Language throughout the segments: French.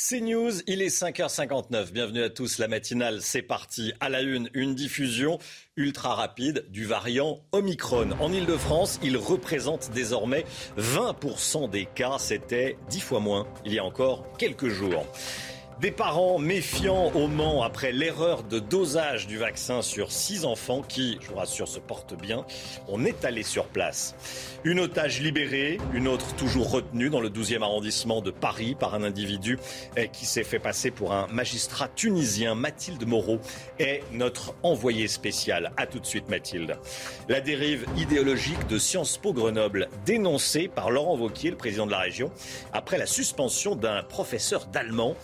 C'est News, il est 5h59. Bienvenue à tous. La matinale, c'est parti. À la une, une diffusion ultra rapide du variant Omicron. En Ile-de-France, il représente désormais 20% des cas. C'était 10 fois moins il y a encore quelques jours. Des parents méfiants au Mans après l'erreur de dosage du vaccin sur six enfants qui, je vous rassure, se portent bien. On est allé sur place. Une otage libérée, une autre toujours retenue dans le 12e arrondissement de Paris par un individu eh, qui s'est fait passer pour un magistrat tunisien. Mathilde Moreau est notre envoyée spéciale. A tout de suite Mathilde. La dérive idéologique de Sciences Po Grenoble dénoncée par Laurent Wauquiez, le président de la région, après la suspension d'un professeur d'allemand.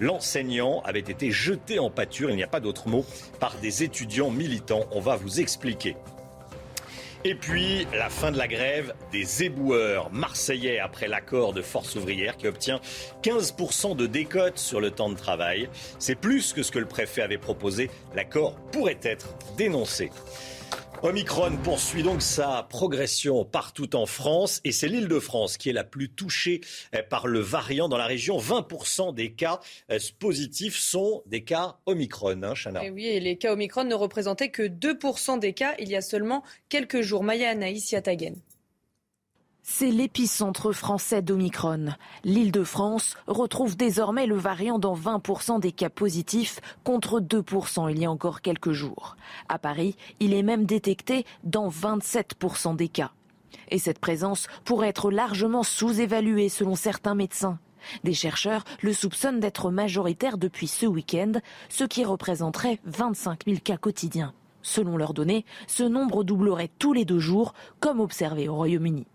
L'enseignant avait été jeté en pâture, il n'y a pas d'autre mot, par des étudiants militants. On va vous expliquer. Et puis, la fin de la grève des éboueurs marseillais après l'accord de Force ouvrière qui obtient 15% de décote sur le temps de travail. C'est plus que ce que le préfet avait proposé. L'accord pourrait être dénoncé. Omicron poursuit donc sa progression partout en France et c'est l'île de France qui est la plus touchée eh, par le variant dans la région. 20% des cas eh, positifs sont des cas Omicron, hein, Chana. Et eh oui, et les cas Omicron ne représentaient que 2% des cas il y a seulement quelques jours. Maya Anaïs Yatagen. C'est l'épicentre français d'Omicron. L'île de France retrouve désormais le variant dans 20% des cas positifs contre 2% il y a encore quelques jours. À Paris, il est même détecté dans 27% des cas. Et cette présence pourrait être largement sous-évaluée selon certains médecins. Des chercheurs le soupçonnent d'être majoritaire depuis ce week-end, ce qui représenterait 25 000 cas quotidiens. Selon leurs données, ce nombre doublerait tous les deux jours, comme observé au Royaume-Uni.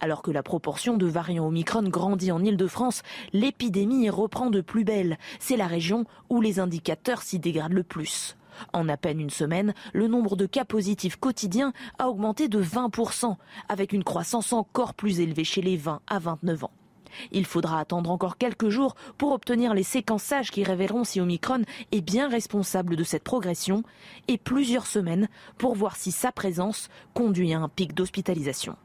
Alors que la proportion de variants Omicron grandit en Ile-de-France, l'épidémie reprend de plus belle. C'est la région où les indicateurs s'y dégradent le plus. En à peine une semaine, le nombre de cas positifs quotidiens a augmenté de 20%, avec une croissance encore plus élevée chez les 20 à 29 ans. Il faudra attendre encore quelques jours pour obtenir les séquençages qui révéleront si Omicron est bien responsable de cette progression et plusieurs semaines pour voir si sa présence conduit à un pic d'hospitalisation.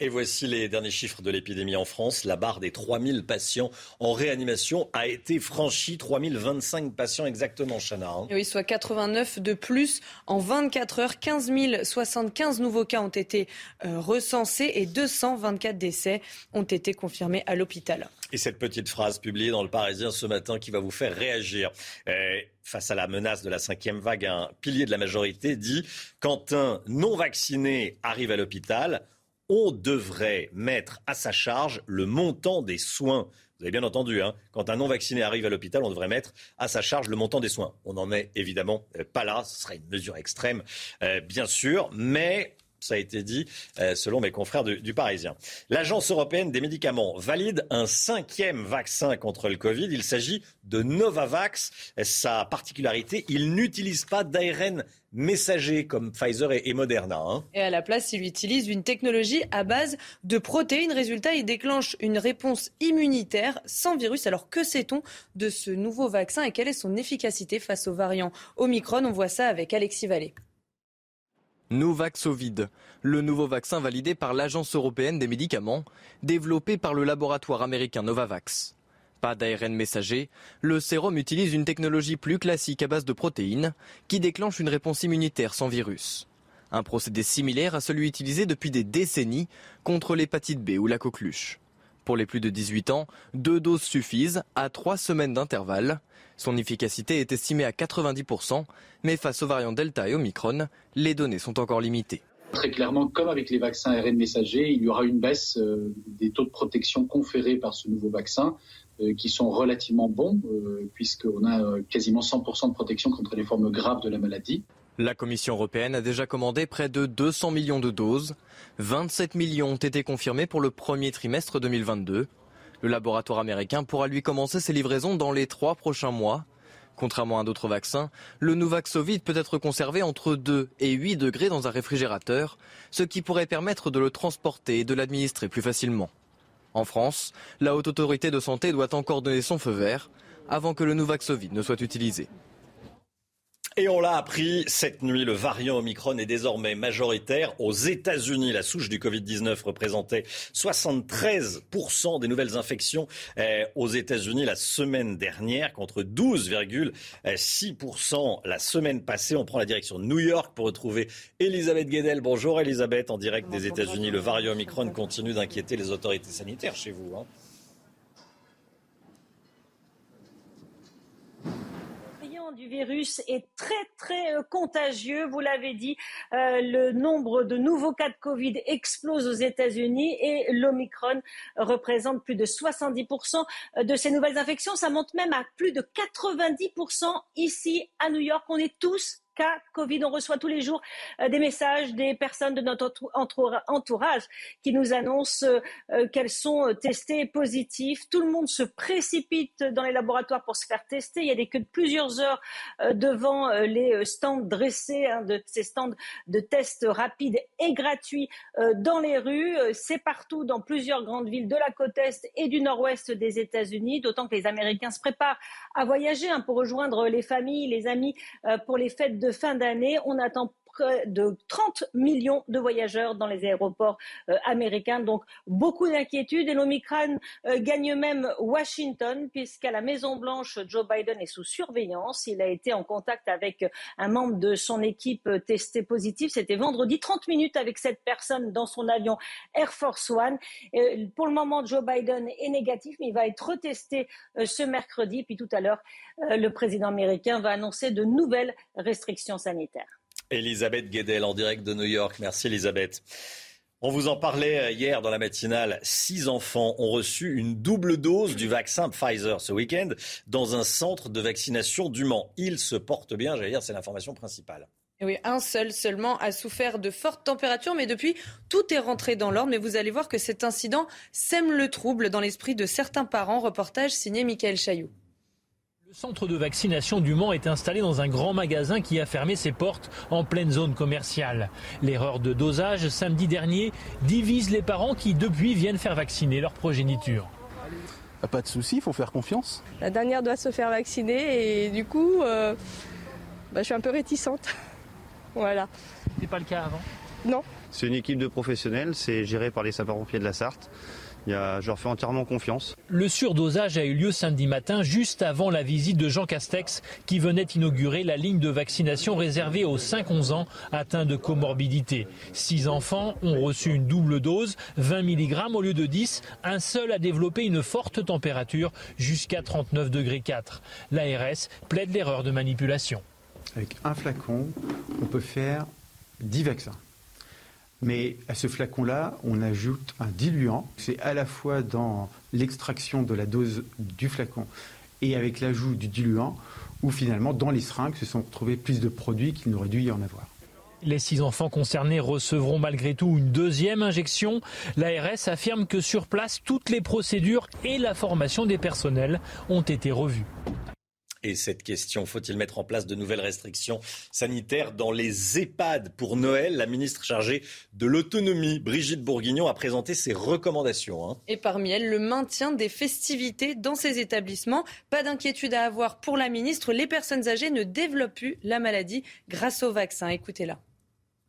Et voici les derniers chiffres de l'épidémie en France. La barre des 3000 patients en réanimation a été franchie. 3025 patients exactement, Chana. Hein. Oui, soit 89 de plus en 24 heures. 15 075 nouveaux cas ont été euh, recensés et 224 décès ont été confirmés à l'hôpital. Et cette petite phrase publiée dans le Parisien ce matin qui va vous faire réagir. Euh, face à la menace de la cinquième vague, un pilier de la majorité dit Quand un non vacciné arrive à l'hôpital, on devrait mettre à sa charge le montant des soins. Vous avez bien entendu, hein quand un non-vacciné arrive à l'hôpital, on devrait mettre à sa charge le montant des soins. On n'en est évidemment euh, pas là, ce serait une mesure extrême, euh, bien sûr, mais ça a été dit euh, selon mes confrères du, Parisien. L'Agence européenne des médicaments valide un cinquième vaccin contre le Covid. Il s'agit de Novavax. Sa particularité, il n'utilise pas d'ARN messager comme Pfizer et, Moderna. Hein. Et à la place, il utilise une technologie à base de protéines. Résultat, il déclenche une réponse immunitaire sans virus. Alors que sait-on de ce nouveau vaccin et quelle est son efficacité face aux variants Omicron? On voit ça avec Alexis Vallée. Novaxovid, le nouveau vaccin validé par l'Agence européenne des médicaments, développé par le laboratoire américain Novavax. Pas d'ARN messager, le sérum utilise une technologie plus classique à base de protéines qui déclenche une réponse immunitaire sans virus. Un procédé similaire à celui utilisé depuis des décennies contre l'hépatite B ou la coqueluche. Pour les plus de 18 ans, deux doses suffisent à trois semaines d'intervalle. Son efficacité est estimée à 90%, mais face aux variants Delta et Omicron, les données sont encore limitées. Très clairement, comme avec les vaccins ARN messagers, il y aura une baisse euh, des taux de protection conférés par ce nouveau vaccin, euh, qui sont relativement bons, euh, puisqu'on a quasiment 100% de protection contre les formes graves de la maladie. La Commission européenne a déjà commandé près de 200 millions de doses. 27 millions ont été confirmés pour le premier trimestre 2022. Le laboratoire américain pourra lui commencer ses livraisons dans les trois prochains mois. Contrairement à d'autres vaccins, le Nuvaxovid peut être conservé entre 2 et 8 degrés dans un réfrigérateur, ce qui pourrait permettre de le transporter et de l'administrer plus facilement. En France, la Haute Autorité de Santé doit encore donner son feu vert avant que le Nuvaxovid ne soit utilisé. Et on l'a appris cette nuit, le variant Omicron est désormais majoritaire aux États-Unis. La souche du Covid-19 représentait 73% des nouvelles infections eh, aux États-Unis la semaine dernière contre 12,6% la semaine passée. On prend la direction de New York pour retrouver Elisabeth Guedel. Bonjour Elisabeth, en direct des États-Unis. Le variant Omicron continue d'inquiéter les autorités sanitaires chez vous. Hein. Virus est très très euh, contagieux. Vous l'avez dit, euh, le nombre de nouveaux cas de Covid explose aux États-Unis et l'Omicron représente plus de 70% de ces nouvelles infections. Ça monte même à plus de 90% ici à New York. On est tous cas Covid. On reçoit tous les jours euh, des messages des personnes de notre entourage qui nous annoncent euh, euh, qu'elles sont testées positives. Tout le monde se précipite dans les laboratoires pour se faire tester. Il y a des queues de plusieurs heures devant les stands dressés, hein, de ces stands de tests rapides et gratuits dans les rues. C'est partout dans plusieurs grandes villes de la côte est et du nord-ouest des États-Unis, d'autant que les Américains se préparent à voyager hein, pour rejoindre les familles, les amis pour les fêtes de fin d'année. On attend de 30 millions de voyageurs dans les aéroports euh, américains. Donc beaucoup d'inquiétudes et l'Omicron euh, gagne même Washington puisqu'à la Maison Blanche, Joe Biden est sous surveillance. Il a été en contact avec un membre de son équipe euh, testé positif. C'était vendredi, 30 minutes avec cette personne dans son avion Air Force One. pour le moment, Joe Biden est négatif, mais il va être retesté ce mercredi. Puis tout à l'heure, le président américain va annoncer de nouvelles restrictions sanitaires. Elisabeth Guedel en direct de New York. Merci Elisabeth. On vous en parlait euh, hier dans la matinale. Six enfants ont reçu une double dose du vaccin Pfizer ce week-end dans un centre de vaccination du Mans. Ils se portent bien, j'allais dire, c'est l'information principale. Oui, un seul seulement a souffert de fortes températures, mais depuis, tout est rentré dans l'ordre. Mais vous allez voir que cet incident sème le trouble dans l'esprit de certains parents. Reportage signé Michael Chailloux. Le centre de vaccination du Mans est installé dans un grand magasin qui a fermé ses portes en pleine zone commerciale. L'erreur de dosage samedi dernier divise les parents qui depuis viennent faire vacciner leur progéniture. Pas de souci, il faut faire confiance. La dernière doit se faire vacciner et du coup, euh, bah, je suis un peu réticente. voilà. C'était pas le cas avant? Non. C'est une équipe de professionnels, c'est géré par les sapeurs-pompiers de la Sarthe je leur fais entièrement confiance. Le surdosage a eu lieu samedi matin, juste avant la visite de Jean Castex, qui venait inaugurer la ligne de vaccination réservée aux 5-11 ans atteints de comorbidité. Six enfants ont reçu une double dose, 20 mg au lieu de 10. Un seul a développé une forte température jusqu'à 39 degrés 4. L'ARS plaide l'erreur de manipulation. Avec un flacon, on peut faire 10 vaccins. Mais à ce flacon-là, on ajoute un diluant. C'est à la fois dans l'extraction de la dose du flacon et avec l'ajout du diluant, où finalement, dans les seringues, se sont retrouvés plus de produits qu'il n'aurait dû y en avoir. Les six enfants concernés recevront malgré tout une deuxième injection. L'ARS affirme que sur place, toutes les procédures et la formation des personnels ont été revues. Et cette question, faut-il mettre en place de nouvelles restrictions sanitaires dans les EHPAD pour Noël? La ministre chargée de l'autonomie, Brigitte Bourguignon, a présenté ses recommandations. Hein. Et parmi elles, le maintien des festivités dans ces établissements. Pas d'inquiétude à avoir pour la ministre, les personnes âgées ne développent plus la maladie grâce au vaccin. Écoutez-la.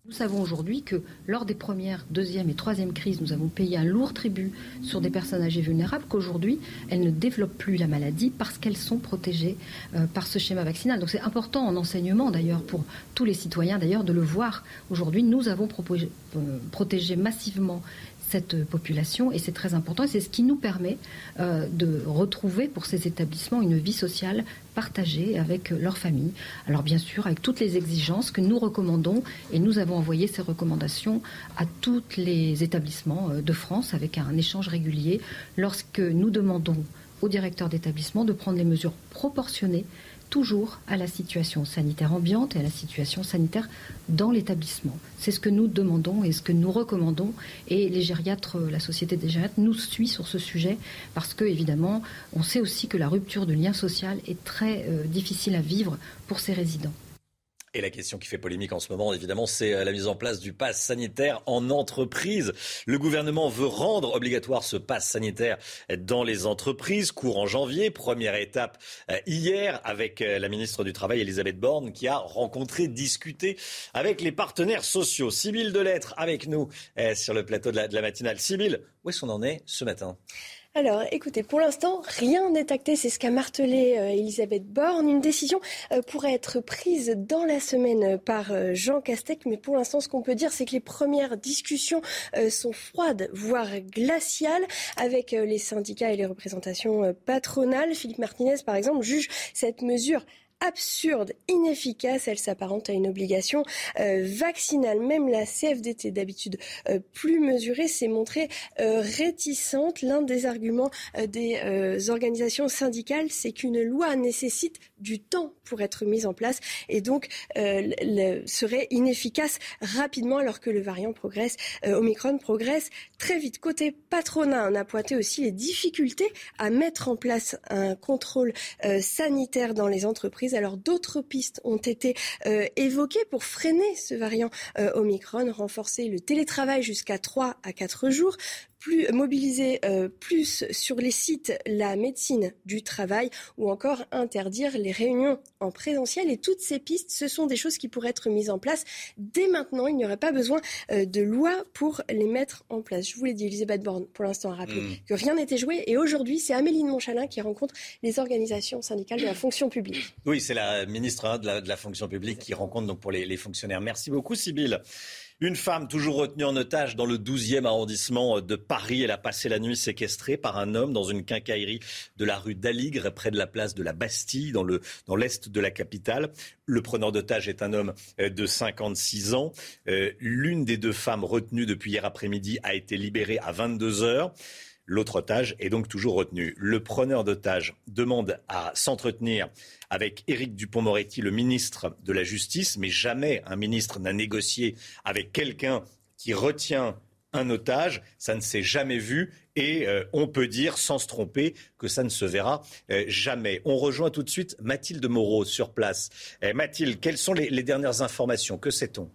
Nous savons aujourd'hui que lors des premières, deuxième et troisième crises, nous avons payé un lourd tribut sur des personnes âgées vulnérables, qu'aujourd'hui, elles ne développent plus la maladie parce qu'elles sont protégées euh, par ce schéma vaccinal. Donc c'est important en enseignement, d'ailleurs, pour tous les citoyens, d'ailleurs, de le voir. Aujourd'hui, nous avons euh, protégé massivement cette population et c'est très important c'est ce qui nous permet euh, de retrouver pour ces établissements une vie sociale partagée avec leur famille. Alors bien sûr avec toutes les exigences que nous recommandons et nous avons envoyé ces recommandations à tous les établissements euh, de France avec un échange régulier lorsque nous demandons aux directeurs d'établissement de prendre les mesures proportionnées toujours à la situation sanitaire ambiante et à la situation sanitaire dans l'établissement. C'est ce que nous demandons et ce que nous recommandons. Et les gériatres, la Société des gériatres nous suit sur ce sujet parce que, évidemment, on sait aussi que la rupture de lien social est très euh, difficile à vivre pour ces résidents. Et la question qui fait polémique en ce moment, évidemment, c'est euh, la mise en place du pass sanitaire en entreprise. Le gouvernement veut rendre obligatoire ce pass sanitaire dans les entreprises, courant janvier. Première étape euh, hier avec euh, la ministre du Travail, Elisabeth Borne, qui a rencontré, discuté avec les partenaires sociaux. Sibylle Delettre avec nous sur le plateau de la, matinale. Sibylle, où est-ce qu'on en est ce matin? Alors, écoutez, pour l'instant, rien n'est acté. C'est ce qu'a martelé euh, Elisabeth Borne. Une décision euh, pourrait être prise dans la semaine par euh, Jean Castex. Mais pour l'instant, ce qu'on peut dire, c'est que les premières discussions sont froides, voire glaciales, avec les syndicats et les représentations patronales. Philippe Martinez, par exemple, juge cette mesure absurde, inefficace. Elle s'apparente à une obligation euh, vaccinale. Même la CFDT, d'habitude euh, plus mesurée, s'est montrée euh, réticente. L'un des arguments des organisations syndicales, c'est qu'une loi nécessite du temps pour être mise en place et donc serait inefficace rapidement alors que le variant progresse, Omicron progresse très vite. Côté patronat, on a pointé aussi les difficultés à mettre en place un contrôle sanitaire dans les entreprises alors d'autres pistes ont été euh, évoquées pour freiner ce variant euh, Omicron, renforcer le télétravail jusqu'à 3 à 4 jours, plus mobiliser euh, plus sur les sites la médecine du travail ou encore interdire les réunions en présentiel. Et toutes ces pistes, ce sont des choses qui pourraient être mises en place dès maintenant. Il n'y aurait pas besoin euh, de loi pour les mettre en place. Je vous l'ai dit, Elisabeth Borne, pour l'instant, a rappelé mm. que rien n'était joué. Et aujourd'hui, c'est Amélie de Montchalin qui rencontre les organisations syndicales de la fonction publique. Oui, c'est la ministre hein, de, la, fonction publique qui rencontre donc pour les, les fonctionnaires. Merci beaucoup, Sybille. Une femme toujours retenue en otage dans le 12e arrondissement de Paris. Elle a passé la nuit séquestrée par un homme dans une quincaillerie de la rue d'Aligre, près de la place de la Bastille, dans, le, dans l'est de la capitale. Le preneur d'otage est un homme euh, de 56 ans. Euh, l'une des deux femmes retenues depuis hier après-midi a été libérée à 22 heures. L'autre otage est donc toujours retenu. Le preneur d'otage demande à s'entretenir avec Éric Dupont-Moretti, le ministre de la Justice, mais jamais un ministre n'a négocié avec quelqu'un qui retient un otage. Ça ne s'est jamais vu et euh, on peut dire, sans se tromper, que ça ne se verra euh, jamais. On rejoint tout de suite Mathilde Moreau sur place. Eh, Mathilde, quelles sont les dernières informations? Que sait-on?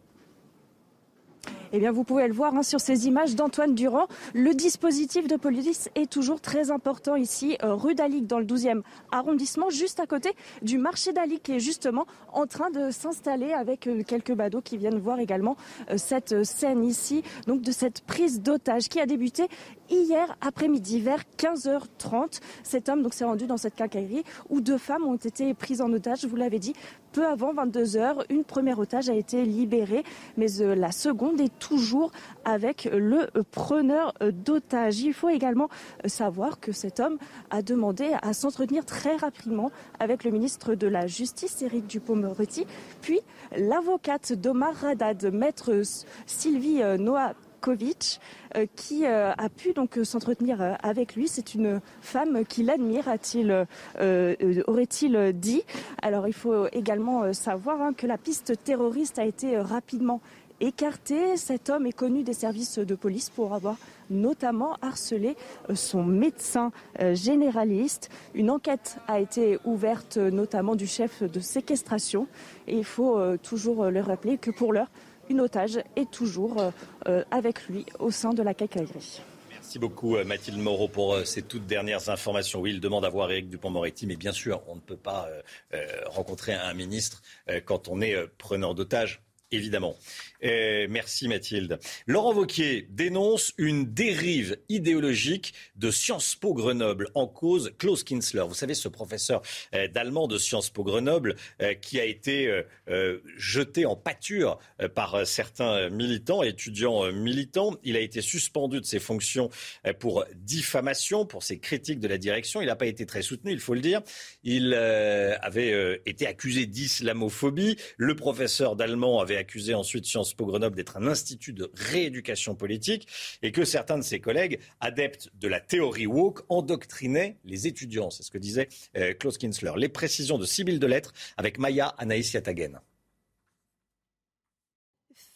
Eh bien, vous pouvez le voir hein, sur ces images d'Antoine Durand. Le dispositif de police est toujours très important ici, euh, rue d'Alic, dans le 12e arrondissement, juste à côté du marché d'Alic, qui est justement en train de s'installer avec euh, quelques badauds qui viennent voir également euh, cette scène ici, donc de cette prise d'otage qui a débuté hier après-midi vers 15h30. Cet homme s'est rendu dans cette quincaillerie où deux femmes ont été prises en otage, vous l'avez dit, peu avant 22h. Une première otage a été libérée, mais la seconde est toujours avec le preneur d'otage. Il faut également savoir que cet homme a demandé à s'entretenir très rapidement avec le ministre de la Justice, Éric Dupond-Moretti, puis l'avocate d'Omar Radad, maître Sylvie Noah euh, qui euh, a pu donc s'entretenir euh, avec lui. C'est une femme qui l'admire, a-t-il, aurait-il dit. Alors il faut également savoir hein, que la piste terroriste a été rapidement écarté. Cet homme est connu des services de police pour avoir notamment harcelé son médecin généraliste. Une enquête a été ouverte notamment du chef de séquestration. Et il faut toujours le rappeler que pour l'heure, une otage est toujours avec lui au sein de la cacaillerie. Merci beaucoup Mathilde Moreau pour ces toutes dernières informations. Oui, il demande à voir Éric Dupont-Moretti, mais bien sûr, on ne peut pas rencontrer un ministre quand on est preneur d'otage évidemment. merci Mathilde. Laurent Vauquier dénonce une dérive idéologique de Sciences Po Grenoble en cause Klaus Kinsler. Vous savez, ce professeur euh, d'allemand de Sciences Po Grenoble euh, qui a été euh, jeté en pâture par certains militants, étudiants militants. Il a été suspendu de ses fonctions pour diffamation, pour ses critiques de la direction. Il n'a pas été très soutenu, il faut le dire. Il avait été accusé d'islamophobie. Le professeur d'allemand avait accusé ensuite Sciences Po Grenoble d'être un institut de rééducation politique et que certains de ses collègues, adeptes de la théorie woke, endoctrinaient les étudiants. C'est ce que disait euh, Klaus Kinsler. Les précisions de Sibylle de Lettres avec Maya Anaïs Yatagen.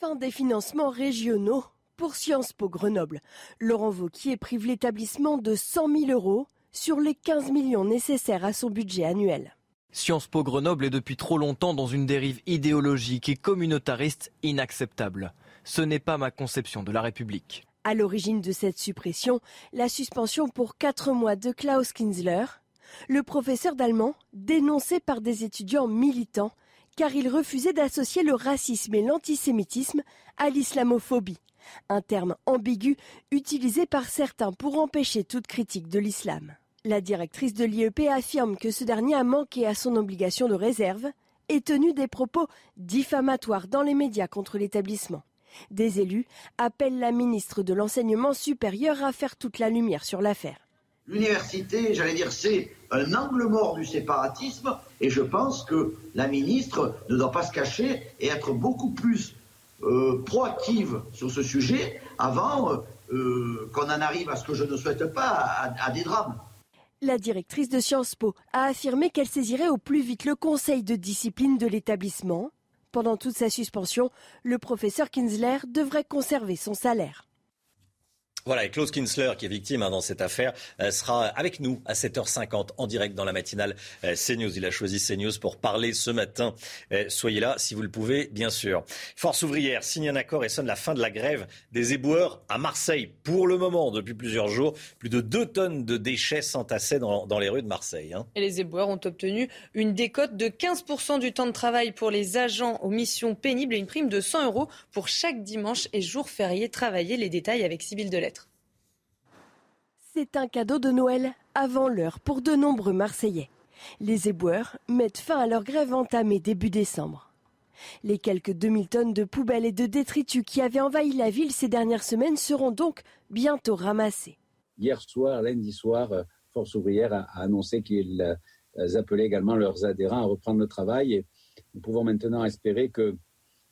Fin des financements régionaux pour Sciences Po Grenoble. Laurent Vauquier prive l'établissement de 100 000 euros sur les 15 millions nécessaires à son budget annuel. Sciences Po Grenoble est depuis trop longtemps dans une dérive idéologique et communautariste inacceptable. Ce n'est pas ma conception de la République. À l'origine de cette suppression, la suspension pour 4 mois de Klaus Kinsler, le professeur d'allemand dénoncé par des étudiants militants car il refusait d'associer le racisme et l'antisémitisme à l'islamophobie, un terme ambigu utilisé par certains pour empêcher toute critique de l'islam. La directrice de l'IEP affirme que ce dernier a manqué à son obligation de réserve et tenu des propos diffamatoires dans les médias contre l'établissement. Des élus appellent la ministre de l'Enseignement supérieur à faire toute la lumière sur l'affaire. L'université, j'allais dire, c'est un angle mort du séparatisme et je pense que la ministre ne doit pas se cacher et être beaucoup plus euh, proactive sur ce sujet avant euh, euh, qu'on en arrive à ce que je ne souhaite pas, à, à des drames. La directrice de Sciences Po a affirmé qu'elle saisirait au plus vite le conseil de discipline de l'établissement. Pendant toute sa suspension, le professeur Kinsler devrait conserver son salaire. Voilà, et Klaus Kinsler, qui est victime hein, dans cette affaire, euh, sera avec nous à 7h50 en direct dans la matinale euh, CNews. Il a choisi CNews pour parler ce matin. Euh, soyez là si vous le pouvez, bien sûr. Force ouvrière signe un accord et sonne la fin de la grève des éboueurs à Marseille. Pour le moment, depuis plusieurs jours, plus de 2 tonnes de déchets s'entassaient dans, dans les rues de Marseille. Hein. Et les éboueurs ont obtenu une décote de 15% du temps de travail pour les agents aux missions pénibles et une prime de 100 euros pour chaque dimanche et jour férié travaillé. Les détails avec Sybille Delettre. C'est un cadeau de Noël avant l'heure pour de nombreux Marseillais. Les éboueurs mettent fin à leur grève entamée début décembre. Les quelques 2000 tonnes de poubelles et de détritus qui avaient envahi la ville ces dernières semaines seront donc bientôt ramassées. Hier soir, lundi soir, euh, Force ouvrière a annoncé qu'ils euh, appelaient également leurs adhérents à reprendre le travail. Et nous pouvons maintenant espérer que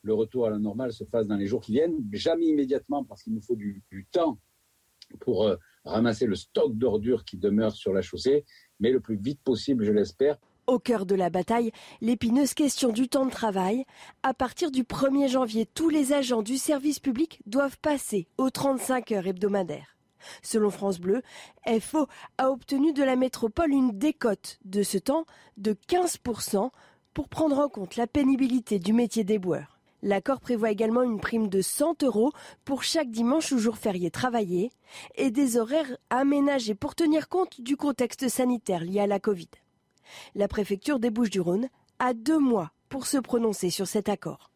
le retour à la normale se fasse dans les jours qui viennent, jamais immédiatement parce qu'il nous faut du, temps pour euh, ramasser le stock d'ordures qui demeure sur la chaussée, mais le plus vite possible, je l'espère. Au cœur de la bataille, l'épineuse question du temps de travail. À partir du 1er janvier, tous les agents du service public doivent passer aux 35 heures hebdomadaires. Selon France Bleu, FO a obtenu de la métropole une décote de ce temps de 15% pour prendre en compte la pénibilité du métier d'éboueur. L'accord prévoit également une prime de 100 euros pour chaque dimanche ou jour férié travaillé et des horaires aménagés pour tenir compte du contexte sanitaire lié à la Covid. La préfecture des Bouches-du-Rhône a deux mois pour se prononcer sur cet accord.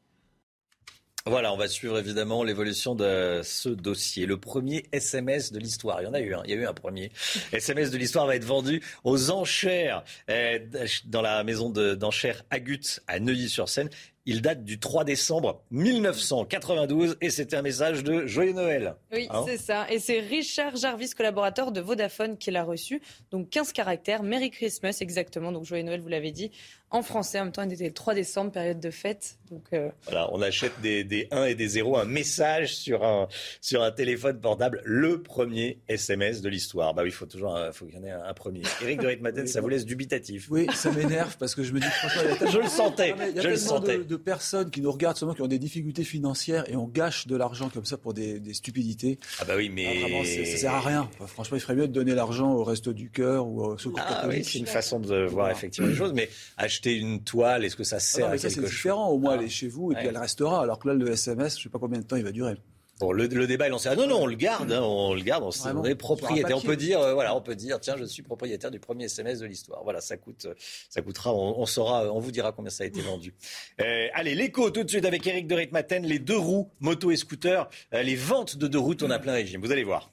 Voilà, on va suivre évidemment l'évolution de ce dossier. Le premier SMS de l'histoire, il y en a eu un, il y a eu un premier. SMS de l'histoire va être vendu aux enchères euh, dans la maison d'enchères Agut à Neuilly-sur-Seine. Il date du 3 décembre 1992 et c'était un message de Joyeux Noël. Oui, hein c'est ça. Et c'est Richard Jarvis, collaborateur de Vodafone, qui l'a reçu. Donc 15 caractères. Merry Christmas, exactement. Donc Joyeux Noël, vous l'avez dit. En français, en même temps, il était le 3 décembre, période de fête. Donc, euh... Voilà, on achète des, des 1 et des 0, un message sur un, sur un téléphone portable, le premier SMS de l'histoire. Bah oui, il faut toujours faut qu'il y en ait un, premier. Éric de Ritmaten, ça vous laisse dubitatif. Oui, ça m'énerve parce que je me dis franchement, il y a tellement, je le sentais, il y a je le sentais. De, de personnes qui nous regardent seulement qui ont des difficultés financières et on gâche de l'argent comme ça pour des, des stupidités. Ah bah oui, mais ah, vraiment, ça sert à rien. Enfin, franchement, il ferait mieux de donner l'argent au Resto du Cœur ou au Secours ah. Oui, c'est une façon de voir effectivement les choses, mais acheter une toile, est-ce que ça sert ah non, mais à ça, quelque c'est différent. Au moins, elle est chez vous et Ouais. puis elle restera. Alors que là, le SMS, je sais pas combien de temps il va durer. Bon, le, le débat est lancé. Ah non, non, on le garde, hein, on le garde, on, on est propriétaire. On peut dire, euh, voilà, on peut dire, tiens, je suis propriétaire du premier SMS de l'histoire. Voilà, ça coûte, ça coûtera, on, on saura, on vous dira combien ça a été vendu. Euh, allez, l'écho tout de suite avec Eric de Ritmaten, les deux roues, moto et scooter, euh, les ventes de deux roues tournent à plein régime. Vous allez voir.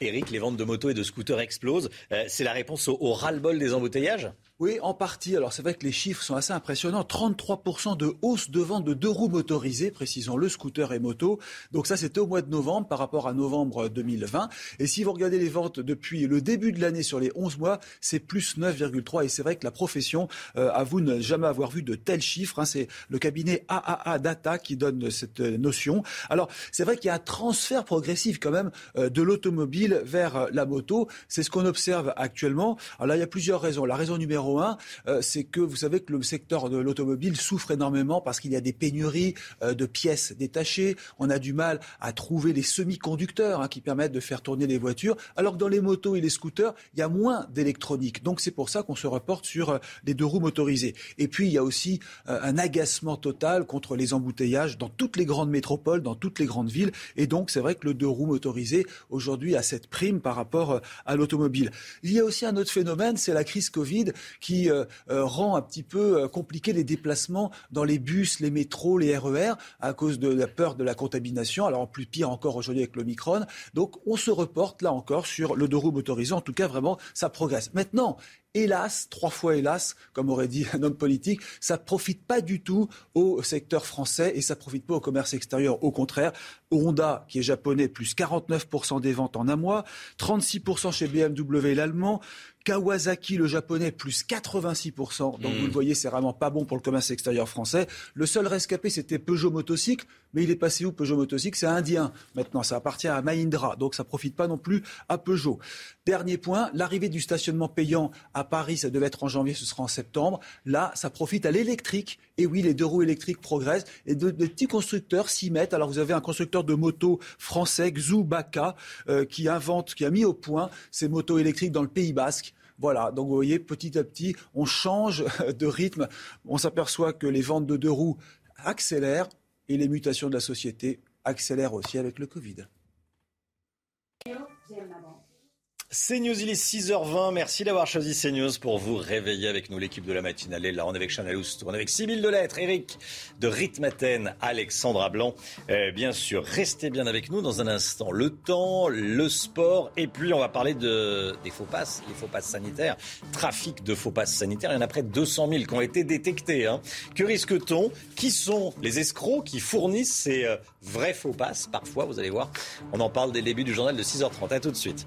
Eric, les ventes de motos et de scooters explosent. C'est la réponse au, au ras-le-bol des embouteillages? Oui, en partie. Alors c'est vrai que les chiffres sont assez impressionnants. 33% de hausse de vente de deux roues motorisées, précisons-le, scooter et moto. Donc ça, c'était au mois de novembre par rapport à novembre 2020. Et si vous regardez les ventes depuis le début de l'année sur les 11 mois, c'est plus 9,3. Et c'est vrai que la profession euh, avoue ne jamais avoir vu de tels chiffres. Hein. C'est le cabinet AAA Data qui donne cette notion. Alors c'est vrai qu'il y a un transfert progressif quand même euh, de l'automobile vers euh, la moto. C'est ce qu'on observe actuellement. Alors il y a plusieurs raisons. La raison numéro euh, c'est que vous savez que le secteur de l'automobile souffre énormément parce qu'il y a des pénuries euh, de pièces détachées. On a du mal à trouver les semi-conducteurs hein, qui permettent de faire tourner les voitures, alors que dans les motos et les scooters, il y a moins d'électronique. Donc c'est pour ça qu'on se reporte sur euh, les deux roues motorisées. Et puis il y a aussi un agacement total contre les embouteillages dans toutes les grandes métropoles, dans toutes les grandes villes. Et donc c'est vrai que le deux roues motorisé aujourd'hui a cette prime par rapport à l'automobile. Il y a aussi un autre phénomène, c'est la crise Covid qui euh, euh, rend un petit peu euh, compliqué les déplacements dans les bus, les métros, les RER à cause de la peur de la contamination. Alors en plus pire encore aujourd'hui avec l'Omicron. Donc on se reporte là encore sur le deux roues motorisé. En tout cas vraiment ça progresse. Maintenant hélas, trois fois hélas, comme aurait dit un homme politique, ça ne profite pas du tout au secteur français et ça ne profite pas au commerce extérieur. Au contraire, Honda, qui est japonais, plus 49% des ventes en un mois, 36% chez BMW l'allemand, Kawasaki, le japonais, plus 86%. Donc vous le hmm. voyez, c'est vraiment pas bon pour le commerce extérieur français. Le seul rescapé, c'était Peugeot Motocycle. Mais il est passé où Peugeot Motocycle C'est indien maintenant. Ça appartient à Mahindra. Donc ça profite pas non plus à Peugeot. Dernier point, l'arrivée du stationnement payant à Paris, ça devait être en janvier, ce sera en septembre. Là, ça profite à l'électrique. Et oui, les deux roues électriques progressent. Et de, petits constructeurs s'y mettent. Alors vous avez un constructeur de motos français, Xu Baka, euh, qui invente, qui a mis au point ces motos électriques dans le Pays Basque. Voilà, donc vous voyez, petit à petit, on change de rythme. On s'aperçoit que les ventes de deux roues accélèrent et les mutations de la société accélèrent aussi avec le Covid. CNews, il est 6h20. Merci d'avoir choisi CNews pour vous réveiller avec nous. L'équipe de la matinale est là. On est avec Chanel on est avec Sybille Delettre, Eric de Ritmaten, Alexandra Blanc. Euh, bien sûr, restez bien avec nous dans un instant. Le temps, le sport, et puis on va parler de, des faux passes, les faux passes sanitaires. Trafic de faux passes sanitaires, il y en a près de 200 000 qui ont été détectés. Hein. Que risque-t-on? Qui sont les escrocs qui fournissent ces euh, vrais faux passes? Parfois, vous allez voir, on en parle dès le début du journal de 6h30. À tout de suite.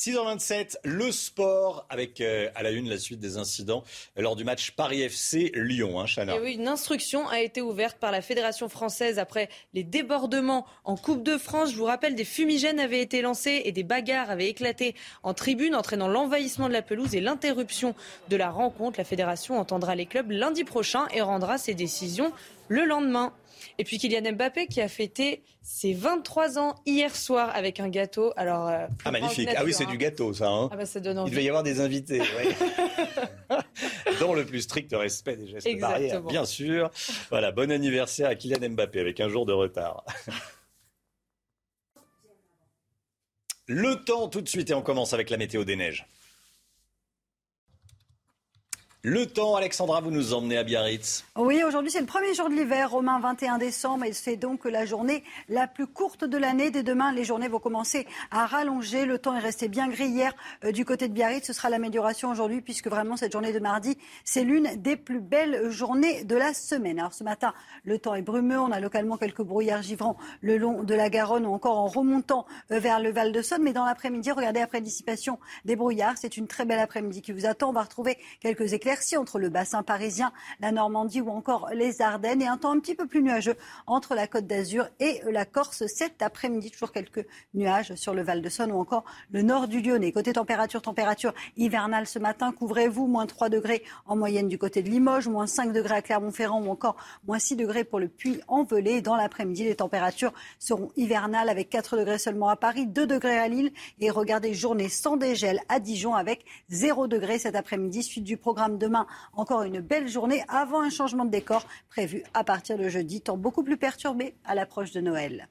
6h27, le sport avec euh, à la une la suite des incidents lors du match Paris FC Lyon, hein, Chana. une instruction a été ouverte par la Fédération française après les débordements en Coupe de France. Je vous rappelle, des fumigènes avaient été lancés et des bagarres avaient éclaté en tribune, entraînant l'envahissement de la pelouse et l'interruption de la rencontre. La Fédération entendra les clubs lundi prochain et rendra ses décisions le lendemain. Et puis Kylian Mbappé qui a fêté ses 23 ans hier soir avec un gâteau. Alors, euh, ah magnifique. ah oui, c'est du gâteau ça. Hein. Ah bah, ça donne envie. Il devait y avoir des invités. Dans le plus strict respect des gestes barrières, bien sûr. Voilà, bon anniversaire à Kylian Mbappé avec un jour de retard. Le temps tout de suite et on commence avec la météo des neiges. Le temps, Alexandra, vous nous emmenez à Biarritz. Oui, aujourd'hui c'est le premier jour de l'hiver, Romain, 21 décembre, et c'est donc la journée la plus courte de l'année. Dès demain, les journées vont commencer à rallonger. Le temps est resté bien gris hier euh, du côté de Biarritz. Ce sera l'amélioration aujourd'hui, puisque vraiment cette journée de mardi, c'est l'une des plus belles journées de la semaine. Alors ce matin, le temps est brumeux. On a localement quelques brouillards givrants le long de la Garonne ou encore en remontant euh, vers le Val de Saône. Mais dans l'après-midi, regardez après dissipation des brouillards. C'est une très belle après-midi qui vous attend. On va retrouver quelques éclairs entre le bassin parisien, la Normandie ou encore les Ardennes et un temps un petit peu plus nuageux entre la Côte d'Azur et la Corse cet après-midi. Toujours quelques nuages sur le Val de Saône ou encore le nord du Lyonnais. Côté température, température hivernale ce matin, couvrez-vous, moins 3 degrés en moyenne du côté de Limoges, moins 5 degrés à Clermont-Ferrand ou encore moins 6 degrés pour le Puy-en-Velay. Dans l'après-midi, les températures seront hivernales avec 4 degrés seulement à Paris, 2 degrés à Lille et regardez, journée sans dégel à Dijon avec 0 degrés cet après-midi. Suite du programme demain, encore une belle journée avant un changement de décor prévu à partir de jeudi, temps beaucoup plus perturbé à l'approche de Noël.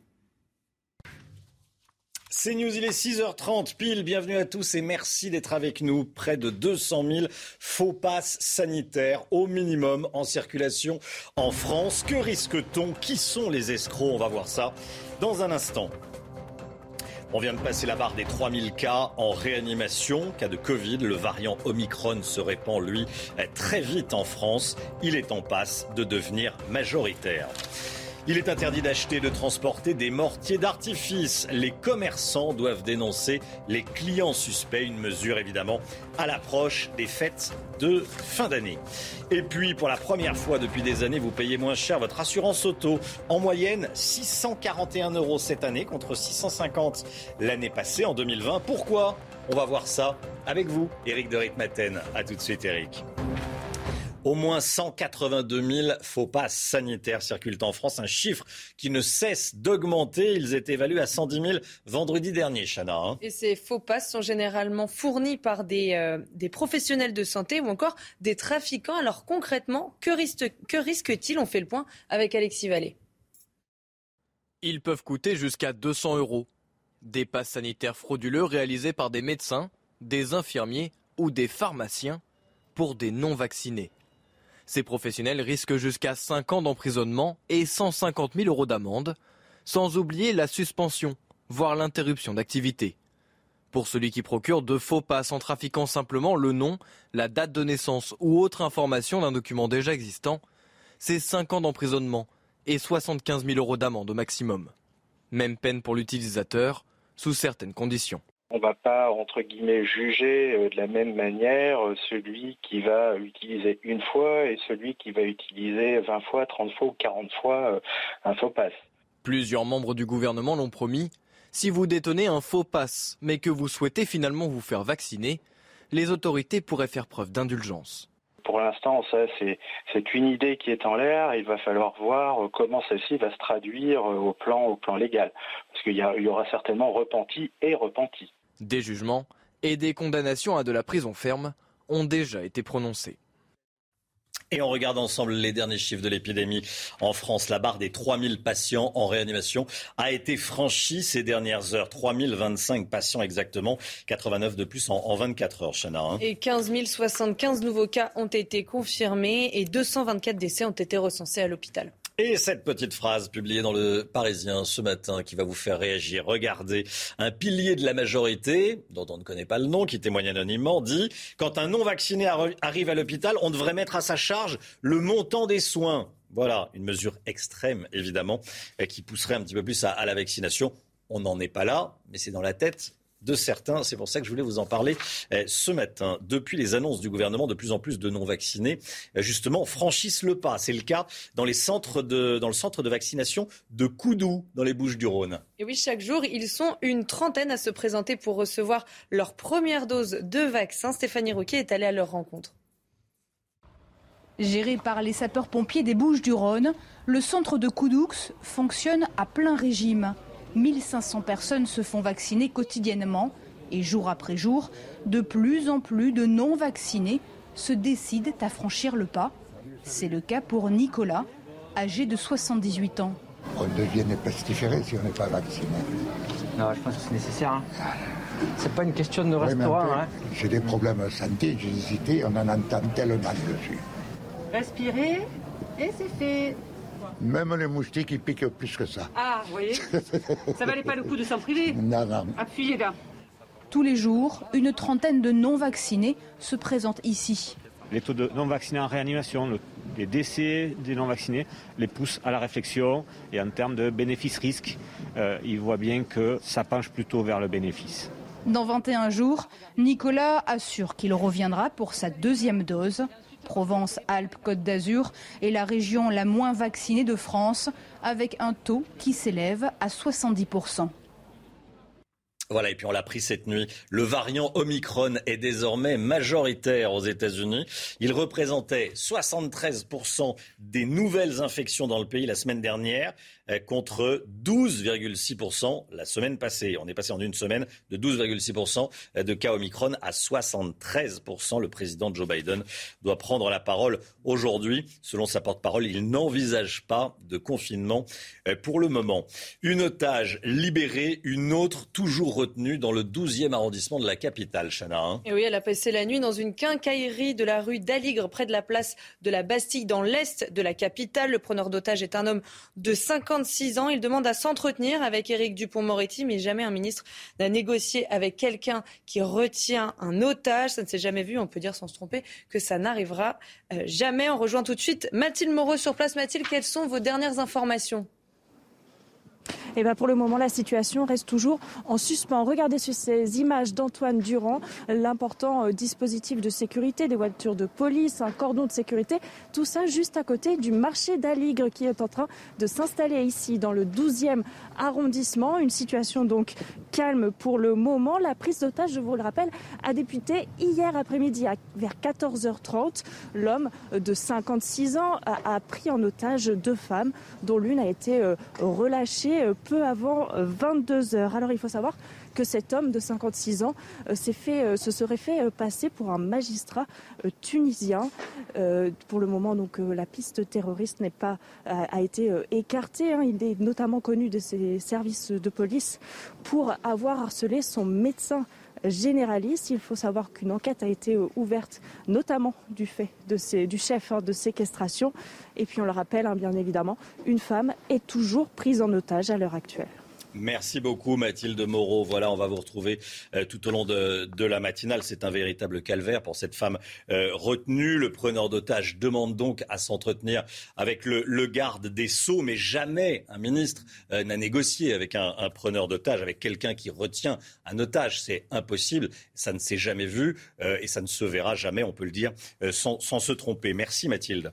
C'est News, il est 6h30 pile. Bienvenue à tous et merci d'être avec nous. Près de 200 000 faux passes sanitaires au minimum en circulation en France. Que risque-t-on? Qui sont les escrocs? On va voir ça dans un instant. On vient de passer la barre des 3000 cas en réanimation, cas de Covid. Le variant Omicron se répand, lui, très vite en France. Il est en passe de devenir majoritaire. Il est interdit d'acheter, de transporter des mortiers d'artifice. Les commerçants doivent dénoncer les clients suspects. Une mesure évidemment à l'approche des fêtes de fin d'année. Et puis, pour la première fois depuis des années, vous payez moins cher votre assurance auto. En moyenne, 641 euros cette année contre 650 l'année passée en 2020. Pourquoi? On va voir ça avec vous, Eric de Ritmaten. A tout de suite, Eric. Au moins 182 000 faux passes sanitaires circulent en France, un chiffre qui ne cesse d'augmenter. Ils étaient évalués à 110 000 vendredi dernier, Chana. Hein. Et ces faux passes sont généralement fournis par des, euh, des, professionnels de santé ou encore des trafiquants. Alors concrètement, que, risque, que risque-t-il? On fait le point avec Alexis Vallée. Ils peuvent coûter jusqu'à 200 euros. Des passes sanitaires frauduleux réalisés par des médecins, des infirmiers ou des pharmaciens pour des non-vaccinés. Ces professionnels risquent jusqu'à 5 ans d'emprisonnement et 150 000 euros d'amende, sans oublier la suspension, voire l'interruption d'activité. Pour celui qui procure de faux passes en trafiquant simplement le nom, la date de naissance ou autre information d'un document déjà existant, c'est 5 ans d'emprisonnement et 75 000 euros d'amende au maximum. Même peine pour l'utilisateur, sous certaines conditions. On ne va pas, entre guillemets, juger euh, de la même manière euh, celui qui va utiliser une fois et celui qui va utiliser 20 fois, 30 fois ou 40 fois euh, un faux passe. Plusieurs membres du gouvernement l'ont promis. Si vous détenez un faux passe, mais que vous souhaitez finalement vous faire vacciner, les autorités pourraient faire preuve d'indulgence. Pour l'instant, ça, c'est une idée qui est en l'air. Il va falloir voir comment celle-ci va se traduire au plan, au plan légal. Parce qu'il y, y aura certainement repenti et repenti. Des jugements et des condamnations à de la prison ferme ont déjà été prononcés. Et on regarde ensemble les derniers chiffres de l'épidémie en France. La barre des 3000 patients en réanimation a été franchie ces dernières heures. 3025 patients exactement, 89 de plus en, 24 heures, Chana. Hein. Et 15 075 nouveaux cas ont été confirmés et 224 décès ont été recensés à l'hôpital. Et cette petite phrase publiée dans le Parisien ce matin qui va vous faire réagir. Regardez, un pilier de la majorité, dont on ne connaît pas le nom, qui témoigne anonymement, dit Quand un non-vacciné arrive à l'hôpital, on devrait mettre à sa charge le montant des soins. Voilà, une mesure extrême, évidemment, qui pousserait un petit peu plus à la vaccination. On n'en est pas là, mais c'est dans la tête de certains. C'est pour ça que je voulais vous en parler eh, ce matin. Depuis les annonces du gouvernement, de plus en plus de non-vaccinés, eh, justement, franchissent le pas. C'est le cas dans, les centres de, dans le centre de vaccination de Coudou, dans les Bouches-du-Rhône. Et oui, chaque jour, ils sont une trentaine à se présenter pour recevoir leur première dose de vaccin. Stéphanie Roquet est allée à leur rencontre. Géré par les sapeurs-pompiers des Bouches-du-Rhône, le centre de Coudoux fonctionne à plein régime. 1500 personnes se font vacciner quotidiennement et jour après jour, de plus en plus de non-vaccinés se décident à franchir le pas. C'est le cas pour Nicolas, âgé de 78 ans. On devient pestiféré si on n'est pas vacciné. Non, je pense que c'est nécessaire. Hein. C'est pas une question de restaurant. Hein. J'ai des problèmes de santé, j'ai hésité, on en entend tellement dessus. Respirez et c'est fait. Même les moustiques, ils piquent plus que ça. Ah, vous voyez Ça valait pas le coup de s'en priver Non, non. Appuyez là. Tous les jours, une trentaine de non-vaccinés se présentent ici. Les taux de non-vaccinés en réanimation, les décès des non-vaccinés les poussent à la réflexion. Et en termes de bénéfice-risque, euh, ils voient bien que ça penche plutôt vers le bénéfice. Dans 21 jours, Nicolas assure qu'il reviendra pour sa deuxième dose. Provence-Alpes-Côte d'Azur est la région la moins vaccinée de France, avec un taux qui s'élève à 70%. Voilà, et puis on l'a pris cette nuit. Le variant Omicron est désormais majoritaire aux États-Unis. Il représentait 73% des nouvelles infections dans le pays la semaine dernière. Euh, contre 12,6% la semaine passée. On est passé en une semaine de 12,6% de cas Omicron à 73%. Le président Joe Biden doit prendre la parole aujourd'hui. Selon sa porte-parole, il n'envisage pas de confinement euh, pour le moment. Une otage libérée, une autre toujours retenue dans le 12e arrondissement de la capitale, Chana. Hein. Et oui, elle a passé la nuit dans une quincaillerie de la rue d'Aligre, près de la place de la Bastille, dans l'est de la capitale. Le preneur d'otage est un homme de 50 56 ans. Il demande à s'entretenir avec Éric Dupont-Moretti, mais jamais un ministre n'a négocié avec quelqu'un qui retient un otage. Ça ne s'est jamais vu. On peut dire sans se tromper que ça n'arrivera euh, jamais. On rejoint tout de suite Mathilde Moreau sur place. Mathilde, quelles sont vos dernières informations? Eh ben pour le moment, la situation reste toujours en suspens. Regardez sur ces images d'Antoine Durand, l'important euh, dispositif de sécurité, des voitures de police, un cordon de sécurité, tout ça juste à côté du marché d'Aligre qui est en train de s'installer ici dans le 12e arrondissement. Une situation donc calme pour le moment. La prise d'otage, je vous le rappelle, a débuté hier après-midi vers 14h30. L'homme de 56 ans a, pris en otage deux femmes, dont l'une a été euh, relâchée euh, peu avant 22 heures. Alors il faut savoir que cet homme de 56 ans euh, euh, se serait fait euh, passer pour un magistrat tunisien. Pour le moment, donc la piste terroriste n'est pas a été écartée. Hein. Il est notamment connu de ses services de police pour avoir harcelé son médecin généraliste. Il faut savoir qu'une enquête a été ouverte, notamment du fait du chef hein, de séquestration. Et puis on le rappelle, hein, bien évidemment, une femme est toujours prise en otage à l'heure actuelle. Merci beaucoup Mathilde Moreau. Voilà, on va vous retrouver euh, tout au long de, la matinale. C'est un véritable calvaire pour cette femme euh, retenue. Le preneur d'otage demande donc à s'entretenir avec le, garde des Sceaux, mais jamais un ministre euh, n'a négocié avec un, preneur d'otage, avec quelqu'un qui retient un otage. C'est impossible. Ça ne s'est jamais vu et ça ne se verra jamais, on peut le dire, sans se tromper. Merci Mathilde.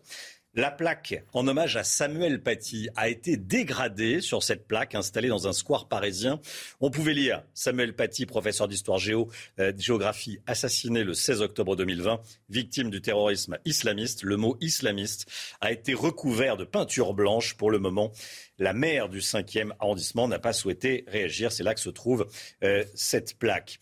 La plaque en hommage à Samuel Paty a été dégradée sur cette plaque installée dans un square parisien. On pouvait lire Samuel Paty, professeur d'histoire géo, euh, géographie, assassiné le 16 octobre 2020, victime du terrorisme islamiste. Le mot islamiste a été recouvert de peinture blanche pour le moment. La maire du 5e arrondissement n'a pas souhaité réagir. C'est là que se trouve euh, cette plaque.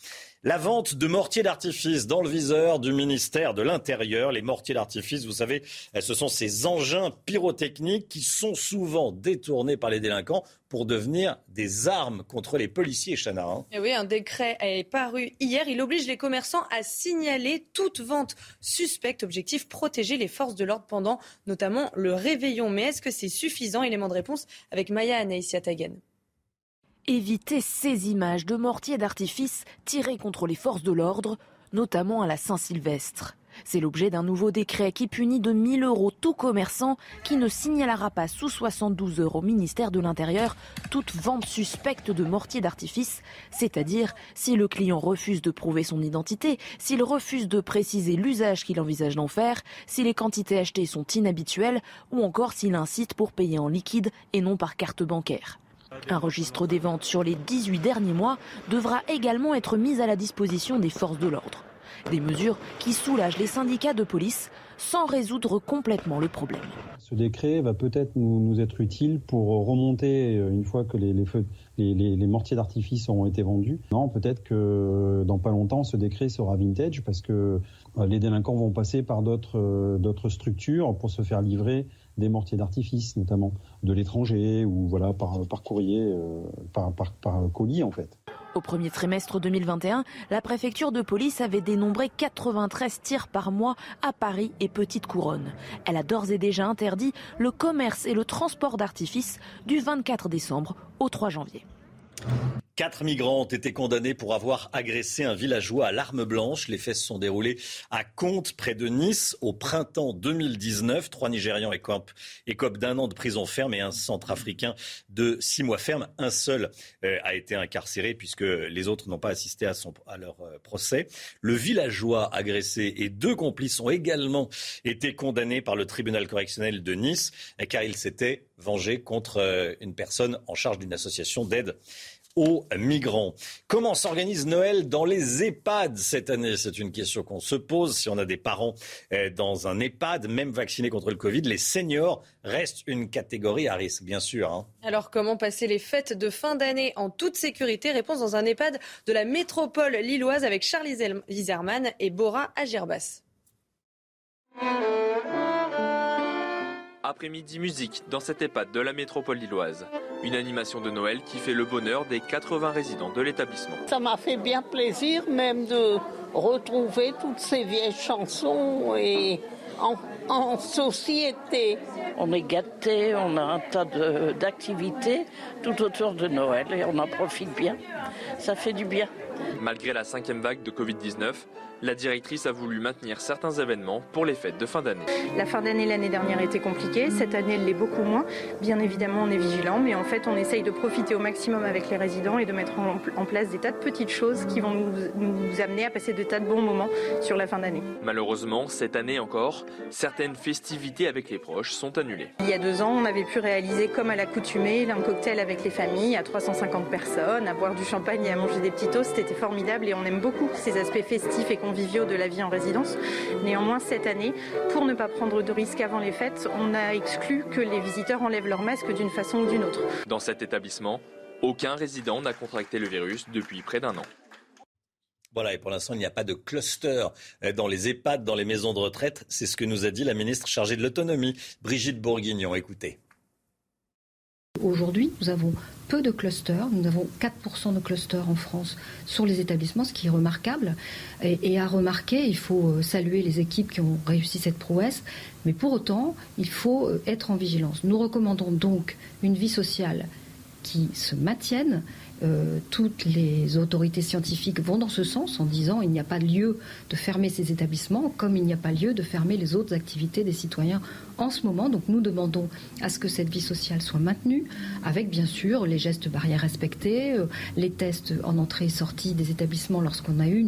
La vente de mortiers d'artifice dans le viseur du ministère de l'Intérieur. Les mortiers d'artifice, vous savez, ce sont ces engins pyrotechniques qui sont souvent détournés par les délinquants pour devenir des armes contre les policiers, Chana. Hein. Eh oui, un décret est paru hier. Il oblige les commerçants à signaler toute vente suspecte. Objectif, protéger les forces de l'ordre pendant notamment le réveillon. Mais est-ce que c'est suffisant? Élément de réponse avec Maya Anaïsia Tagen. Éviter ces images de mortiers d'artifice tirés contre les forces de l'ordre, notamment à la Saint-Sylvestre. C'est l'objet d'un nouveau décret qui punit de 1000 euros tout commerçant qui ne signalera pas sous 72 heures au ministère de l'Intérieur toute vente suspecte de mortiers d'artifice, c'est-à-dire si le client refuse de prouver son identité, s'il refuse de préciser l'usage qu'il envisage d'en faire, si les quantités achetées sont inhabituelles ou encore s'il incite pour payer en liquide et non par carte bancaire. Un registre des ventes sur les 18 derniers mois devra également être mis à la disposition des forces de l'ordre. Des mesures qui soulagent les syndicats de police sans résoudre complètement le problème. Ce décret va peut-être nous, être utile pour remonter euh, une fois que les, les, mortiers d'artifice auront été vendus. Non, peut-être que dans pas longtemps, ce décret sera vintage parce que euh, les délinquants vont passer par d'autres euh, structures pour se faire livrer des mortiers d'artifice, notamment de l'étranger ou voilà par, par courrier, euh, par, colis en fait. Au premier trimestre 2021, la préfecture de police avait dénombré 93 tirs par mois à Paris et Petite Couronne. Elle a d'ores et déjà interdit le commerce et le transport d'artifice du 24 décembre au 3 janvier. Quatre migrants ont été condamnés pour avoir agressé un villageois à l'arme blanche. Les faits se sont déroulés à Comte, près de Nice, au printemps 2019. Trois Nigérians écopent, d'un an de prison ferme et un centrafricain de six mois ferme. Un seul euh, a été incarcéré puisque les autres n'ont pas assisté à, à leur euh, procès. Le villageois agressé et deux complices ont également été condamnés par le tribunal correctionnel de Nice car ils s'étaient vengés contre euh, une personne en charge d'une association d'aide aux migrants. Comment s'organise Noël dans les EHPAD cette année? C'est une question qu'on se pose. Si on a des parents eh, dans un EHPAD, même vaccinés contre le Covid, les seniors restent une catégorie à risque, bien sûr. Hein. Alors comment passer les fêtes de fin d'année en toute sécurité? Réponse dans un EHPAD de la métropole lilloise avec Charlie Zerman et Bora Agirbas. Après-midi musique dans cette EHPAD de la métropole lilloise. Une animation de Noël qui fait le bonheur des 80 résidents de l'établissement. Ça m'a fait bien plaisir même de retrouver toutes ces vieilles chansons et en, société. On est gâtés, on a un tas d'activités tout autour de Noël et on en profite bien. Ça fait du bien. Malgré la cinquième vague de Covid-19, la directrice a voulu maintenir certains événements pour les fêtes de fin d'année. La fin d'année l'année dernière était compliquée, cette année elle l'est beaucoup moins. Bien évidemment on est vigilant, mais en fait on essaye de profiter au maximum avec les résidents et de mettre en, place des tas de petites choses qui vont nous, nous amener à passer de tas de bons moments sur la fin d'année. Malheureusement, cette année encore, certaines festivités avec les proches sont annulées. Il y a deux ans, on avait pu réaliser comme à l'accoutumée un cocktail avec les familles à 350 personnes, à boire du champagne et à manger des petits toasts, c'était formidable et on aime beaucoup ces aspects festifs et conviviaux de la vie en résidence. Néanmoins, cette année, pour ne pas prendre de risques avant les fêtes, on a exclu que les visiteurs enlèvent leur masque d'une façon ou d'une autre. Dans cet établissement, aucun résident n'a contracté le virus depuis près d'un an. Voilà, et pour l'instant, il n'y a pas de cluster dans les EHPAD, dans les maisons de retraite. C'est ce que nous a dit la ministre chargée de l'autonomie, Brigitte Bourguignon. Écoutez. Aujourd'hui, nous avons peu de clusters. Nous avons 4% de clusters en France sur les établissements, ce qui est remarquable. Et, à remarquer, il faut euh, saluer les équipes qui ont réussi cette prouesse. Mais pour autant, il faut euh, être en vigilance. Nous recommandons donc une vie sociale qui se maintienne. Euh, toutes les autorités scientifiques vont dans ce sens en disant il n'y a pas lieu de fermer ces établissements comme il n'y a pas lieu de fermer les autres activités des citoyens en ce moment. Donc nous demandons à ce que cette vie sociale soit maintenue, avec bien sûr les gestes barrières respectés, euh, les tests en entrée et sortie des établissements lorsqu'on a eu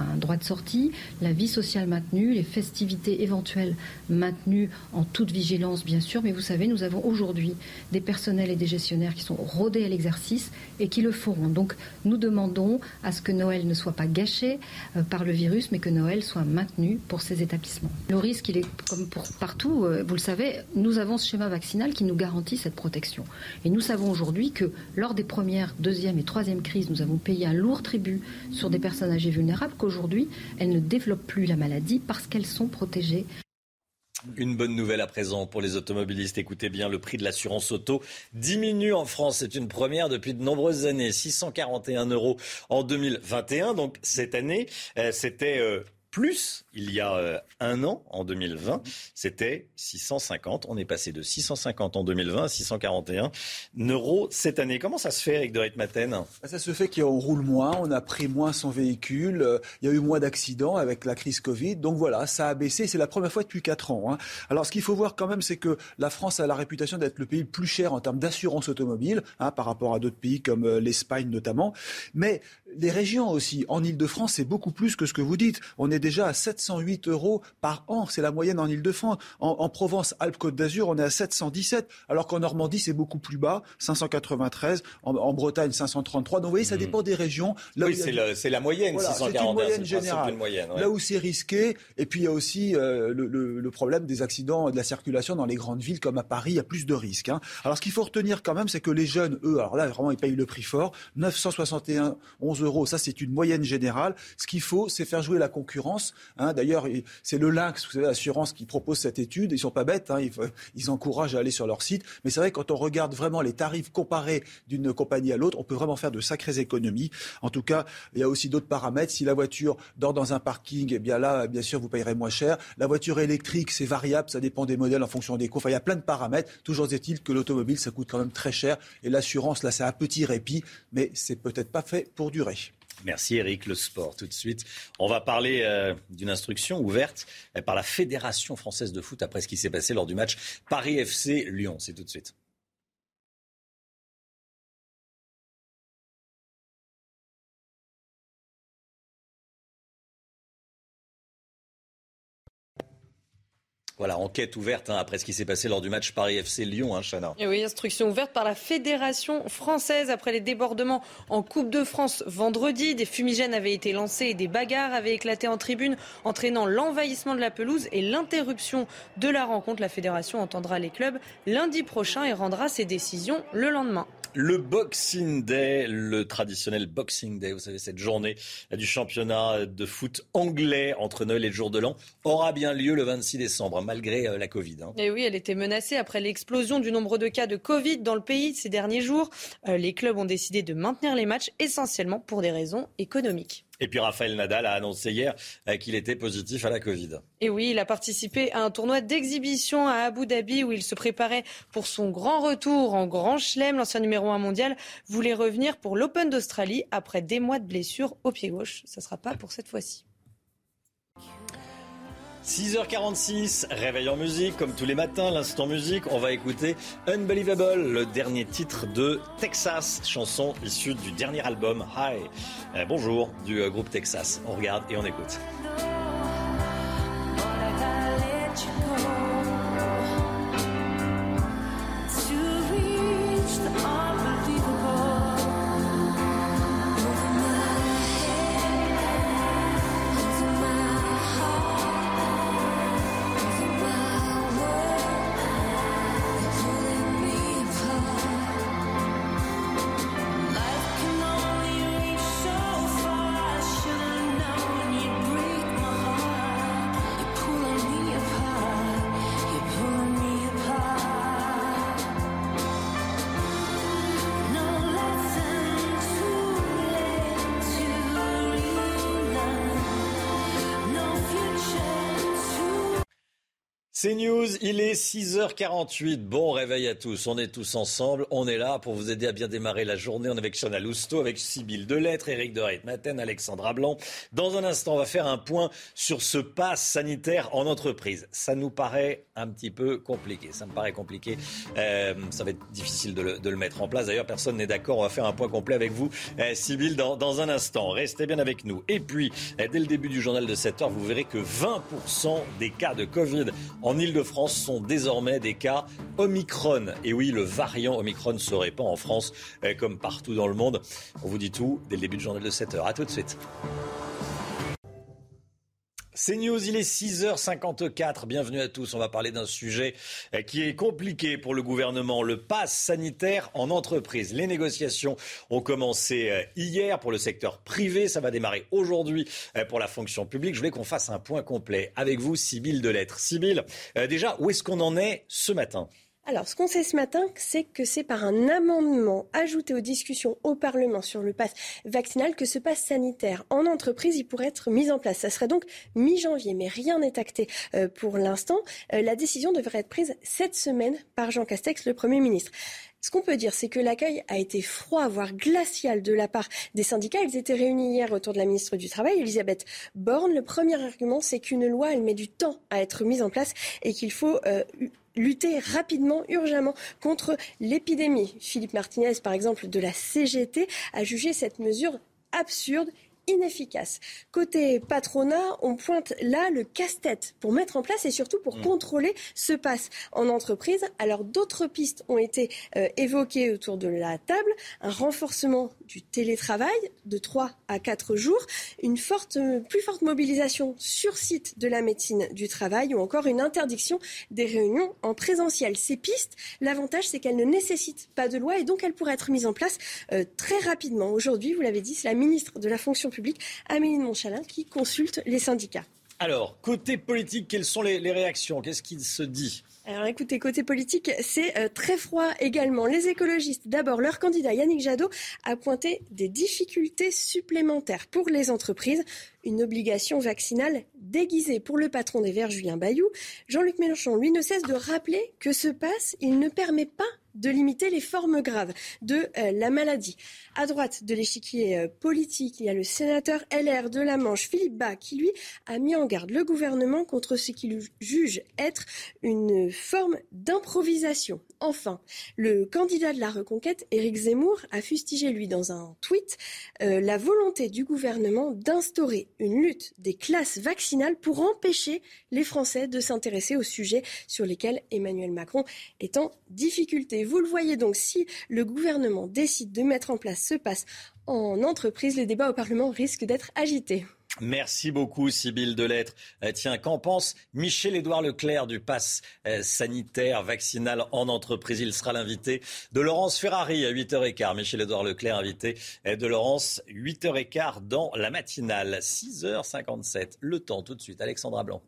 un droit de sortie, la vie sociale maintenue, les festivités éventuelles maintenues en toute vigilance bien sûr. Mais vous savez, nous avons aujourd'hui des personnels et des gestionnaires qui sont rodés à l'exercice et qui le feront. Donc nous demandons à ce que Noël ne soit pas gâché euh, par le virus, mais que Noël soit maintenu pour ces établissements. Le risque, il est comme pour partout. Vous le savez, nous avons ce schéma vaccinal qui nous garantit cette protection. Et nous savons aujourd'hui que lors des premières, deuxième et troisième crises, nous avons payé un lourd tribut sur des personnes âgées vulnérables, qu'aujourd'hui, elles ne développent plus la maladie parce qu'elles sont protégées. Une bonne nouvelle à présent pour les automobilistes. Écoutez bien, le prix de l'assurance auto diminue en France. C'est une première depuis de nombreuses années. 641 euros en 2021. Donc cette année, euh, c'était euh, plus il y a euh, un an, en 2020, c'était 650. On est passé de 650 en 2020 à 641 euros cette année. Comment ça se fait, Eric de Ritmaten bah, Ça se fait qu'on roule moins, on a pris moins son véhicule, euh, il y a eu moins d'accidents avec la crise Covid. Donc voilà, ça a baissé. C'est la première fois depuis 4 ans. Hein. Alors ce qu'il faut voir quand même, c'est que la France a la réputation d'être le pays le plus cher en termes d'assurance automobile, hein, par rapport à d'autres pays comme euh, l'Espagne notamment. Mais les régions aussi, en Ile-de-France, c'est beaucoup plus que ce que vous dites. On est déjà à 708 euros par an. C'est la moyenne en Ile-de-France. En, Provence, Alpes-Côte d'Azur, on est à 717, alors qu'en Normandie, c'est beaucoup plus bas, 593. En, Bretagne, 533. Donc vous voyez, ça hmm. dépend des régions. oui, c'est la moyenne, C'est une moyenne générale. Là où c'est risqué, et puis il y a aussi euh, le, problème des accidents de la circulation dans les grandes villes comme à Paris, il y a plus de risques. Hein. Alors ce qu'il faut retenir quand même, c'est que les jeunes, eux, alors là, vraiment, ils payent le prix fort. 961 11 euros, ça c'est une moyenne générale. Ce qu'il faut, c'est faire jouer la concurrence. Hein. D'ailleurs, c'est le Lynx, vous savez, l'assurance qui propose cette étude. Ils sont pas bêtes, hein. ils, encouragent à aller sur leur site. Mais c'est vrai, quand on regarde vraiment les tarifs comparés d'une compagnie à l'autre, on peut vraiment faire de sacrées économies. En tout cas, il y a aussi d'autres paramètres. Si la voiture dort dans un parking, eh bien là, bien sûr, vous payerez moins cher. La voiture électrique, c'est variable, ça dépend des modèles en fonction des coûts. Enfin, il y a plein de paramètres. Toujours est-il que l'automobile, ça coûte quand même très cher. Et l'assurance, là, c'est un petit répit, mais c'est peut-être pas fait pour durer. Merci Eric. Le sport tout de suite. On va parler euh, d'une instruction ouverte euh, par la Fédération française de foot après ce qui s'est passé lors du match Paris FC Lyon. C'est tout de suite. Voilà, enquête ouverte hein, après ce qui s'est passé lors du match Paris-FC Lyon, hein, Chana. Oui, instruction ouverte par la Fédération française après les débordements en Coupe de France vendredi. Des fumigènes avaient été lancés et des bagarres avaient éclaté en tribune, entraînant l'envahissement de la pelouse et l'interruption de la rencontre. La Fédération entendra les clubs lundi prochain et rendra ses décisions le lendemain. Le Boxing Day, le traditionnel Boxing Day, vous savez, cette journée du championnat de foot anglais entre Noël et le jour de l'an, aura bien lieu le 26 décembre, malgré euh, la Covid. Hein. Et oui, elle était menacée après l'explosion du nombre de cas de Covid dans le pays ces derniers jours. Euh, les clubs ont décidé de maintenir les matchs essentiellement pour des raisons économiques. Et puis Raphaël Nadal a annoncé hier euh, qu'il était positif à la Covid. Et oui, il a participé à un tournoi d'exhibition à Abu Dhabi où il se préparait pour son grand retour en Grand Chelem. L'ancien numéro 1 mondial voulait revenir pour l'Open d'Australie après des mois de blessure au pied gauche. Ça ne sera pas pour cette fois-ci. 6h46, réveil en musique, comme tous les matins, l'instant musique, on va écouter Unbelievable, le dernier titre de Texas, chanson issue du dernier album Hi. Euh, bonjour du euh, groupe Texas. On regarde et on écoute. Il est 6h48. Bon réveil à tous. On est tous ensemble. On est là pour vous aider à bien démarrer la journée. On est avec Chana Lousteau, avec Sybille Delettre, Éric de Maten, Alexandra Blanc. Dans un instant, on va faire un point sur ce pass sanitaire en entreprise. Ça nous paraît un petit peu compliqué. Ça me paraît compliqué. Euh, ça va être difficile de le, mettre en place. D'ailleurs, personne n'est d'accord. On va faire un point complet avec vous, euh, Sybille, dans, un instant. Restez bien avec nous. Et puis, euh, dès le début du journal de 7 h vous verrez que 20% des cas de Covid en Ile-de-France sont désormais des cas Omicron. Et oui, le variant Omicron se répand en France euh, comme partout dans le monde. On vous dit tout dès le début du journal de 7 h À tout de suite. C'est News, il est 6h54. Bienvenue à tous. On va parler d'un sujet euh, qui est compliqué pour le gouvernement, le pass sanitaire en entreprise. Les négociations ont commencé euh, hier pour le secteur privé. Ça va démarrer aujourd'hui euh, pour la fonction publique. Je voulais qu'on fasse un point complet avec vous, Sybille Delettre. Sybille, déjà, où est-ce qu'on en est ce matin? Alors, ce qu'on sait ce matin, c'est que c'est par un amendement ajouté aux discussions au Parlement sur le pass vaccinal que ce pass sanitaire en entreprise il pourrait être mis en place. Ça serait donc mi-janvier, mais rien n'est acté euh, pour l'instant. Euh, la décision devrait être prise cette semaine par Jean Castex, le Premier ministre. Ce qu'on peut dire, c'est que l'accueil a été froid, voire glacial de la part des syndicats. Ils étaient réunis hier autour de la ministre du Travail, Elisabeth Borne. Le premier argument, c'est qu'une loi, elle met du temps à être mise en place et qu'il faut euh, lutter rapidement, urgemment contre l'épidémie. Philippe Martinez, par exemple, de la CGT, a jugé cette mesure absurde inefficace. Côté patronat, on pointe là le casse-tête pour mettre en place et surtout pour mmh. contrôler ce passe en entreprise. Alors d'autres pistes ont été euh, évoquées autour de la table. Un renforcement du télétravail de 3 à 4 jours, une forte, plus forte mobilisation sur site de la médecine du travail ou encore une interdiction des réunions en présentiel. Ces pistes, l'avantage c'est qu'elles ne nécessitent pas de loi et donc elles pourraient être mises en place euh, très rapidement. Aujourd'hui, vous l'avez dit, c'est la ministre de la fonction publique Amélie Montchalin, qui consulte les syndicats. Alors, côté politique, quelles sont les, réactions? Qu'est-ce qu'il se dit? Alors écoutez, côté politique, c'est euh, très froid également. Les écologistes, d'abord, leur candidat Yannick Jadot a pointé des difficultés supplémentaires pour les entreprises. Une obligation vaccinale déguisée pour le patron des Verts, Julien Bayou. Jean-Luc Mélenchon, lui, ne cesse de rappeler que ce passe, il ne permet pas de limiter les formes graves de euh, la maladie. À droite de l'échiquier euh, politique, il y a le sénateur LR de la Manche, Philippe Bas, qui lui a mis en garde le gouvernement contre ce qu'il juge être une forme d'improvisation. Enfin, le candidat de la reconquête, Éric Zemmour, a fustigé, lui, dans un tweet, euh, la volonté du gouvernement d'instaurer une lutte des classes vaccinales vaccinal pour empêcher les Français de s'intéresser aux sujets sur lesquels Emmanuel Macron est en difficulté. Vous le voyez donc, si le gouvernement décide de mettre en place ce passe en entreprise, les débats au Parlement risquent d'être agités. Merci beaucoup, Sybille Delettre. Euh, tiens, qu'en pense Michel-Édouard Leclerc du pass euh, sanitaire vaccinal en entreprise? Il sera l'invité de Laurence Ferrari à 8h15. Michel-Édouard Leclerc, invité euh, de Laurence, 8h15 dans la matinale, 6h57. Le temps tout de suite, Alexandra Blanc.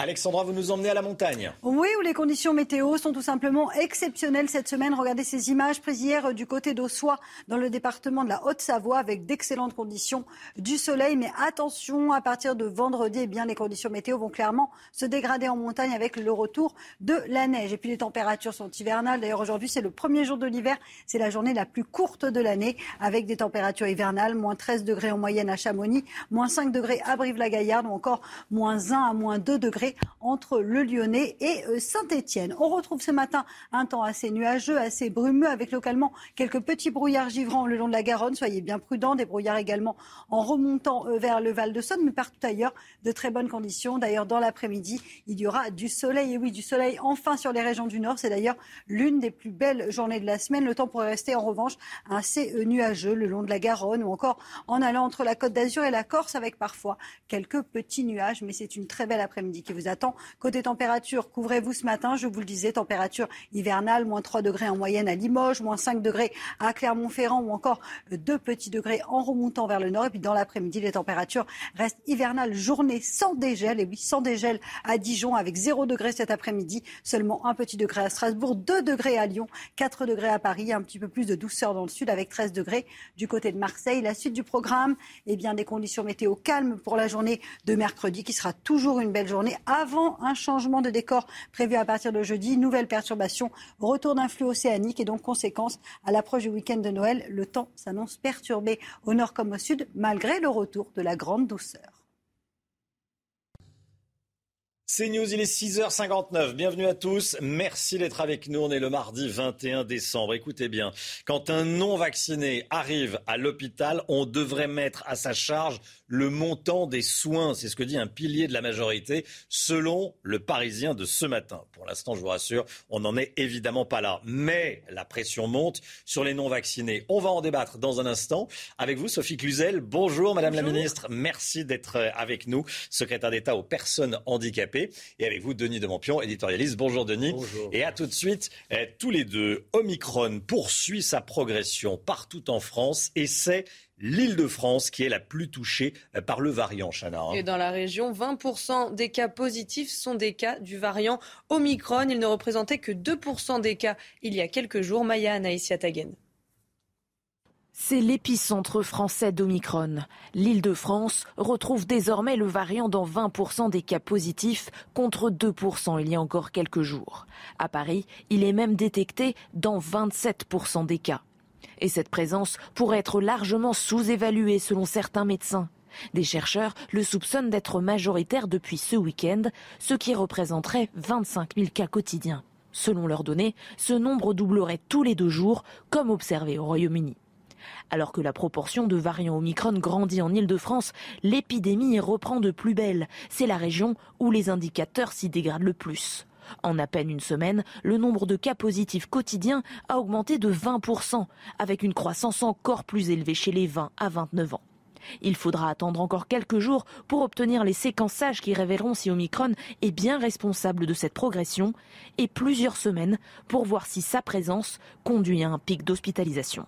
Alexandra, vous nous emmenez à la montagne. Oui, où les conditions météo sont tout simplement exceptionnelles cette semaine. Regardez ces images prises hier du côté d'Ossois, dans le département de la Haute-Savoie, avec d'excellentes conditions du soleil. Mais attention, à partir de vendredi, eh bien, les conditions météo vont clairement se dégrader en montagne avec le retour de la neige. Et puis les températures sont hivernales. D'ailleurs, aujourd'hui, c'est le premier jour de l'hiver. C'est la journée la plus courte de l'année, avec des températures hivernales, moins 13 degrés en moyenne à Chamonix, moins 5 degrés à Brive-la-Gaillarde, ou encore moins 1 à moins 2 degrés entre le Lyonnais et euh, Saint-Étienne. On retrouve ce matin un temps assez nuageux, assez brumeux, avec localement quelques petits brouillards givrants le long de la Garonne. Soyez bien prudents, des brouillards également en remontant euh, vers le Val de Saône, mais partout ailleurs, de très bonnes conditions. D'ailleurs, dans l'après-midi, il y aura du soleil. Et oui, du soleil enfin sur les régions du Nord. C'est d'ailleurs l'une des plus belles journées de la semaine. Le temps pourrait rester en revanche assez euh, nuageux le long de la Garonne ou encore en allant entre la Côte d'Azur et la Corse avec parfois quelques petits nuages. Mais c'est une très belle après-midi qui vous attend. Côté température, couvrez-vous ce matin, je vous le disais, température hivernale, moins 3 degrés en moyenne à Limoges, moins 5 degrés à Clermont-Ferrand ou encore 2 petits degrés en remontant vers le nord. Et puis dans l'après-midi, les températures restent hivernales, journée sans dégel. Et oui, sans dégel à Dijon avec 0 degré cet après-midi, seulement un petit degré à Strasbourg, 2 degrés à Lyon, 4 degrés à Paris, un petit peu plus de douceur dans le sud avec 13 degrés du côté de Marseille. La suite du programme, eh bien des conditions météo calmes pour la journée de mercredi qui sera toujours une belle journée avant un changement de décor prévu à partir de jeudi. Nouvelle perturbation, retour d'un flux océanique et donc conséquence à l'approche du week-end de Noël. Le temps s'annonce perturbé au nord comme au sud malgré le retour de la grande douceur. C'est News, il est 6h59. Bienvenue à tous. Merci d'être avec nous. On est le mardi 21 décembre. Écoutez bien, quand un non-vacciné arrive à l'hôpital, on devrait mettre à sa charge le montant des soins. C'est ce que dit un pilier de la majorité, selon le Parisien de ce matin. Pour l'instant, je vous rassure, on n'en est évidemment pas là. Mais la pression monte sur les non-vaccinés. On va en débattre dans un instant avec vous, Sophie Cluzel. Bonjour, Madame la Ministre. Merci d'être avec nous, secrétaire d'État aux personnes handicapées. Et avec vous, Denis de Montpion, éditorialiste. Bonjour Denis. Bonjour. Et à tout de suite, eh, tous les deux. Omicron poursuit sa progression partout en France et c'est l'île de France qui est la plus touchée eh, par le variant, Chana. hein. Et dans la région, 20% des cas positifs sont des cas du variant Omicron. Il ne représentait que 2% des cas il y a quelques jours. Maya Anaïs Yatagen. C'est l'épicentre français d'Omicron. L'île de France retrouve désormais le variant dans 20% des cas positifs contre 2% il y a encore quelques jours. À Paris, il est même détecté dans 27% des cas. Et cette présence pourrait être largement sous-évaluée selon certains médecins. Des chercheurs le soupçonnent d'être majoritaire depuis ce week-end, ce qui représenterait 25 000 cas quotidiens. Selon leurs données, ce nombre doublerait tous les deux jours, comme observé au Royaume-Uni. Alors que la proportion de variants Omicron grandit en Île-de-France, l'épidémie reprend de plus belle. C'est la région où les indicateurs s'y dégradent le plus. En à peine une semaine, le nombre de cas positifs quotidiens a augmenté de 20%, avec une croissance encore plus élevée chez les 20 à 29 ans. Il faudra attendre encore quelques jours pour obtenir les séquençages qui révéleront si Omicron est bien responsable de cette progression et plusieurs semaines pour voir si sa présence conduit à un pic d'hospitalisation.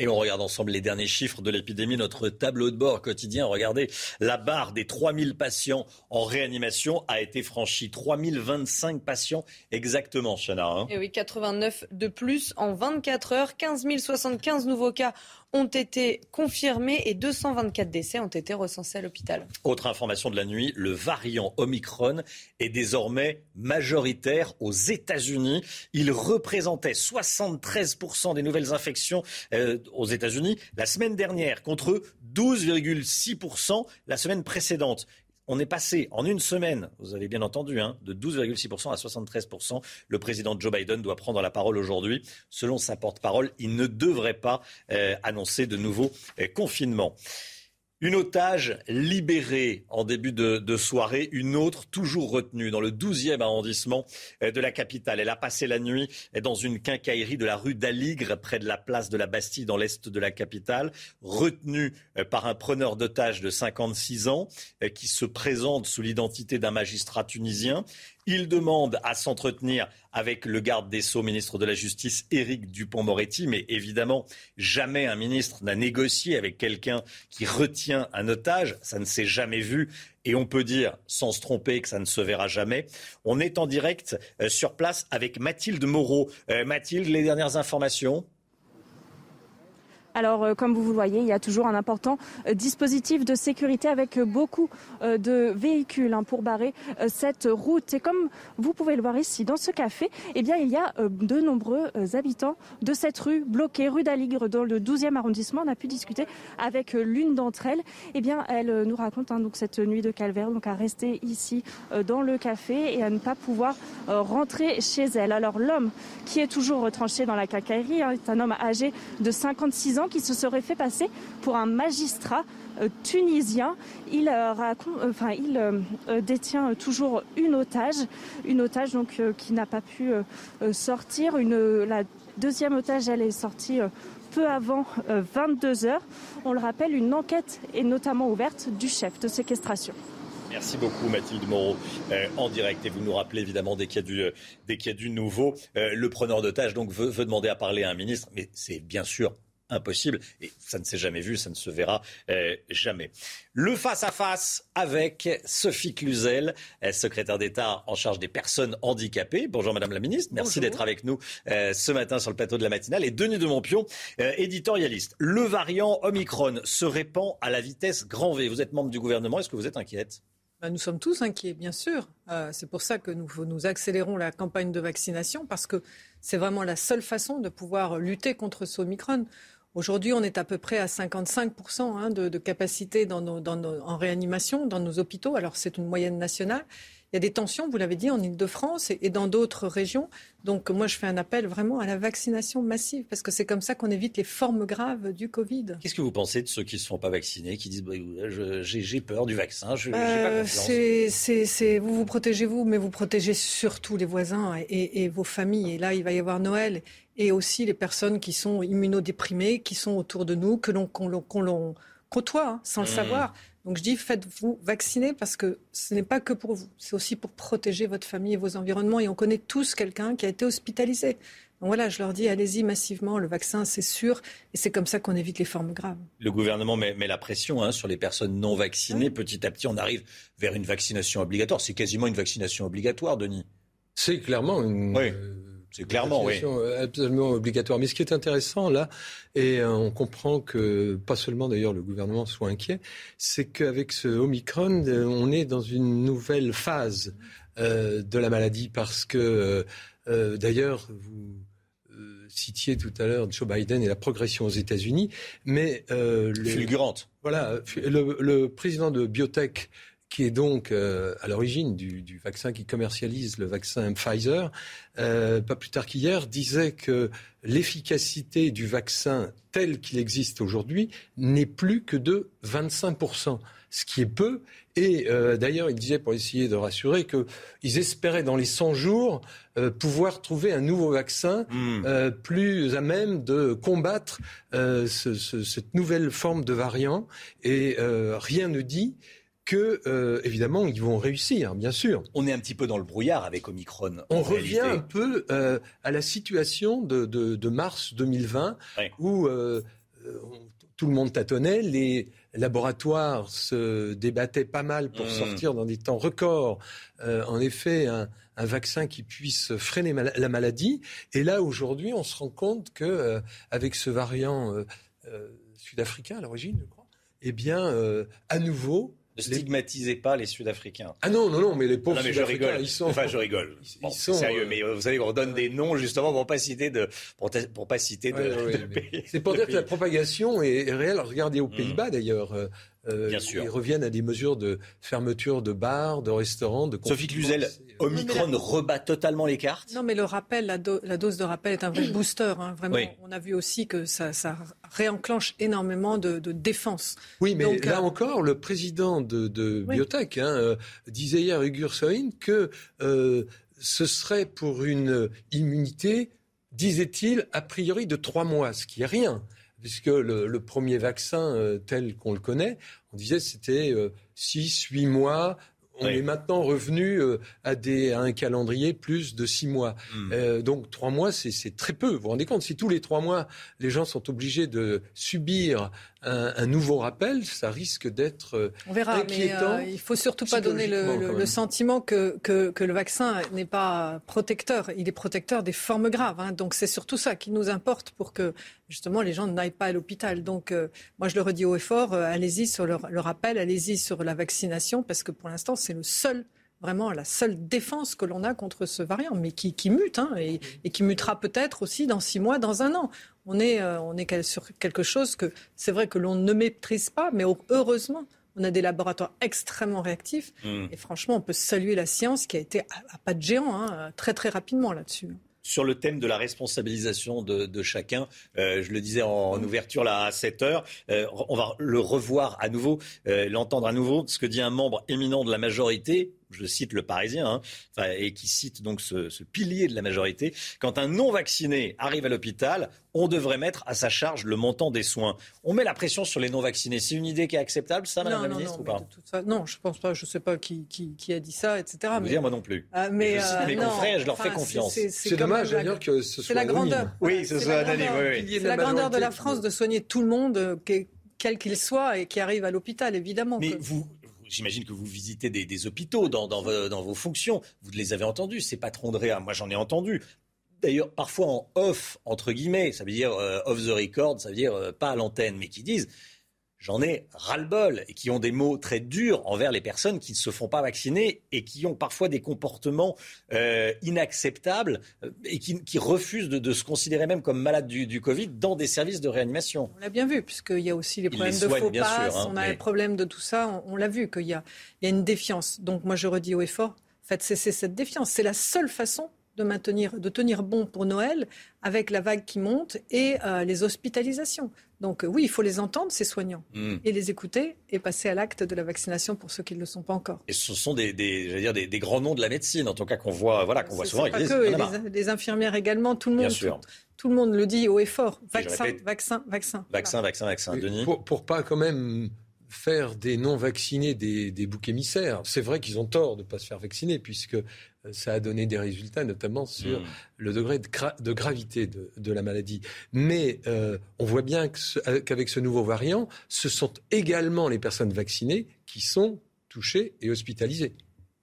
Et on regarde ensemble les derniers chiffres de l'épidémie, notre tableau de bord quotidien. Regardez, la barre des 3000 patients en réanimation a été franchie. 3025 patients exactement, Chana. hein. Et oui, 89 de plus en 24 heures. 15 075 nouveaux cas ont été confirmés et 224 décès ont été recensés à l'hôpital. Autre information de la nuit, le variant Omicron est désormais majoritaire aux États-Unis. Il représentait 73% des nouvelles infections euh, aux États-Unis la semaine dernière contre 12,6% la semaine précédente. On est passé en une semaine, vous avez bien entendu, hein, de 12,6% à 73%. Le président Joe Biden doit prendre la parole aujourd'hui. Selon sa porte-parole, il ne devrait pas euh, annoncer de nouveaux euh, confinements. Une otage libérée en début de, soirée, une autre toujours retenue dans le 12e arrondissement euh, de la capitale. Elle a passé la nuit dans une quincaillerie de la rue d'Aligre, près de la place de la Bastille, dans l'est de la capitale, retenue euh, par un preneur d'otage de 56 ans euh, qui se présente sous l'identité d'un magistrat tunisien. Il demande à s'entretenir avec le garde des Sceaux, ministre de la Justice, Éric Dupont-Moretti. Mais évidemment, jamais un ministre n'a négocié avec quelqu'un qui retient un otage. Ça ne s'est jamais vu. Et on peut dire, sans se tromper, que ça ne se verra jamais. On est en direct euh, sur place avec Mathilde Moreau. Euh, Mathilde, les dernières informations? Alors, euh, comme vous le voyez, il y a toujours un important euh, dispositif de sécurité avec euh, beaucoup de véhicules hein, pour barrer cette route. Et comme vous pouvez le voir ici, dans ce café, eh bien, il y a de nombreux habitants de cette rue bloquée, rue d'Aligre, dans le 12e arrondissement. On a pu discuter avec l'une d'entre elles. Eh bien, elle nous raconte hein, donc cette nuit de calvaire, donc à rester ici dans le café et à ne pas pouvoir rentrer chez elle. Alors, l'homme qui est toujours retranché dans la cacaillerie hein, est un homme âgé de 56 ans qui se serait fait passer pour un magistrat euh, tunisien. Il, euh, euh, détient toujours une otage, une otage donc qui n'a pas pu sortir. La deuxième otage, elle est sortie peu avant 22 heures. On le rappelle, une enquête est notamment ouverte du chef de séquestration. Merci beaucoup Mathilde Moreau en direct et vous nous rappelez évidemment dès qu'il y a du, y a du nouveau. le preneur d'otage donc veut, veut, demander à parler à un ministre, mais c'est bien sûr impossible. Et ça ne s'est jamais vu, ça ne se verra euh, jamais. Le face-à-face avec Sophie Cluzel, euh, secrétaire d'État en charge des personnes handicapées. Bonjour Madame la Ministre, merci d'être avec nous euh, ce matin sur le plateau de la matinale. Et Denis de Montpion, éditorialiste. Le variant Omicron se répand à la vitesse grand V. Vous êtes membre du gouvernement, est-ce que vous êtes inquiète? Bah, nous sommes tous inquiets, bien sûr. c'est pour ça que nous, nous accélérons la campagne de vaccination, parce que c'est vraiment la seule façon de pouvoir lutter contre ce Omicron. Aujourd'hui, on est à peu près à 55% hein, de, capacité en réanimation dans nos hôpitaux. Alors, c'est une moyenne nationale. Il y a des tensions, vous l'avez dit, en Ile-de-France et, dans d'autres régions. Donc, moi, je fais un appel vraiment à la vaccination massive, parce que c'est comme ça qu'on évite les formes graves du Covid. Qu'est-ce que vous pensez de ceux qui ne se font pas vacciner, qui disent bah, j'ai peur du vaccin, je, euh, pas Vous vous protégez vous, mais vous protégez surtout les voisins et, et vos familles. Et là, il va y avoir Noël et aussi les personnes qui sont immunodéprimées, qui sont autour de nous, que l'on côtoie hein, sans le mmh. savoir. Donc je dis, faites-vous vacciner parce que ce n'est pas que pour vous, c'est aussi pour protéger votre famille et vos environnements. Et on connaît tous quelqu'un qui a été hospitalisé. Donc voilà, je leur dis, allez-y massivement, le vaccin, c'est sûr, et c'est comme ça qu'on évite les formes graves. Le gouvernement met, la pression hein, sur les personnes non vaccinées. Petit à petit, on arrive vers une vaccination obligatoire. C'est quasiment une vaccination obligatoire, Denis. C'est clairement une, oui. C'est clairement, oui. Euh, absolument obligatoire. Mais ce qui est intéressant là, et euh, on comprend que pas seulement d'ailleurs le gouvernement soit inquiet, c'est qu'avec ce Omicron, euh, on est dans une nouvelle phase de la maladie parce que d'ailleurs vous citiez tout à l'heure Joe Biden et la progression aux États-Unis, mais fulgurante. Voilà, le, le, président de biotech qui est donc euh, à l'origine du, vaccin qui commercialise le vaccin Pfizer, euh, pas plus tard qu'hier, disait que l'efficacité du vaccin tel qu'il existe aujourd'hui n'est plus que de 25%, ce qui est peu. Et euh, d'ailleurs, il disait, pour essayer de rassurer, qu'ils espéraient dans les 100 jours pouvoir trouver un nouveau vaccin hmm. plus à même de combattre cette nouvelle forme de variant. Et rien ne dit que, euh, évidemment, ils vont réussir, bien sûr. On est un petit peu dans le brouillard avec Omicron. On revient un peu euh, à la situation de, mars 2020, où euh, tout le monde tâtonnait, les laboratoires se débattaient pas mal pour mmh. sortir dans des temps records, en effet, un, vaccin qui puisse freiner la maladie. Et là, aujourd'hui, on se rend compte que avec ce variant sud-africain à l'origine, je crois, eh bien, à nouveau, ne stigmatisez pas les Sud-Africains. Ah non, non, non, mais les pauvres Sud-Africains, ils sont. Enfin, je rigole. Ils, sont sérieux, euh, mais euh, vous savez, on donne des noms justement pour pas citer de, pour, pas citer de, C'est pour dire que la propagation est, réelle. Regardez aux. Pays-Bas d'ailleurs. Bien sûr. ils reviennent à des mesures de fermeture de bars, de restaurants, de Sophie Cluzel, Omicron rebat totalement les cartes. Non, mais le rappel, la, dose de rappel est un vrai booster. Hein. Vraiment, on a vu aussi que ça, réenclenche énormément de, défense. Oui, mais là encore, le président de, Biotech hein, disait hier, Ugur Soin, que ce serait pour une immunité, disait-il, a priori de trois mois, ce qui est rien, puisque le, premier vaccin euh, tel qu'on le connaît, on disait c'était euh, six, huit mois, on est maintenant revenu euh, à, des, un calendrier plus de six mois. Hmm. Euh, donc trois mois, c'est très peu. Vous vous rendez compte Si tous les trois mois, les gens sont obligés de subir un, nouveau rappel, ça risque d'être euh, On verra, inquiétant. Mais, il faut surtout pas donner le, sentiment que, que, que, le vaccin n'est pas protecteur. Il est protecteur des formes graves. Hein. Donc c'est surtout ça qui nous importe pour que justement les gens n'aillent pas à l'hôpital. Donc moi je le redis haut et fort, allez-y sur le, le rappel, allez-y sur la vaccination parce que pour l'instant c'est le seul vraiment la seule défense que l'on a contre ce variant, mais qui, mute hein, et, qui mutera peut-être aussi dans six mois, dans un an. On est, euh, on est sur quelque chose que c'est vrai que l'on ne maîtrise pas, mais heureusement, on a des laboratoires extrêmement réactifs. Mmh. Et franchement, on peut saluer la science qui a été à, pas de géant hein, très très rapidement là-dessus sur le thème de la responsabilisation de, chacun. Euh, je le disais en, ouverture là à 7 heures. Euh, on va le revoir à nouveau, euh, l'entendre à nouveau, ce que dit un membre éminent de la majorité je cite le Parisien, hein, et qui cite donc ce, pilier de la majorité, quand un non-vacciné arrive à l'hôpital, on devrait mettre à sa charge le montant des soins. On met la pression sur les non-vaccinés. C'est une idée qui est acceptable, ça, Madame la Ministre, non, ou pas Non, je pense pas. Je ne sais pas qui, a dit ça, etc. Je dire, moi non plus. Ah, mais je cite mes euh, confrères, je leur fais confiance. C'est dommage d'ailleurs que ce soit la grandeur. Oui, ce soit anonyme. C'est la, grandeur de la France de soigner tout le monde, euh, quel qu'il soit, et qui arrive à l'hôpital, évidemment. Mais vous, j'imagine que vous visitez des, hôpitaux dans, vos, fonctions. Vous les avez entendus, ces patrons de réa. Moi, j'en ai entendu. D'ailleurs, parfois en off, entre guillemets, ça veut dire euh, off the record, ça veut dire euh, pas à l'antenne, mais qui disent j'en ai ras-le-bol et qui ont des mots très durs envers les personnes qui ne se font pas vacciner et qui ont parfois des comportements euh, inacceptables euh, et qui, refusent de, se considérer même comme malades du, Covid dans des services de réanimation. On l'a bien vu, puisqu'il y a aussi les problèmes de faux passes, hein, on a les problèmes de tout ça, on, l'a vu qu'il y, y a, une défiance. Donc moi je redis au effort, faites cesser cette défiance. C'est la seule façon de maintenir, de tenir bon pour Noël avec la vague qui monte et euh, les hospitalisations. Donc oui, il faut les entendre, ces soignants, hmm. et les écouter et passer à l'acte de la vaccination pour ceux qui ne le sont pas encore. Et ce sont des, des, dire des, grands noms de la médecine, en tout cas qu'on voit, voilà, qu'on voit souvent. Pas que, les, infirmières également, tout le monde. Tout, le monde le dit haut et fort. Vaccin, vaccin, vaccin. Vaccin, vaccin, vaccin. Denis. Pour, pour pas quand même faire des non-vaccinés des, des boucs émissaires. C'est vrai qu'ils ont tort de ne pas se faire vacciner, puisque euh, ça a donné des résultats, notamment sur hmm. le degré de, gravité de, la maladie. Mais euh, on voit bien euh, qu'avec ce nouveau variant, ce sont également les personnes vaccinées qui sont touchées et hospitalisées.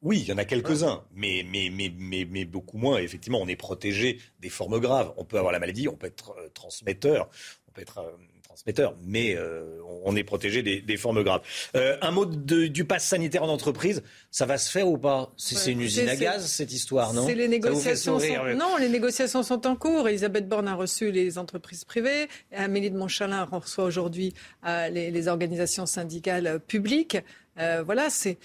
Oui, il y en a quelques-uns, mais, mais, mais, mais, beaucoup moins. Effectivement, on est protégé des formes graves. On peut avoir la maladie, on peut être transmetteur, on peut être mais euh, on est protégé des, formes graves. Euh, un mot du pass sanitaire en entreprise, ça va se faire ou pas? C'est une usine à gaz cette histoire, non? les négociations. Non, les négociations sont en cours. Elisabeth Borne a reçu les entreprises privées. Amélie de Montchalin reçoit aujourd'hui euh, les, organisations syndicales publiques. voilà, c'est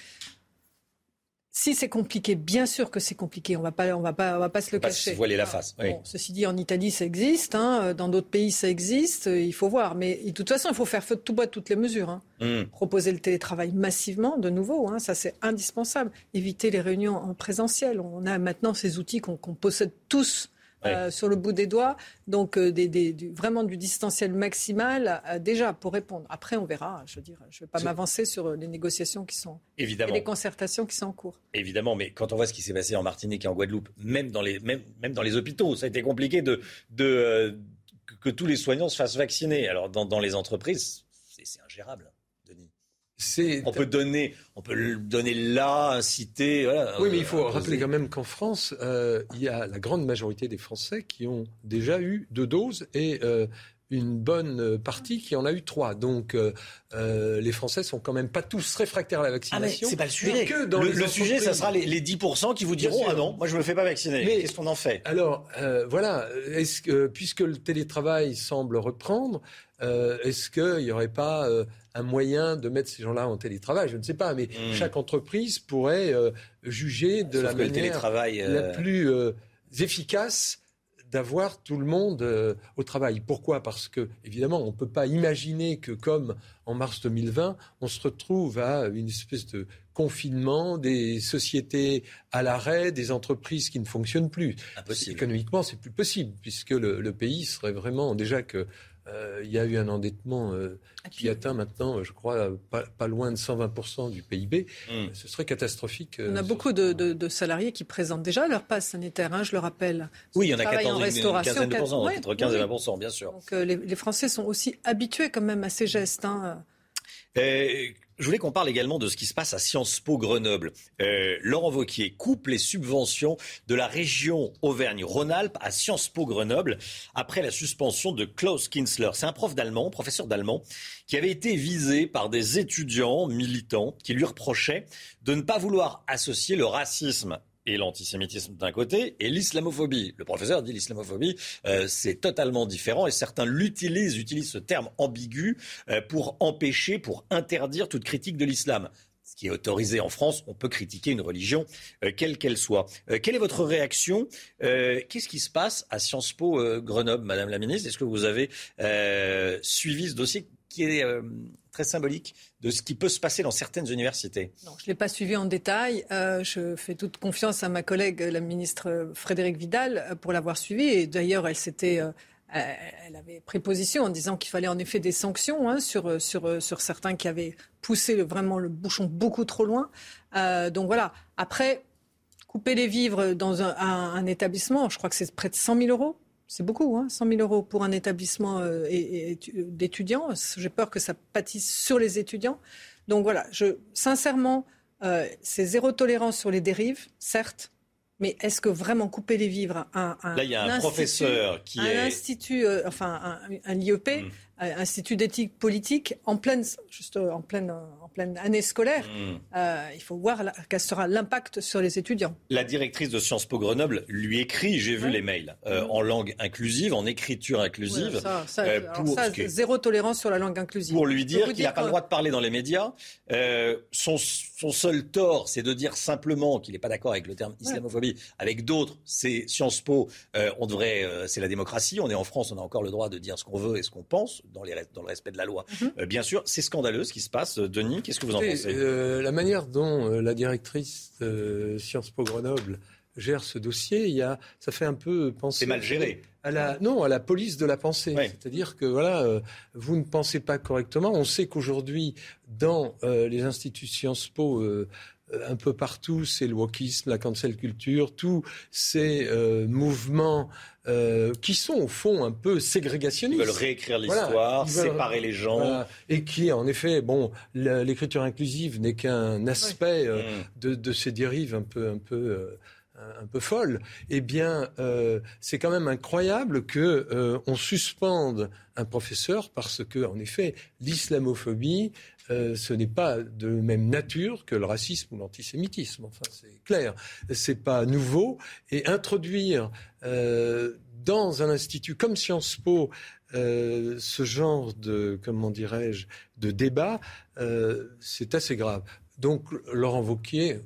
si c'est compliqué, bien sûr que c'est compliqué. On va pas, on va pas, on va pas se le cacher. Se voiler la face. ceci dit, en Italie, ça existe. Hein. Dans d'autres pays, ça existe. Il faut voir. Mais de toute façon, il faut faire feu de tout bois de toutes les mesures. Hein. Hmm. Proposer le télétravail massivement, de nouveau, hein. ça c'est indispensable. Éviter les réunions en présentiel. On a maintenant ces outils qu'on possède tous euh, sur le bout des doigts. Donc, euh, des, vraiment du distanciel maximal euh, déjà pour répondre. Après, on verra. Je veux dire, je ne vais pas m'avancer sur les négociations qui sont Évidemment. et les concertations qui sont en cours. Évidemment, mais quand on voit ce qui s'est passé en Martinique et en Guadeloupe, même dans les, même, même dans les hôpitaux, ça a été compliqué de, de que tous les soignants se fassent vacciner. Alors, dans, dans les entreprises, c'est ingérable. On peut donner, on peut le donner là, inciter. oui, mais il faut euh, rappeler quand même qu'en France, euh, il y a la grande majorité des Français qui ont déjà eu deux doses et euh, une bonne partie qui en a eu trois. Donc les Français sont quand même pas tous réfractaires à la vaccination. Ah mais c'est pas le sujet. le, sujet, ça sera les, 10% qui vous diront ah non, moi je me fais pas vacciner. Qu'est-ce qu'on en fait? Alors voilà, est-ce que puisque le télétravail semble reprendre, est-ce qu'il n'y aurait pas un moyen de mettre ces gens-là en télétravail, je ne sais pas, mais hmm. chaque entreprise pourrait euh, juger de la manière la euh, plus euh, efficace d'avoir tout le monde au travail. Pourquoi? Parce que, évidemment, on ne peut pas imaginer que, comme en mars 2020, on se retrouve à une espèce de confinement, des sociétés à l'arrêt, des entreprises qui ne fonctionnent plus. Impossible. Économiquement, c'est plus possible, puisque le, le, pays serait vraiment, déjà que euh, il y a eu un endettement euh, qui atteint maintenant, je crois, pas, loin de 120% du PIB. Hmm. Ce serait catastrophique. Euh, On a beaucoup de, salariés qui présentent déjà leur passe sanitaire, hein, je le rappelle. Oui, il y en a 14, en restauration, une, de entre 15 et 20%, bien sûr. Donc les, Français sont aussi habitués quand même à ces gestes. Hein. Je voulais qu'on parle également de ce qui se passe à Sciences Po Grenoble. Euh, Laurent Vauquier coupe les subventions de la région Auvergne-Rhône-Alpes à Sciences Po Grenoble après la suspension de Klaus Kinsler. C'est un prof d'allemand, professeur d'allemand, qui avait été visé par des étudiants militants qui lui reprochaient de ne pas vouloir associer le racisme et l'antisémitisme d'un côté et l'islamophobie. Le professeur dit l'islamophobie, euh, c'est totalement différent et certains l'utilisent, utilisent ce terme ambigu euh, pour empêcher, pour interdire toute critique de l'islam. Ce qui est autorisé en France, on peut critiquer une religion, euh, quelle qu'elle soit. quelle est votre réaction Qu'est-ce qui se passe à Sciences Po Grenoble, Madame la Ministre? Est-ce que vous avez suivi ce dossier qui est très symbolique de ce qui peut se passer dans certaines universités. Non, je ne l'ai pas suivi en détail. Euh, je fais toute confiance à ma collègue, la ministre Frédérique Vidal, euh, pour l'avoir suivi. Et d'ailleurs, elle s'était... Euh, elle avait pris position en disant qu'il fallait en effet des sanctions hein, sur, sur, sur certains qui avaient poussé vraiment le bouchon beaucoup trop loin. donc voilà. Après, couper les vivres dans un, un établissement, je crois que c'est près de 100 000 euros c'est beaucoup, hein, 100 000 euros pour un établissement euh, d'étudiants. J'ai peur que ça pâtisse sur les étudiants. Donc voilà, je, sincèrement, euh, c'est zéro tolérance sur les dérives, certes, mais est-ce que vraiment couper les vivres à un, Là, il y a un professeur qui un est... institut, euh, enfin un, IEP, mm. Institut d'éthique politique, en pleine, juste en pleine, pleine année scolaire, hmm. euh, il faut voir quel sera l'impact sur les étudiants. La directrice de Sciences Po Grenoble lui écrit, j'ai vu les mails, euh, en langue inclusive, en écriture inclusive. Euh, pour, zéro tolérance sur la langue inclusive. Pour lui dire qu'il n'a pas le droit de parler dans les médias. son, son, seul tort, c'est de dire simplement qu'il n'est pas d'accord avec le terme islamophobie. Avec d'autres, c'est Sciences Po, on devrait, c'est la démocratie. On est en France, on a encore le droit de dire ce qu'on veut et ce qu'on pense dans, les, dans le respect de la loi. Mhm. bien sûr, c'est scandaleux ce qui se passe, Denis. Qu'est-ce que vous en pensez? euh, La manière dont euh, la directrice Sciences Po Grenoble gère ce dossier, il y a, ça fait un peu penser. C'est mal géré. À la, non, à la police de la pensée. C'est-à-dire que voilà, euh, vous ne pensez pas correctement. On sait qu'aujourd'hui, dans les instituts Sciences Po, un peu partout, c'est le wokisme, la cancel culture, tous ces mouvements euh, qui sont au fond un peu ségrégationnistes. Ils veulent réécrire l'histoire, séparer les gens. Et qui, en effet, bon, l'écriture inclusive n'est qu'un aspect euh, mm. de, ces dérives un peu, un peu, euh, un peu folles. Eh bien, c'est quand même incroyable que on suspende un professeur parce que, en effet, l'islamophobie, ce n'est pas de même nature que le racisme ou l'antisémitisme. Enfin, c'est clair. C'est pas nouveau. Et introduire euh, dans un institut comme Sciences Po, euh, ce genre de, comment dirais-je, de débat, euh, c'est assez grave. Donc, Laurent Vauquier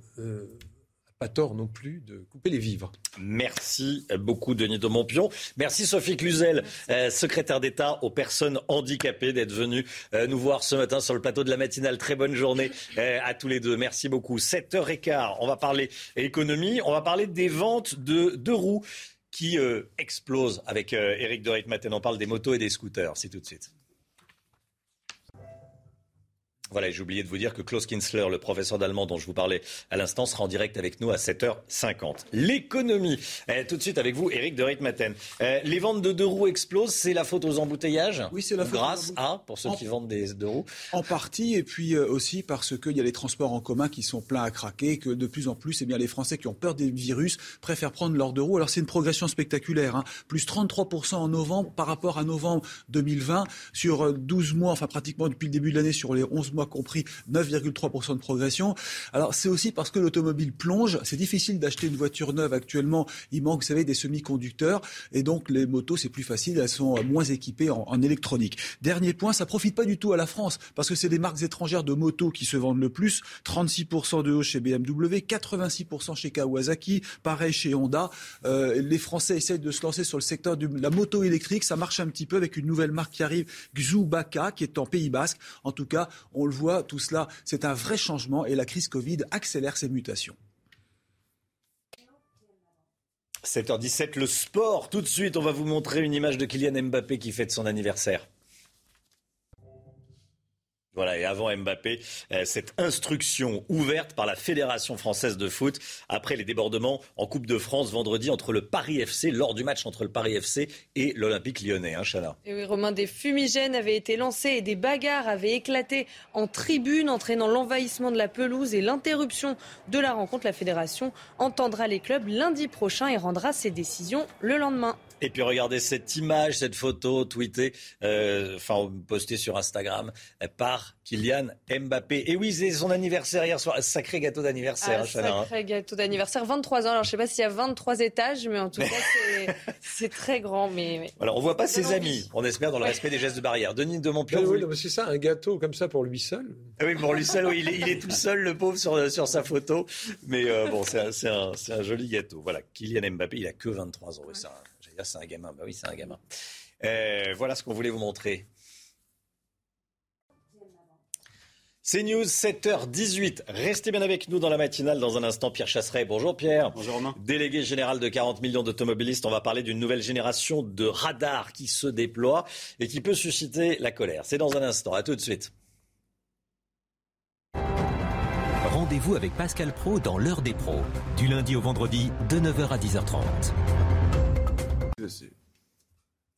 pas tort non plus de couper les vivres. Merci beaucoup, Denis de Montpion. Merci, Sophie Cluzel, secrétaire d'État aux personnes handicapées, d'être venue nous voir ce matin sur le plateau de la matinale. Très bonne journée à tous les deux. Merci beaucoup. 7h15, on va parler économie, on va parler des ventes de deux roues qui euh, explose avec euh, Eric de Ritmaten. On parle des motos et des scooters. C'est tout de suite. Voilà, j'ai oublié de vous dire que Klaus Kinsler, le professeur d'allemand dont je vous parlais à l'instant, sera en direct avec nous à 7h50. L'économie. Eh, tout de suite avec vous, Eric de Ritmaten. Eh, les ventes de deux roues explosent, c'est la faute aux embouteillages? Oui, c'est la faute Grâce à, pour ceux qui vendent des deux roues En partie, et puis euh, aussi parce qu'il y a les transports en commun qui sont pleins à craquer, que de plus en plus, eh bien, les Français qui ont peur des virus préfèrent prendre leurs deux roues. Alors c'est une progression spectaculaire, hein. plus 33% en novembre par rapport à novembre 2020, sur 12 euh, mois, enfin pratiquement depuis le début de l'année, sur les 11 mois compris 9,3% de progression. Alors c'est aussi parce que l'automobile plonge. C'est difficile d'acheter une voiture neuve actuellement. Il manque, vous savez, des semi-conducteurs. Et donc les motos, c'est plus facile. Elles sont moins équipées en, électronique. Dernier point, ça profite pas du tout à la France parce que c'est les marques étrangères de motos qui se vendent le plus. 36% de hausse chez BMW, 86% chez Kawasaki, pareil chez Honda. Euh, les Français essayent de se lancer sur le secteur de la moto électrique. Ça marche un petit peu avec une nouvelle marque qui arrive, Xubaka, qui est en Pays Basque. En tout cas, on le voit, tout cela, c'est un vrai changement et la crise Covid accélère ces mutations. 7h17, le sport. Tout de suite, on va vous montrer une image de Kylian Mbappé qui fête son anniversaire. Voilà, et avant Mbappé, euh, cette instruction ouverte par la Fédération française de foot après les débordements en Coupe de France vendredi entre le Paris FC, lors du match entre le Paris FC et l'Olympique lyonnais, hein. Et oui, Romain, des fumigènes avaient été lancés et des bagarres avaient éclaté en tribune, entraînant l'envahissement de la pelouse et l'interruption de la rencontre. La Fédération entendra les clubs lundi prochain et rendra ses décisions le lendemain. Et puis regardez cette image, cette photo tweetée, euh, enfin postée sur Instagram par Kylian Mbappé. Et oui, c'est son anniversaire hier soir. Sacré gâteau d'anniversaire, ah, hein. Sacré gâteau d'anniversaire, 23 ans. Alors je sais pas s'il y a 23 étages, mais en tout cas c'est très grand. Mais, Alors on voit pas ses amis. On espère dans le respect des gestes de barrière. Denis de Montpion. Oui, oui, c'est ça, un gâteau comme ça pour lui seul. Ah oui, pour lui seul. Oui, il, est, tout seul, le pauvre, sur, sur sa photo. Mais euh, bon, c'est un, un, joli gâteau. Voilà, Kylian Mbappé, il a que 23 ans. C'est un c'est un gamin. Bah oui, c'est un gamin. Euh, voilà ce qu'on voulait vous montrer. C'est News 7h18. Restez bien avec nous dans la matinale. Dans un instant, Pierre Chasseret. Bonjour Pierre. Bonjour Romain. Délégué général de 40 millions d'automobilistes. On va parler d'une nouvelle génération de radars qui se déploie et qui peut susciter la colère. C'est dans un instant. À tout de suite. Rendez-vous avec Pascal Pro dans l'heure des pros. Du lundi au vendredi, de 9h à 10h30.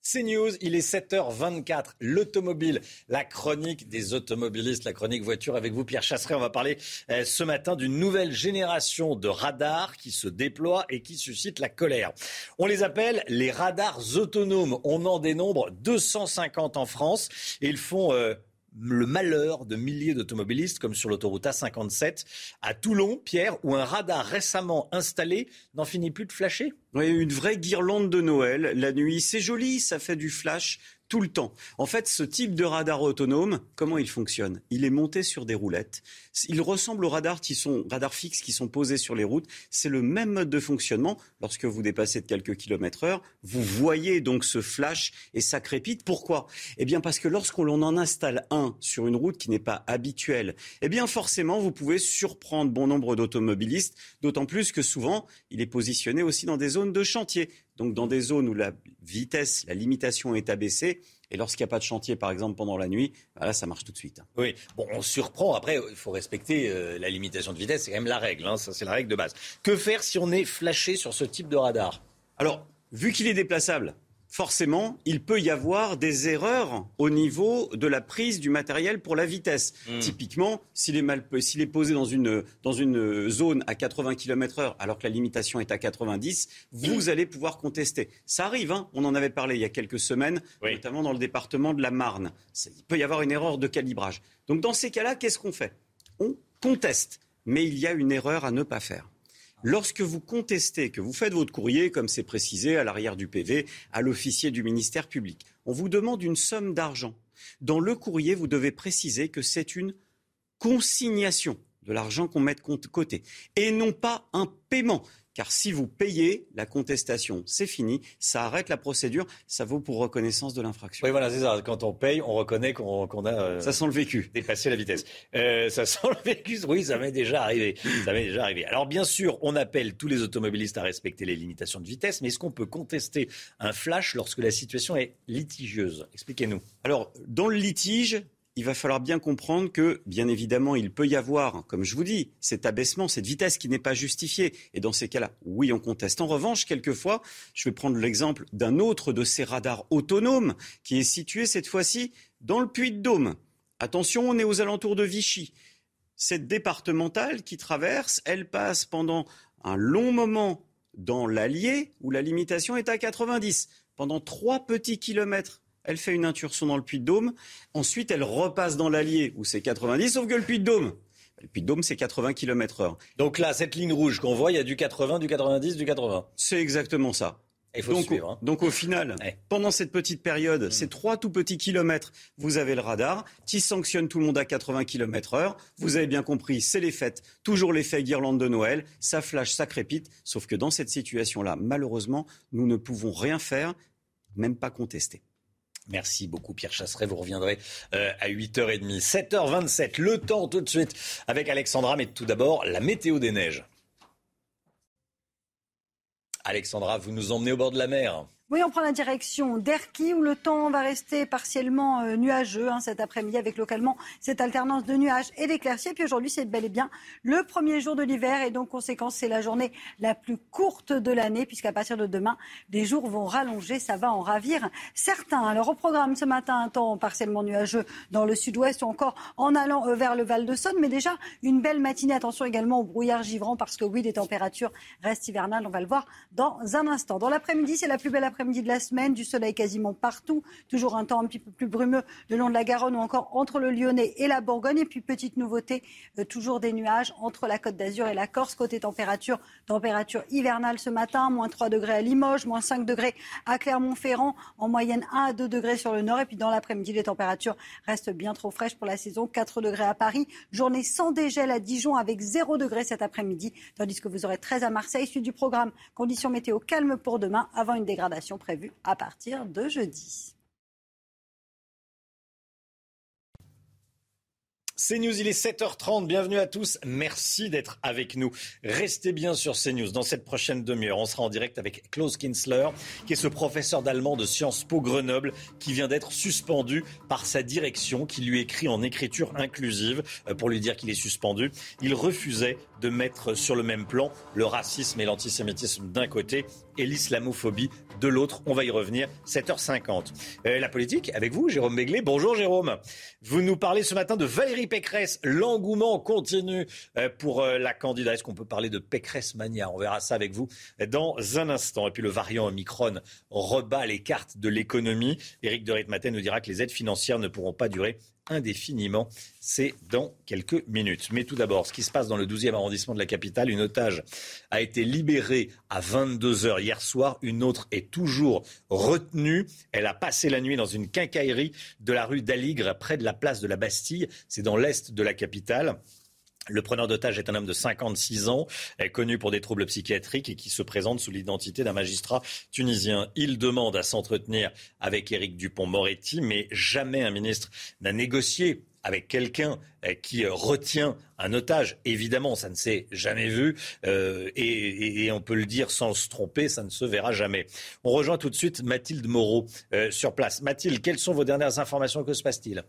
C'est News, il est 7h24. L'automobile, la chronique des automobilistes, la chronique voiture avec vous, Pierre Chasseret. On va parler euh, ce matin d'une nouvelle génération de radars qui se déploient et qui suscitent la colère. On les appelle les radars autonomes. On en dénombre 250 en France et ils font euh, le malheur de milliers d'automobilistes, comme sur l'autoroute A57 à Toulon, Pierre, où un radar récemment installé n'en finit plus de flasher? Oui, une vraie guirlande de Noël la nuit. C'est joli, ça fait du flash tout le temps. En fait, ce type de radar autonome, comment il fonctionne? Il est monté sur des roulettes. Il ressemble aux radars qui sont radars fixes qui sont posés sur les routes. C'est le même mode de fonctionnement. Lorsque vous dépassez de quelques kilomètres heure, vous voyez donc ce flash et ça crépite. Pourquoi? Eh bien parce que lorsqu'on en installe un sur une route qui n'est pas habituelle, eh bien forcément vous pouvez surprendre bon nombre d'automobilistes. D'autant plus que souvent il est positionné aussi dans des zones de chantier donc dans des zones où la vitesse, la limitation est abaissée. Et lorsqu'il n'y a pas de chantier, par exemple, pendant la nuit, bah là, ça marche tout de suite. Oui, bon, on surprend. Après, il faut respecter euh, la limitation de vitesse. C'est quand même la règle. Hein. Ça, c'est la règle de base. Que faire si on est flashé sur ce type de radar? Alors, vu qu'il est déplaçable, forcément, il peut y avoir des erreurs au niveau de la prise du matériel pour la vitesse. Hmm. Typiquement, s'il est, posé dans une, dans une zone à 80 km/h alors que la limitation est à 90, vous allez pouvoir contester. Ça arrive, hein. on en avait parlé il y a quelques semaines, notamment dans le département de la Marne. Il peut y avoir une erreur de calibrage. Donc dans ces cas-là, qu'est-ce qu'on fait? On conteste, mais il y a une erreur à ne pas faire. Lorsque vous contestez, que vous faites votre courrier, comme c'est précisé à l'arrière du PV, à l'officier du ministère public, on vous demande une somme d'argent. Dans le courrier, vous devez préciser que c'est une consignation de l'argent qu'on met de côté et non pas un paiement. Car si vous payez, la contestation, c'est fini, ça arrête la procédure, ça vaut pour reconnaissance de l'infraction. Oui, voilà, c'est ça. Quand on paye, on reconnaît qu'on a. Euh, ça sent le vécu. Dépassé la vitesse. Euh, ça sent le vécu, oui, ça m'est déjà arrivé. Ça m'est déjà arrivé. Alors, bien sûr, on appelle tous les automobilistes à respecter les limitations de vitesse, mais est-ce qu'on peut contester un flash lorsque la situation est litigieuse? Expliquez-nous. Alors, dans le litige, il va falloir bien comprendre que, bien évidemment, il peut y avoir, comme je vous dis, cet abaissement, cette vitesse qui n'est pas justifiée. Et dans ces cas-là, oui, on conteste. En revanche, quelquefois, je vais prendre l'exemple d'un autre de ces radars autonomes qui est situé cette fois-ci dans le Puy-de-Dôme. Attention, on est aux alentours de Vichy. Cette départementale qui traverse, elle passe pendant un long moment dans l'Allier où la limitation est à 90. Pendant trois petits kilomètres elle fait une incursion dans le Puy-de-Dôme. Ensuite, elle repasse dans l'Allier où c'est 90, sauf que le Puy-de-Dôme, le Puy-de-Dôme, c'est 80 km heure. Donc là, cette ligne rouge qu'on voit, il y a du 80, du 90, du 80. C'est exactement ça. Il faut donc, suivre, hein. donc au final, pendant cette petite période, Mm. ces trois tout petits kilomètres, vous avez le radar qui sanctionne tout le monde à 80 km heure. Vous avez bien compris, c'est les fêtes, toujours l'effet guirlande de Noël, ça flash, ça crépite. Sauf que dans cette situation-là, malheureusement, nous ne pouvons rien faire, même pas contester. Merci beaucoup Pierre Chasseret, vous reviendrez euh, à 8h30. 7h27, le temps tout de suite avec Alexandra, mais tout d'abord la météo des neiges. Alexandra, vous nous emmenez au bord de la mer. Oui, on prend la direction d'Erquy où le temps va rester partiellement euh, nuageux hein, cet après-midi avec localement cette alternance de nuages et d'éclaircies. Puis aujourd'hui, c'est bel et bien le premier jour de l'hiver et donc conséquence, c'est la journée la plus courte de l'année puisqu'à partir de demain, les jours vont rallonger. Ça va en ravir certains. Alors au programme ce matin, un temps partiellement nuageux dans le sud-ouest ou encore en allant euh, vers le Val de Saône. Mais déjà, une belle matinée. Attention également au brouillard givrant parce que oui, les températures restent hivernales. On va le voir dans un instant. Dans l'après-midi, c'est la plus belle après-midi de la semaine, du soleil quasiment partout, toujours un temps un petit peu plus brumeux le long de la Garonne ou encore entre le Lyonnais et la Bourgogne. Et puis petite nouveauté, euh, toujours des nuages entre la Côte d'Azur et la Corse. Côté température, température hivernale ce matin, moins 3 degrés à Limoges, moins 5 degrés à Clermont-Ferrand, en moyenne 1 à 2 degrés sur le nord. Et puis dans l'après-midi, les températures restent bien trop fraîches pour la saison, 4 degrés à Paris, journée sans dégel à Dijon avec 0 degré cet après-midi, tandis que vous aurez 13 à Marseille. Suite du programme, conditions météo calmes pour demain, avant une dégradation prévue à partir de jeudi. CNews, il est 7h30. Bienvenue à tous. Merci d'être avec nous. Restez bien sur CNews. Dans cette prochaine demi-heure, on sera en direct avec Klaus Kinsler, qui est ce professeur d'allemand de Sciences Po Grenoble, qui vient d'être suspendu par sa direction, qui lui écrit en écriture inclusive euh, pour lui dire qu'il est suspendu. Il refusait de mettre sur le même plan le racisme et l'antisémitisme d'un côté et l'islamophobie de l'autre. On va y revenir. 7h50. Euh, la politique, avec vous, Jérôme Béglé. Bonjour Jérôme. Vous nous parlez ce matin de Valérie Pécresse. L'engouement continue euh, pour euh, la candidate. Est-ce qu'on peut parler de Pécresse mania? On verra ça avec vous dans un instant. Et puis le variant Omicron rebat les cartes de l'économie. Éric de Ritmaten nous dira que les aides financières ne pourront pas durer indéfiniment. C'est dans quelques minutes. Mais tout d'abord, ce qui se passe dans le 12e arrondissement de la capitale, une otage a été libérée à 22h hier soir. Une autre est toujours retenue. Elle a passé la nuit dans une quincaillerie de la rue d'Aligre, près de la place de la Bastille. C'est dans l'est de la capitale. Le preneur d'otage est un homme de 56 ans, connu pour des troubles psychiatriques et qui se présente sous l'identité d'un magistrat tunisien. Il demande à s'entretenir avec Éric Dupont-Moretti, mais jamais un ministre n'a négocié avec quelqu'un euh, qui euh, retient un otage. Évidemment, ça ne s'est jamais vu euh, et, on peut le dire sans se tromper, ça ne se verra jamais. On rejoint tout de suite Mathilde Moreau sur place. Mathilde, quelles sont vos dernières informations? Que se passe-t-il?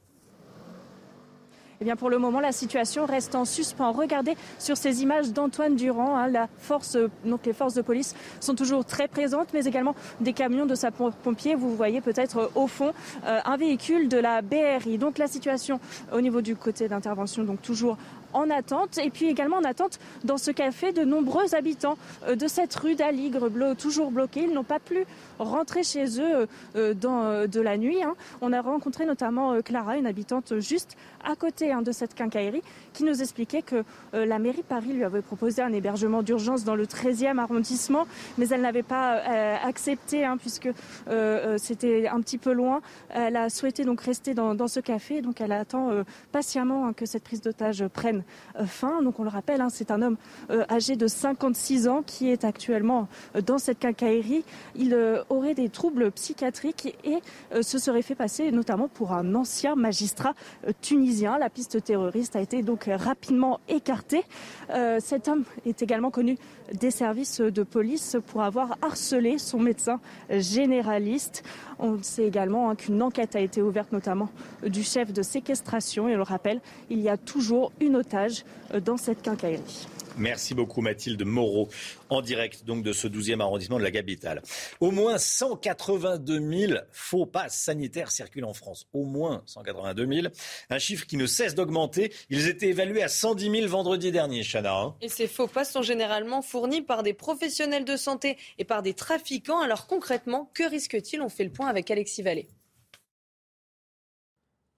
Eh bien, pour le moment, la situation reste en suspens. Regardez sur ces images d'Antoine Durand. hein, la force, euh, donc les forces de police sont toujours très présentes, mais également des camions de sapeurs-pompiers. Vous voyez peut-être euh, au fond euh, un véhicule de la BRI. Donc la situation au niveau du côté d'intervention, donc toujours en attente. Et puis également en attente dans ce café de nombreux habitants de cette rue d'Aligre, toujours bloqués. Ils n'ont pas pu rentrer chez eux euh, dans euh, de la nuit. hein. On a rencontré notamment euh, Clara, une habitante juste à côté hein, de cette quincaillerie, qui nous expliquait que euh, la mairie de Paris lui avait proposé un hébergement d'urgence dans le 13e arrondissement, mais elle n'avait pas euh, accepté hein, puisque euh, euh, c'était un petit peu loin. Elle a souhaité donc rester dans, dans ce café, donc elle attend euh, patiemment que cette prise d'otage prenne euh, fin. Donc on le rappelle, c'est un homme euh, âgé de 56 ans qui est actuellement euh, dans cette quincaillerie. Il euh, aurait des troubles psychiatriques et euh, se serait fait passer notamment pour un ancien magistrat euh, tunisien. La piste terroriste a été donc rapidement écartée. Euh, cet homme est également connu des services de police pour avoir harcelé son médecin généraliste. On sait également hein, qu'une enquête a été ouverte notamment du chef de séquestration. Et on le rappelle, il y a toujours une otage dans cette quincaillerie. Merci beaucoup Mathilde Moreau, en direct donc de ce 12e arrondissement de la capitale. Au moins 182 000 faux passes sanitaires circulent en France. Au moins 182 000. Un chiffre qui ne cesse d'augmenter. Ils étaient évalués à 110 000 vendredi dernier, Chana. Hein. et ces faux passes sont généralement fournis par des professionnels de santé et par des trafiquants. Alors concrètement, que risque-t-il? On fait le point avec Alexis Vallée.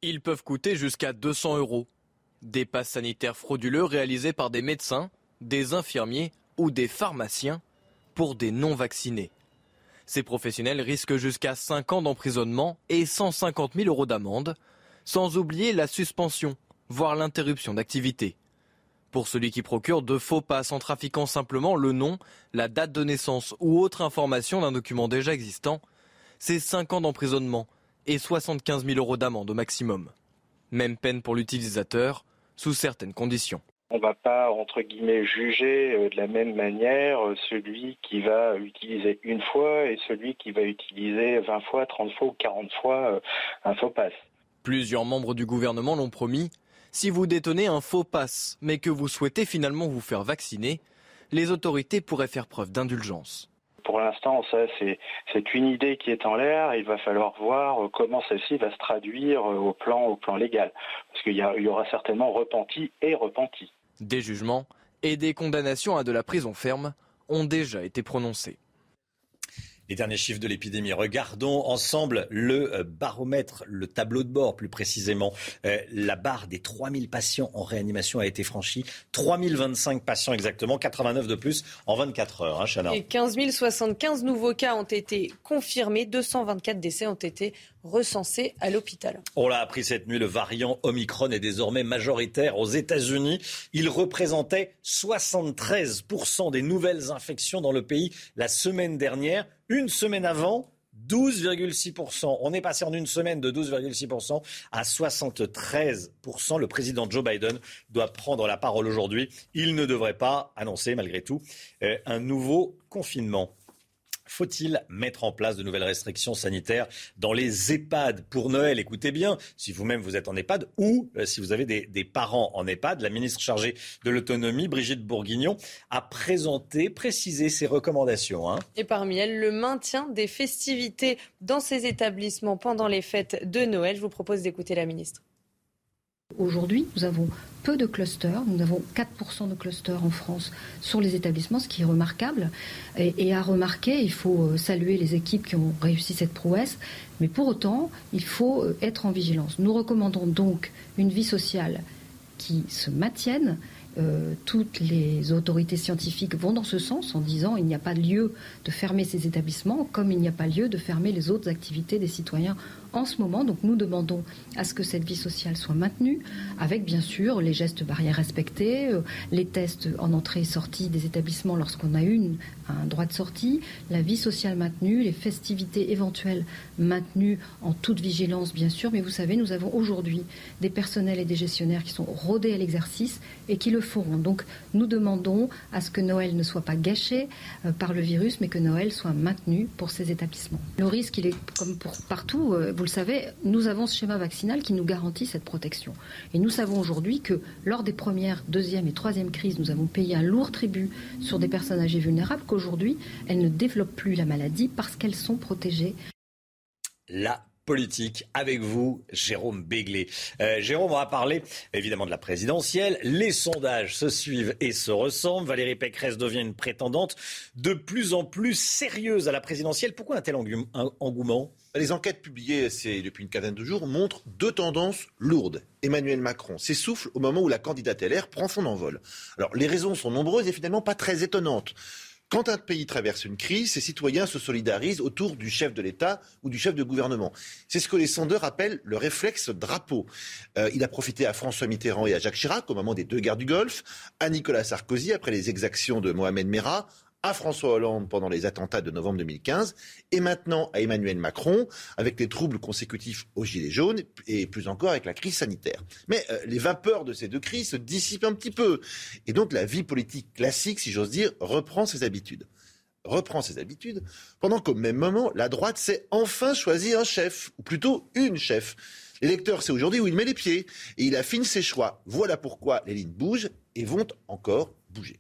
Ils peuvent coûter jusqu'à 200 euros. Des passes sanitaires frauduleux réalisés par des médecins des infirmiers ou des pharmaciens pour des non-vaccinés. Ces professionnels risquent jusqu'à 5 ans d'emprisonnement et 150 000 euros d'amende, sans oublier la suspension, voire l'interruption d'activité. Pour celui qui procure de faux passes en trafiquant simplement le nom, la date de naissance ou autre information d'un document déjà existant, c'est 5 ans d'emprisonnement et 75 000 euros d'amende au maximum. Même peine pour l'utilisateur, sous certaines conditions. On ne va pas, entre guillemets, juger euh, de la même manière euh, celui qui va utiliser une fois et celui qui va utiliser 20 fois, 30 fois ou 40 fois euh, un faux passe. Plusieurs membres du gouvernement l'ont promis. Si vous détenez un faux passe, mais que vous souhaitez finalement vous faire vacciner, les autorités pourraient faire preuve d'indulgence. Pour l'instant, ça, c'est une idée qui est en l'air. Il va falloir voir comment celle-ci va se traduire au plan, au plan légal. Parce qu'il y, y aura certainement repenti et repenti. Des jugements et des condamnations à de la prison ferme ont déjà été prononcés. Les derniers chiffres de l'épidémie. Regardons ensemble le euh, baromètre, le tableau de bord plus précisément. Euh, la barre des 3000 patients en réanimation a été franchie. 3025 patients exactement, 89 de plus en 24 heures. Hein, Et 15 075 nouveaux cas ont été confirmés, 224 décès ont été recensés à l'hôpital. On l'a appris cette nuit, le variant Omicron est désormais majoritaire aux États-Unis. Il représentait 73% des nouvelles infections dans le pays la semaine dernière. Une semaine avant, 12,6%. On est passé en une semaine de 12,6% à 73%. Le président Joe Biden doit prendre la parole aujourd'hui. Il ne devrait pas annoncer, malgré tout, euh, un nouveau confinement. Faut-il mettre en place de nouvelles restrictions sanitaires dans les EHPAD pour Noël? Écoutez bien, si vous-même vous êtes en EHPAD ou euh, si vous avez des, parents en EHPAD, la ministre chargée de l'autonomie, Brigitte Bourguignon, a présenté, précisé ses recommandations. Hein. Et parmi elles, le maintien des festivités dans ces établissements pendant les fêtes de Noël. Je vous propose d'écouter la ministre. Aujourd'hui, nous avons peu de clusters. Nous avons 4% de clusters en France sur les établissements, ce qui est remarquable. Et, à remarquer, il faut euh, saluer les équipes qui ont réussi cette prouesse. Mais pour autant, il faut euh, être en vigilance. Nous recommandons donc une vie sociale qui se maintienne. Euh, toutes les autorités scientifiques vont dans ce sens en disant il n'y a pas lieu de fermer ces établissements comme il n'y a pas lieu de fermer les autres activités des citoyens en ce moment. Donc nous demandons à ce que cette vie sociale soit maintenue, avec bien sûr les gestes barrières respectés, euh, les tests en entrée et sortie des établissements lorsqu'on a eu un droit de sortie, la vie sociale maintenue, les festivités éventuelles maintenues en toute vigilance bien sûr. Mais vous savez, nous avons aujourd'hui des personnels et des gestionnaires qui sont rodés à l'exercice et qui le feront. Donc nous demandons à ce que Noël ne soit pas gâché euh, par le virus, mais que Noël soit maintenu pour ces établissements. Le risque, il est comme pour partout. Vous le savez, nous avons ce schéma vaccinal qui nous garantit cette protection. Et nous savons aujourd'hui que lors des premières, deuxième et troisième crises, nous avons payé un lourd tribut sur des personnes âgées vulnérables, qu'aujourd'hui, elles ne développent plus la maladie parce qu'elles sont protégées. La politique avec vous, Jérôme Béglé. Euh, Jérôme, on va parler évidemment de la présidentielle. Les sondages se suivent et se ressemblent. Valérie Pécresse devient une prétendante de plus en plus sérieuse à la présidentielle. Pourquoi un tel engouement? Les enquêtes publiées depuis une quinzaine de jours montrent deux tendances lourdes. Emmanuel Macron s'essouffle au moment où la candidate LR prend son envol. Les raisons sont nombreuses et finalement pas très étonnantes. Quand un pays traverse une crise, ses citoyens se solidarisent autour du chef de l'État ou du chef de gouvernement. C'est ce que les sondeurs appellent le réflexe drapeau. Euh, il a profité à François Mitterrand et à Jacques Chirac au moment des deux guerres du Golfe, à Nicolas Sarkozy après les exactions de Mohamed Merah, à François Hollande pendant les attentats de novembre 2015 et maintenant à Emmanuel Macron avec les troubles consécutifs aux Gilets jaunes et plus encore avec la crise sanitaire. Mais euh, les vapeurs de ces deux crises se dissipent un petit peu et donc la vie politique classique, si j'ose dire, reprend ses habitudes. reprend ses habitudes, pendant qu'au même moment, la droite s'est enfin choisi un chef, ou plutôt une chef. L'électeur sait aujourd'hui où il met les pieds, et il affine ses choix. Voilà pourquoi les lignes bougent et vont encore bouger.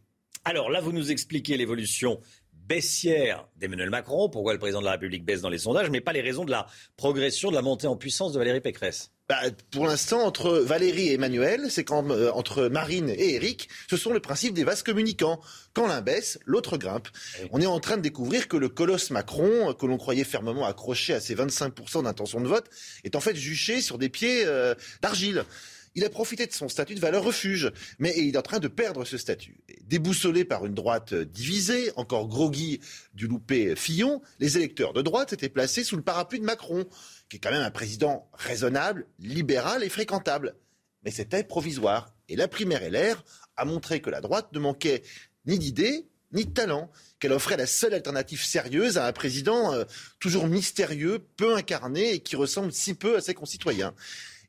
Alors là, vous nous expliquez l'évolution baissière d'Emmanuel Macron, pourquoi le président de la République baisse dans les sondages, mais pas les raisons de la progression, de la montée en puissance de Valérie Pécresse. Bah, pour l'instant, entre Valérie et Emmanuel, c'est quand euh, entre Marine et Eric, ce sont le principe des vases communicants. Quand l'un baisse, l'autre grimpe. On est en train de découvrir que le colosse Macron, que l'on croyait fermement accroché à ses 25% d'intention de vote, est en fait juché sur des pieds euh, d'argile. Il a profité de son statut de valeur refuge, mais il est en train de perdre ce statut. Déboussolé par une droite divisée, encore groggy du loupé Fillon, les électeurs de droite étaient placés sous le parapluie de Macron, qui est quand même un président raisonnable, libéral et fréquentable. Mais c'était provisoire. Et la primaire LR a montré que la droite ne manquait ni d'idées, ni de talent, qu'elle offrait la seule alternative sérieuse à un président euh, toujours mystérieux, peu incarné et qui ressemble si peu à ses concitoyens.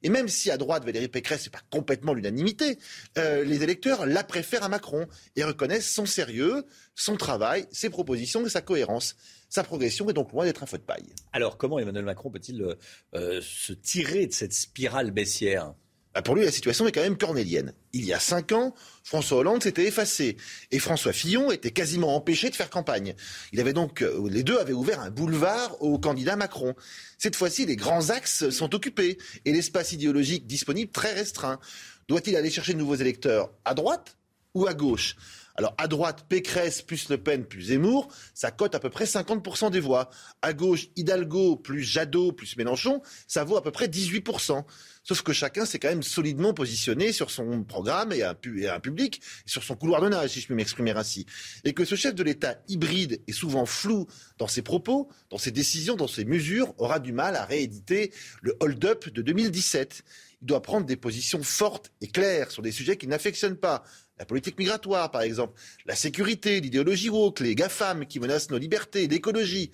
Et même si à droite, Valérie Pécresse, n'est pas complètement l'unanimité, euh, les électeurs la préfèrent à Macron et reconnaissent son sérieux, son travail, ses propositions et sa cohérence. Sa progression est donc loin d'être un feu de paille. Alors comment Emmanuel Macron peut-il euh, euh, se tirer de cette spirale baissière? Bah, pour lui, la situation est quand même cornélienne. Il y a cinq ans, François Hollande s'était effacé et François Fillon était quasiment empêché de faire campagne. Euh, les deux avaient ouvert un boulevard au candidat Macron. Cette fois-ci, les grands axes sont occupés et l'espace idéologique disponible très restreint. Doit-il aller chercher de nouveaux électeurs à droite ou à gauche? Alors à droite, Pécresse plus Le Pen plus Zemmour, ça cote à peu près 50% des voix. À gauche, Hidalgo plus Jadot plus Mélenchon, ça vaut à peu près 18%. Sauf que chacun s'est quand même solidement positionné sur son programme et un, public, sur son couloir de nage, si je peux m'exprimer ainsi. Et que ce chef de l'État hybride et souvent flou dans ses propos, dans ses décisions, dans ses mesures, aura du mal à rééditer le hold-up de 2017. Il doit prendre des positions fortes et claires sur des sujets qu'il n'affectionne pas. La politique migratoire, par exemple, la sécurité, l'idéologie woke, les GAFAM qui menacent nos libertés, l'écologie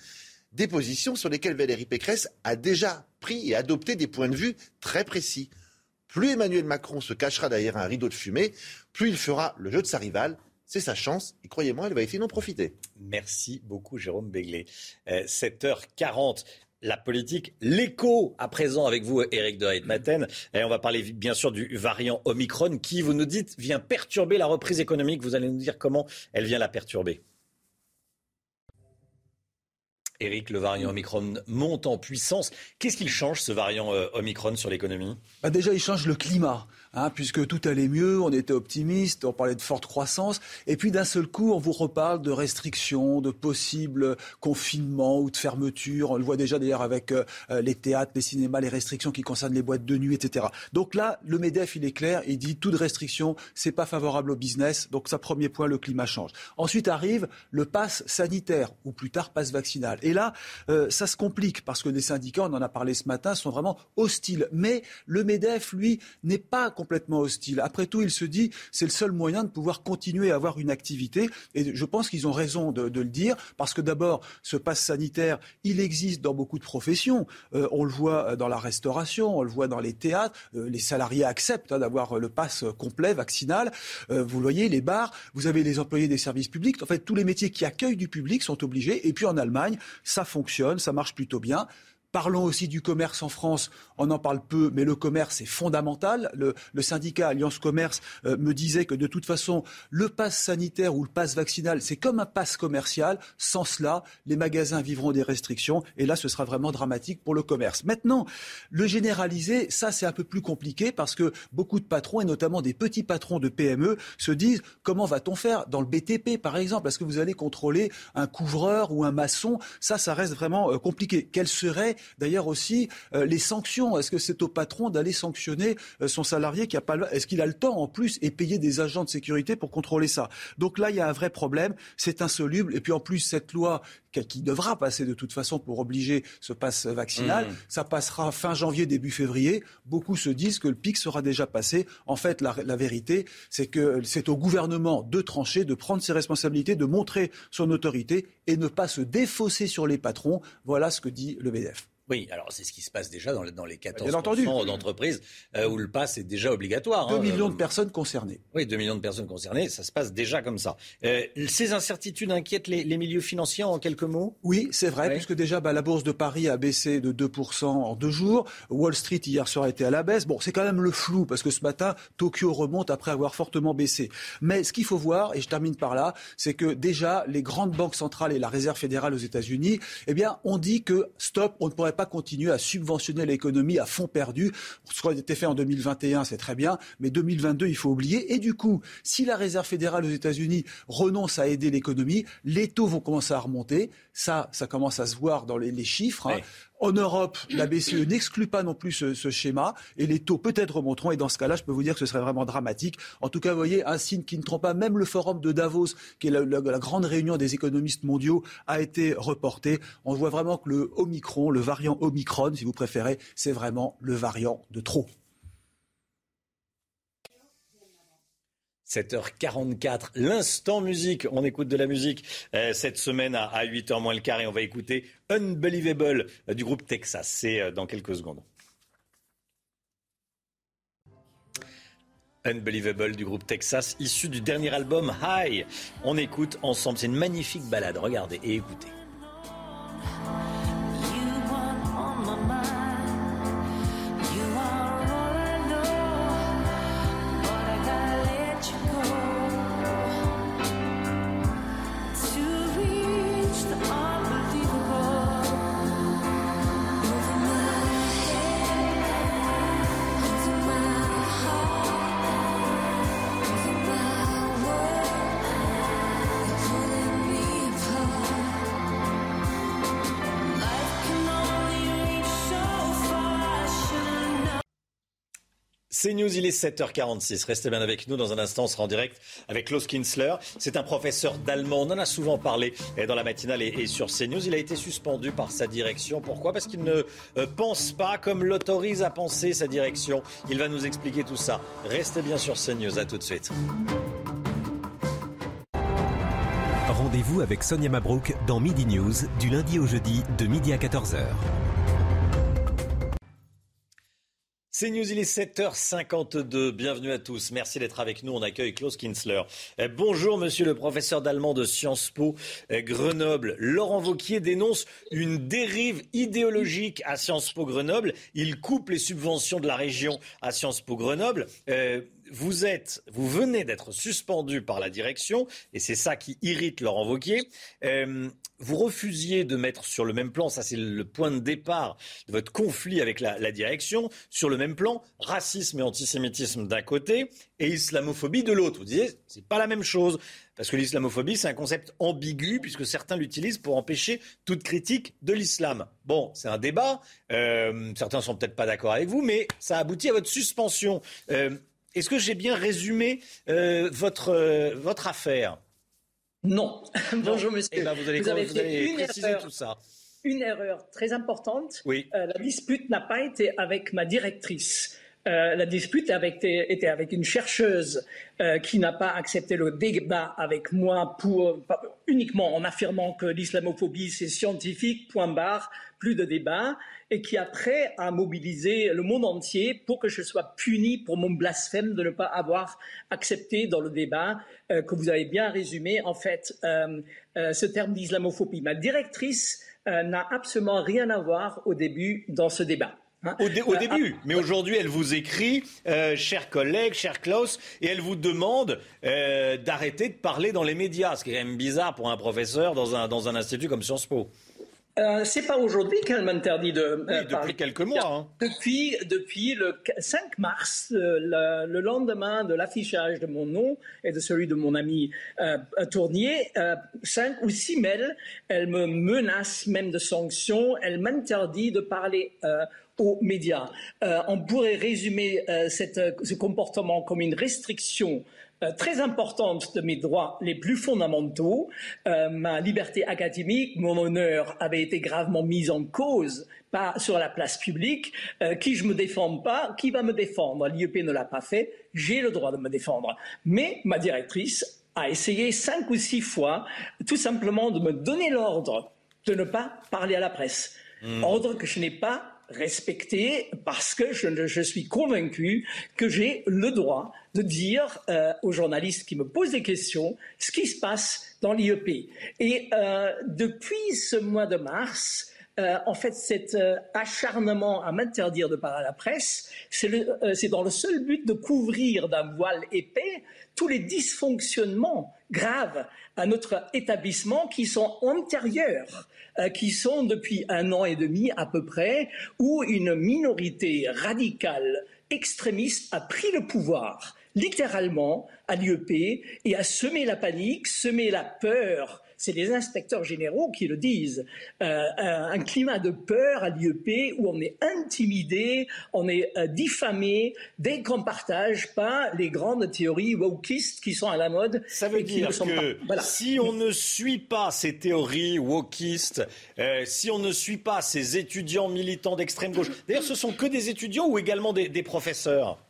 des positions sur lesquelles Valérie Pécresse a déjà pris et adopté des points de vue très précis. Plus Emmanuel Macron se cachera derrière un rideau de fumée, plus il fera le jeu de sa rivale. C'est sa chance et croyez-moi, elle va essayer d'en profiter. Merci beaucoup Jérôme Béglé. 7h40 euh, la politique, l'écho à présent avec vous, Eric de Maten. Et on va parler bien sûr du variant Omicron qui, vous nous dites, vient perturber la reprise économique. Vous allez nous dire comment elle vient la perturber. Eric, le variant Omicron monte en puissance. Qu'est-ce qu'il change, ce variant euh, Omicron, sur l'économie? Bah Déjà, il change le climat. Hein, puisque tout allait mieux, on était optimiste, on parlait de forte croissance, et puis d'un seul coup, on vous reparle de restrictions, de possibles confinements ou de fermetures. On le voit déjà d'ailleurs avec euh, les théâtres, les cinémas, les restrictions qui concernent les boîtes de nuit, etc. Donc là, le Medef, il est clair, il dit toute restriction, c'est pas favorable au business. Donc ça, premier point, le climat change. Ensuite arrive le pass sanitaire, ou plus tard pass vaccinal. Et là, euh, ça se complique parce que les syndicats, on en a parlé ce matin, sont vraiment hostiles. Mais le Medef, lui, n'est pas hostile. Après tout, il se dit c'est le seul moyen de pouvoir continuer à avoir une activité. Et je pense qu'ils ont raison de, le dire parce que d'abord, ce passe sanitaire, il existe dans beaucoup de professions. Euh, on le voit euh, dans la restauration, on le voit dans les théâtres. Euh, les salariés acceptent hein, d'avoir le passe complet vaccinal. vous voyez, les bars, vous avez les employés des services publics. En fait, tous les métiers qui accueillent du public sont obligés. Et puis en Allemagne, ça fonctionne, ça marche plutôt bien. Parlons aussi du commerce en France. On en parle peu, mais le commerce est fondamental. Le, syndicat Alliance Commerce euh, me disait que de toute façon, le pass sanitaire ou le pass vaccinal, c'est comme un pass commercial. Sans cela, les magasins vivront des restrictions et là, ce sera vraiment dramatique pour le commerce. Maintenant, le généraliser, ça, c'est un peu plus compliqué parce que beaucoup de patrons, et notamment des petits patrons de PME, se disent comment va-t-on faire dans le BTP, par exemple? Est-ce que vous allez contrôler un couvreur ou un maçon? Ça, ça reste vraiment euh, compliqué. Quelle serait D'ailleurs aussi, euh, les sanctions. Est-ce que c'est au patron d'aller sanctionner euh, son salarié qui a pas Est-ce qu'il a le temps en plus et payer des agents de sécurité pour contrôler ça? Donc là, il y a un vrai problème. C'est insoluble. Et puis en plus, cette loi qui devra passer de toute façon pour obliger ce passe vaccinal, mmh. ça passera fin janvier, début février. Beaucoup se disent que le pic sera déjà passé. En fait, la, la vérité, c'est que c'est au gouvernement de trancher, de prendre ses responsabilités, de montrer son autorité et ne pas se défausser sur les patrons. Voilà ce que dit le BDF. Oui, alors c'est ce qui se passe déjà dans, dans les 14% d'entreprises euh, où le pass est déjà obligatoire. 2 hein. millions de personnes concernées. Oui, 2 millions de personnes concernées, ça se passe déjà comme ça. Euh, ces incertitudes inquiètent les, les, milieux financiers en quelques mots? Oui, c'est vrai, puisque déjà bah, la bourse de Paris a baissé de 2% en deux jours. Wall Street hier soir était à la baisse. Bon, c'est quand même le flou, parce que ce matin, Tokyo remonte après avoir fortement baissé. Mais ce qu'il faut voir, et je termine par là, c'est que déjà les grandes banques centrales et la Réserve fédérale aux États-Unis, eh bien, on dit que stop, on ne pourrait pas continuer à subventionner l'économie à fond perdu. Ce qui a été fait en 2021, c'est très bien, mais 2022, il faut oublier. Et du coup, si la Réserve fédérale aux États-Unis renonce à aider l'économie, les taux vont commencer à remonter. Ça, ça commence à se voir dans les, chiffres. Hein. En Europe, la BCE n'exclut pas non plus ce, schéma et les taux peut-être remonteront. Et dans ce cas-là, je peux vous dire que ce serait vraiment dramatique. En tout cas, vous voyez, un signe qui ne trompe pas. Même le forum de Davos, qui est la, la grande réunion des économistes mondiaux, a été reporté. On voit vraiment que le Omicron, le variant Omicron, si vous préférez, c'est vraiment le variant de trop. 7h44, l'instant musique. On écoute de la musique euh, cette semaine à, 8h moins le quart et on va écouter Unbelievable euh, du groupe Texas. C'est euh, dans quelques secondes. Unbelievable du groupe Texas, issu du dernier album High. On écoute ensemble, c'est une magnifique balade. Regardez et écoutez. C'est News, il est 7h46. Restez bien avec nous. Dans un instant, on sera en direct avec Klaus Kinsler. C'est un professeur d'allemand. On en a souvent parlé dans la matinale et sur CNews. Il a été suspendu par sa direction. Pourquoi? Parce qu'il ne euh, pense pas comme l'autorise à penser sa direction. Il va nous expliquer tout ça. Restez bien sur CNews. À tout de suite. Rendez-vous avec Sonia Mabrouk dans Midi News du lundi au jeudi de midi à 14h. C'est News, il est 7h52. Bienvenue à tous. Merci d'être avec nous. On accueille Klaus Kinsler. Eh, bonjour, monsieur le professeur d'allemand de Sciences Po eh, Grenoble. Laurent Vauquier dénonce une dérive idéologique à Sciences Po Grenoble. Il coupe les subventions de la région à Sciences Po Grenoble. Eh, vous êtes, vous venez d'être suspendu par la direction, et c'est ça qui irrite Laurent Vauquier. Euh, vous refusiez de mettre sur le même plan, ça c'est le point de départ de votre conflit avec la, direction, sur le même plan, racisme et antisémitisme d'un côté et islamophobie de l'autre. Vous disiez, c'est pas la même chose. Parce que l'islamophobie, c'est un concept ambigu, puisque certains l'utilisent pour empêcher toute critique de l'islam. Bon, c'est un débat. Euh, certains sont peut-être pas d'accord avec vous, mais ça aboutit à votre suspension. Euh, est-ce que j'ai bien résumé euh, votre, euh, votre affaire? Non. Bonjour monsieur. Eh ben, vous allez, préciser tout ça. Une erreur très importante. Oui. Euh, la dispute n'a pas été avec ma directrice. La dispute était avec une chercheuse qui n'a pas accepté le débat avec moi uniquement en affirmant que l'islamophobie c'est scientifique, point barre, plus de débat et qui après a mobilisé le monde entier pour que je sois puni pour mon blasphème de ne pas avoir accepté dans le débat euh, que vous avez bien résumé en fait euh, euh, ce terme d'islamophobie. Ma directrice n'a absolument rien à voir au début dans ce débat. Hein. Au, début, mais aujourd'hui, elle vous écrit, chers collègues, cher Klaus, et elle vous demande d'arrêter de parler dans les médias, ce qui est quand même bizarre pour un professeur dans un, dans un institut comme Sciences Po. Euh, c'est pas aujourd'hui qu'elle m'interdit de euh, oui, depuis quelques mois. Hein. Depuis, depuis le 5 mars, euh, le, lendemain de l'affichage de mon nom et de celui de mon ami Tournier, 5 ou 6 mails, elle me menace même de sanctions, elle m'interdit de parler aux médias. on pourrait résumer cette, ce comportement comme une restriction euh, très importante de mes droits les plus fondamentaux. Euh, ma liberté académique, mon honneur avait été gravement mis en cause pas sur la place publique. Euh, qui je me défends pas, qui va me défendre? L'IEP ne l'a pas fait. J'ai le droit de me défendre. Mais ma directrice a essayé cinq ou six fois, tout simplement, de me donner l'ordre de ne pas parler à la presse. Mmh. Ordre que je n'ai pas respecter parce que je, je suis convaincu que j'ai le droit de dire euh, aux journalistes qui me posent des questions ce qui se passe dans l'IEP. Et euh, depuis ce mois de mars, euh, en fait, cet euh, acharnement à m'interdire de parler à la presse, c'est euh, dans le seul but de couvrir d'un voile épais tous les dysfonctionnements graves à notre établissement qui sont antérieurs euh, qui sont depuis un an et demi à peu près, où une minorité radicale extrémiste a pris le pouvoir littéralement à l'IEP et a semé la panique, semé la peur c'est les inspecteurs généraux qui le disent, euh, un, climat de peur à l'IEP où on est intimidé, on est euh, diffamé dès qu'on ne partage pas les grandes théories wokistes qui sont à la mode. Ça veut dire que si on ne suit pas ces théories wokistes, euh, si on ne suit pas ces étudiants militants d'extrême gauche, d'ailleurs ce sont que des étudiants ou également des professeurs?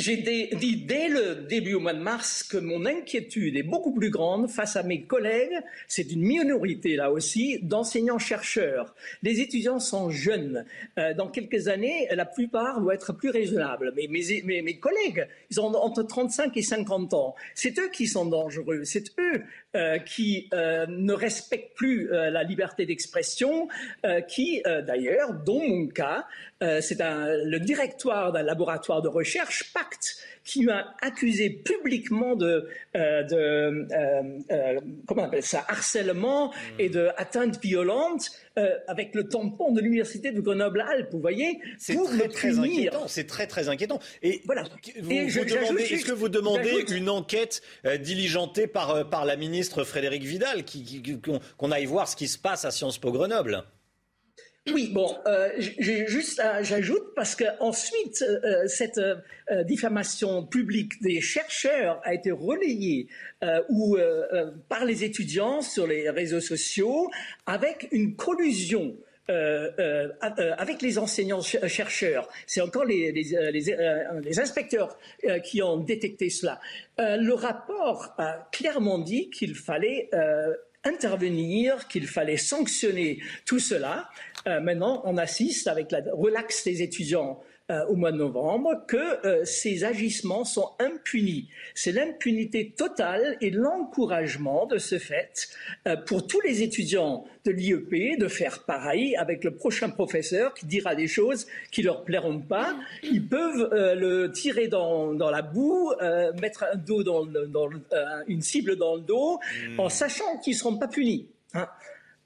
J'ai dit dès le début au mois de mars que mon inquiétude est beaucoup plus grande face à mes collègues, c'est une minorité là aussi, d'enseignants-chercheurs. Les étudiants sont jeunes. Euh, dans quelques années, la plupart vont être plus raisonnables. Mais mes, mes, collègues, ils ont entre 35 et 50 ans. C'est eux qui sont dangereux. C'est eux euh, qui euh, ne respectent plus la liberté d'expression, qui d'ailleurs, dans mon cas, c'est le directoire d'un laboratoire de recherche, qui m'a accusé publiquement de, euh, de euh, euh, comment on appelle ça, harcèlement et de atteinte violente avec le tampon de l'université de Grenoble-Alpes. Vous voyez, c'est très, très inquiétant. C'est très très inquiétant. Et voilà. est-ce que vous demandez une enquête diligentée par par la ministre Frédéric Vidal, qu'on aille voir ce qui se passe à Sciences Po Grenoble? Oui, bon, euh, juste, j'ajoute parce que ensuite euh, euh, cette diffamation publique des chercheurs a été relayée ou par les étudiants sur les réseaux sociaux avec une collusion. avec les enseignants chercheurs. C'est encore les, les, les inspecteurs qui ont détecté cela. le rapport a clairement dit qu'il fallait intervenir, qu'il fallait sanctionner tout cela. Euh, maintenant, on assiste avec la relaxe des étudiants euh, au mois de novembre que euh, ces agissements sont impunis. C'est l'impunité totale et l'encouragement de ce fait pour tous les étudiants de l'IEP de faire pareil avec le prochain professeur qui dira des choses qui leur plairont pas. Ils peuvent le tirer dans, la boue, mettre un dos dans, une cible dans le dos en sachant qu'ils ne seront pas punis. Hein.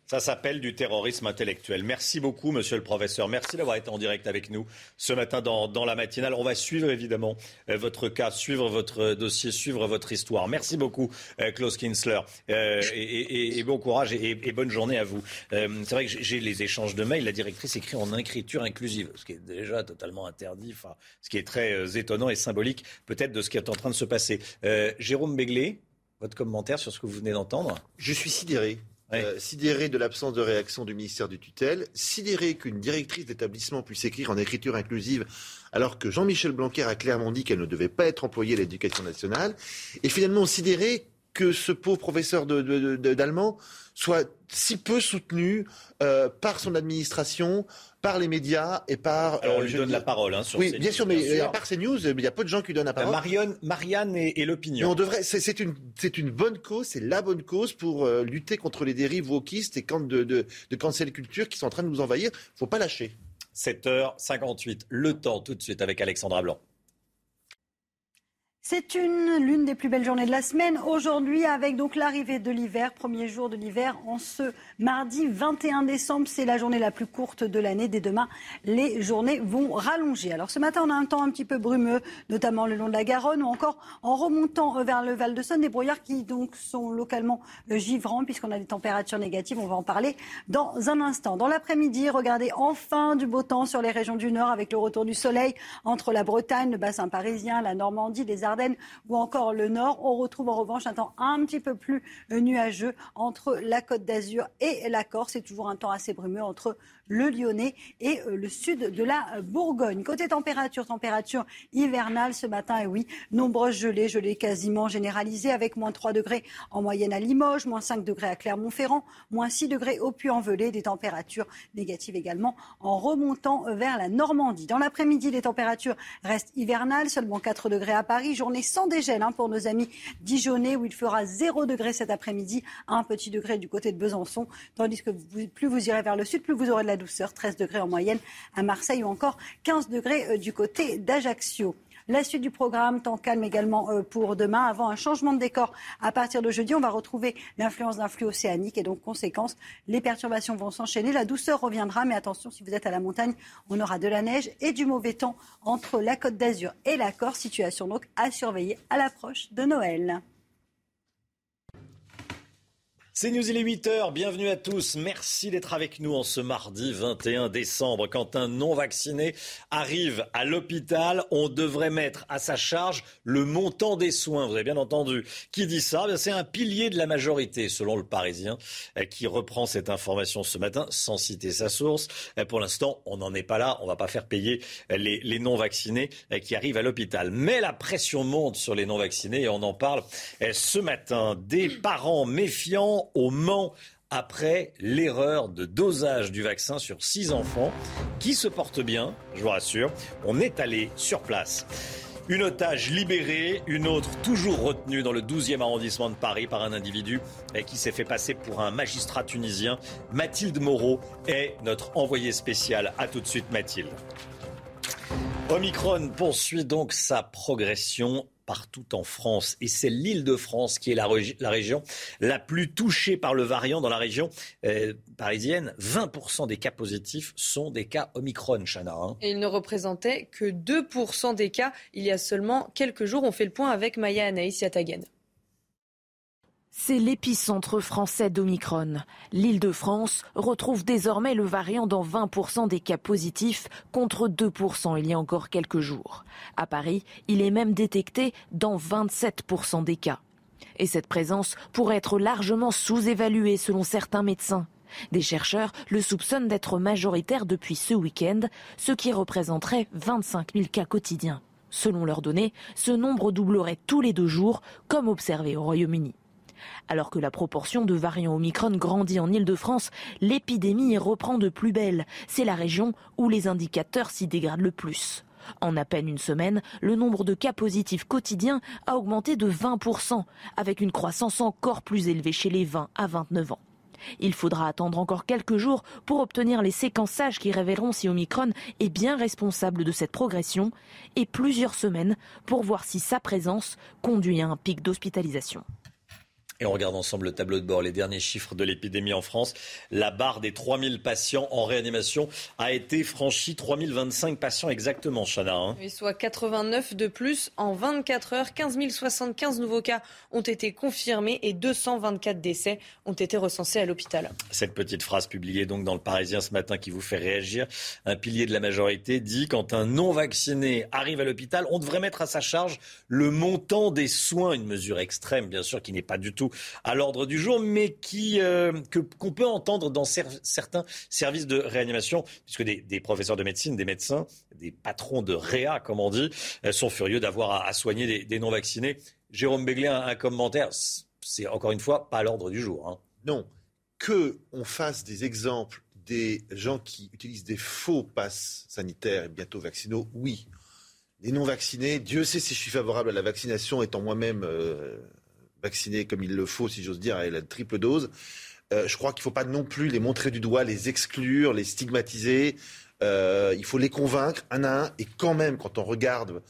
Ça s'appelle du terrorisme intellectuel. Merci beaucoup, monsieur le professeur. Merci d'avoir été en direct avec nous ce matin dans, la matinale. On va suivre évidemment euh, votre cas, suivre votre dossier, suivre votre histoire. Merci beaucoup, euh, Klaus Kinsler. Euh, et, bon courage et, bonne journée à vous. c'est vrai que j'ai les échanges de mails. La directrice écrit en écriture inclusive, ce qui est déjà totalement interdit, ce qui est très étonnant et symbolique peut-être de ce qui est en train de se passer. Jérôme Béglé, votre commentaire sur ce que vous venez d'entendre? Je suis sidéré. Euh, sidéré de l'absence de réaction du ministère du tutelle, sidéré qu'une directrice d'établissement puisse écrire en écriture inclusive alors que Jean-Michel Blanquer a clairement dit qu'elle ne devait pas être employée à l'éducation nationale, et finalement sidéré que ce pauvre professeur d'allemand soit si peu soutenu euh, par son administration, par les médias et par. Alors on lui donne la parole hein, sur Oui, bien sûr, mais à part CNews, il y a peu de gens qui donnent la parole. Marianne, Marianne et, l'opinion. On devrait. C'est une, c'est une bonne cause, c'est la bonne cause pour euh, lutter contre les dérives wokistes et de, de, de cancel culture qui sont en train de nous envahir. Faut pas lâcher. 7h58, le temps tout de suite avec Alexandra Blanc. C'est une l'une des plus belles journées de la semaine aujourd'hui avec donc l'arrivée de l'hiver, premier jour de l'hiver en ce mardi 21 décembre. C'est la journée la plus courte de l'année. Dès demain, les journées vont rallonger. Alors ce matin, on a un temps un petit peu brumeux, notamment le long de la Garonne ou encore en remontant vers le Val de Saône, des brouillards qui donc sont localement givrants puisqu'on a des températures négatives. On va en parler dans un instant. Dans l'après-midi, regardez enfin du beau temps sur les régions du Nord avec le retour du soleil entre la Bretagne, le bassin parisien, la Normandie, les Ardennes Ardennes ou encore le Nord. On retrouve en revanche un temps un petit peu plus nuageux entre la Côte d'Azur et la Corse. C'est toujours un temps assez brumeux entre le Lyonnais et euh, le sud de la Bourgogne. Côté température, température hivernale ce matin, et oui, nombreuses gelées, gelées quasiment généralisées avec moins 3 degrés en moyenne à Limoges, moins 5 degrés à Clermont-Ferrand, moins 6 degrés au Puy-en-Velay, des températures négatives également en remontant vers la Normandie. Dans l'après-midi, les températures restent hivernales, seulement 4 degrés à Paris, journée sans dégel hein, pour nos amis dijonnais où il fera 0 degré cet après-midi, un petit degré du côté de Besançon, tandis que plus vous irez vers le sud, plus vous aurez de la douceur, 13 degrés en moyenne à Marseille ou encore 15 degrés euh, du côté d'Ajaccio. La suite du programme, temps calme également euh, pour demain. Avant un changement de décor à partir de jeudi, on va retrouver l'influence d'un flux océanique et donc conséquence, les perturbations vont s'enchaîner. La douceur reviendra, mais attention, si vous êtes à la montagne, on aura de la neige et du mauvais temps entre la Côte d'Azur et la Corse. Situation donc à surveiller à l'approche de Noël. C'est News, il est 8h, bienvenue à tous. Merci d'être avec nous en ce mardi 21 décembre. Quand un non-vacciné arrive à l'hôpital, on devrait mettre à sa charge le montant des soins. Vous avez bien entendu. Qui dit ça? C'est un pilier de la majorité, selon le Parisien, euh, qui reprend cette information ce matin, sans citer sa source. Euh, pour l'instant, on n'en est pas là. On ne va pas faire payer les, non-vaccinés qui arrivent à l'hôpital. Mais la pression monte sur les non-vaccinés et on en parle ce matin. Des parents méfiants au Mans après l'erreur de dosage du vaccin sur six enfants qui se portent bien, je vous rassure. On est allé sur place. Une otage libérée, une autre toujours retenue dans le 12e arrondissement de Paris par un individu qui s'est fait passer pour un magistrat tunisien. Mathilde Moreau est notre envoyée spéciale. A tout de suite Mathilde. Omicron poursuit donc sa progression partout en France. Et c'est l'île de France qui est la, région la plus touchée par le variant dans la région euh, parisienne. 20% des cas positifs sont des cas Omicron, Chana. Hein. Et il ne représentait que 2% des cas il y a seulement quelques jours. On fait le point avec Maya Anaïs Yatagen. C'est l'épicentre français d'Omicron. L'île de France retrouve désormais le variant dans 20% des cas positifs contre 2% il y a encore quelques jours. À Paris, il est même détecté dans 27% des cas. Et cette présence pourrait être largement sous-évaluée selon certains médecins. Des chercheurs le soupçonnent d'être majoritaire depuis ce week-end, ce qui représenterait 25 000 cas quotidiens. Selon leurs données, ce nombre doublerait tous les deux jours, comme observé au Royaume-Uni. Alors que la proportion de variants Omicron grandit en Ile-de-France, l'épidémie reprend de plus belle. C'est la région où les indicateurs s'y dégradent le plus. En à peine une semaine, le nombre de cas positifs quotidiens a augmenté de 20%, avec une croissance encore plus élevée chez les 20 à 29 ans. Il faudra attendre encore quelques jours pour obtenir les séquençages qui révéleront si Omicron est bien responsable de cette progression et plusieurs semaines pour voir si sa présence conduit à un pic d'hospitalisation. Et on regarde ensemble le tableau de bord, les derniers chiffres de l'épidémie en France. La barre des 3000 patients en réanimation a été franchie. 3025 patients exactement, Chana. Hein. Oui, soit 89 de plus en 24 heures. 15 075 nouveaux cas ont été confirmés et 224 décès ont été recensés à l'hôpital. Cette petite phrase publiée donc dans le Parisien ce matin qui vous fait réagir. Un pilier de la majorité dit quand un non-vacciné arrive à l'hôpital, on devrait mettre à sa charge le montant des soins. Une mesure extrême, bien sûr, qui n'est pas du tout à l'ordre du jour, mais qui euh, qu'on peut entendre dans certains services de réanimation, puisque des, professeurs de médecine, des médecins, des patrons de réa, comme on dit, euh, sont furieux d'avoir à, soigner des, non-vaccinés. Jérôme Béglé, un, commentaire, c'est encore une fois pas à l'ordre du jour. Hein. Non, que on fasse des exemples des gens qui utilisent des faux passes sanitaires et bientôt vaccinaux, oui. Les non-vaccinés, Dieu sait si je suis favorable à la vaccination, étant moi-même euh, vaccinés comme il le faut, si j'ose dire, à la triple dose. Euh, je crois qu'il ne faut pas non plus les montrer du doigt, les exclure, les stigmatiser. Euh, il faut les convaincre un à un. Et quand même, quand on regarde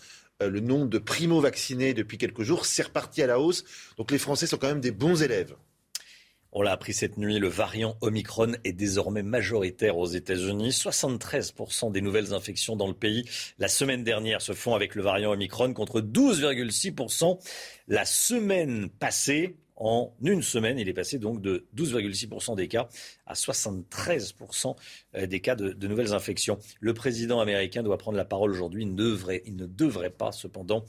euh, le nombre de primo-vaccinés depuis quelques jours, c'est reparti à la hausse. Donc les Français sont quand même des bons élèves. On l'a appris cette nuit, le variant Omicron est désormais majoritaire aux États-Unis. 73% des nouvelles infections dans le pays la semaine dernière se font avec le variant Omicron contre 12,6% la semaine passée. En une semaine, il est passé donc de 12,6% des cas à 73% des cas de, nouvelles infections. Le président américain doit prendre la parole aujourd'hui. Il ne devrait pas cependant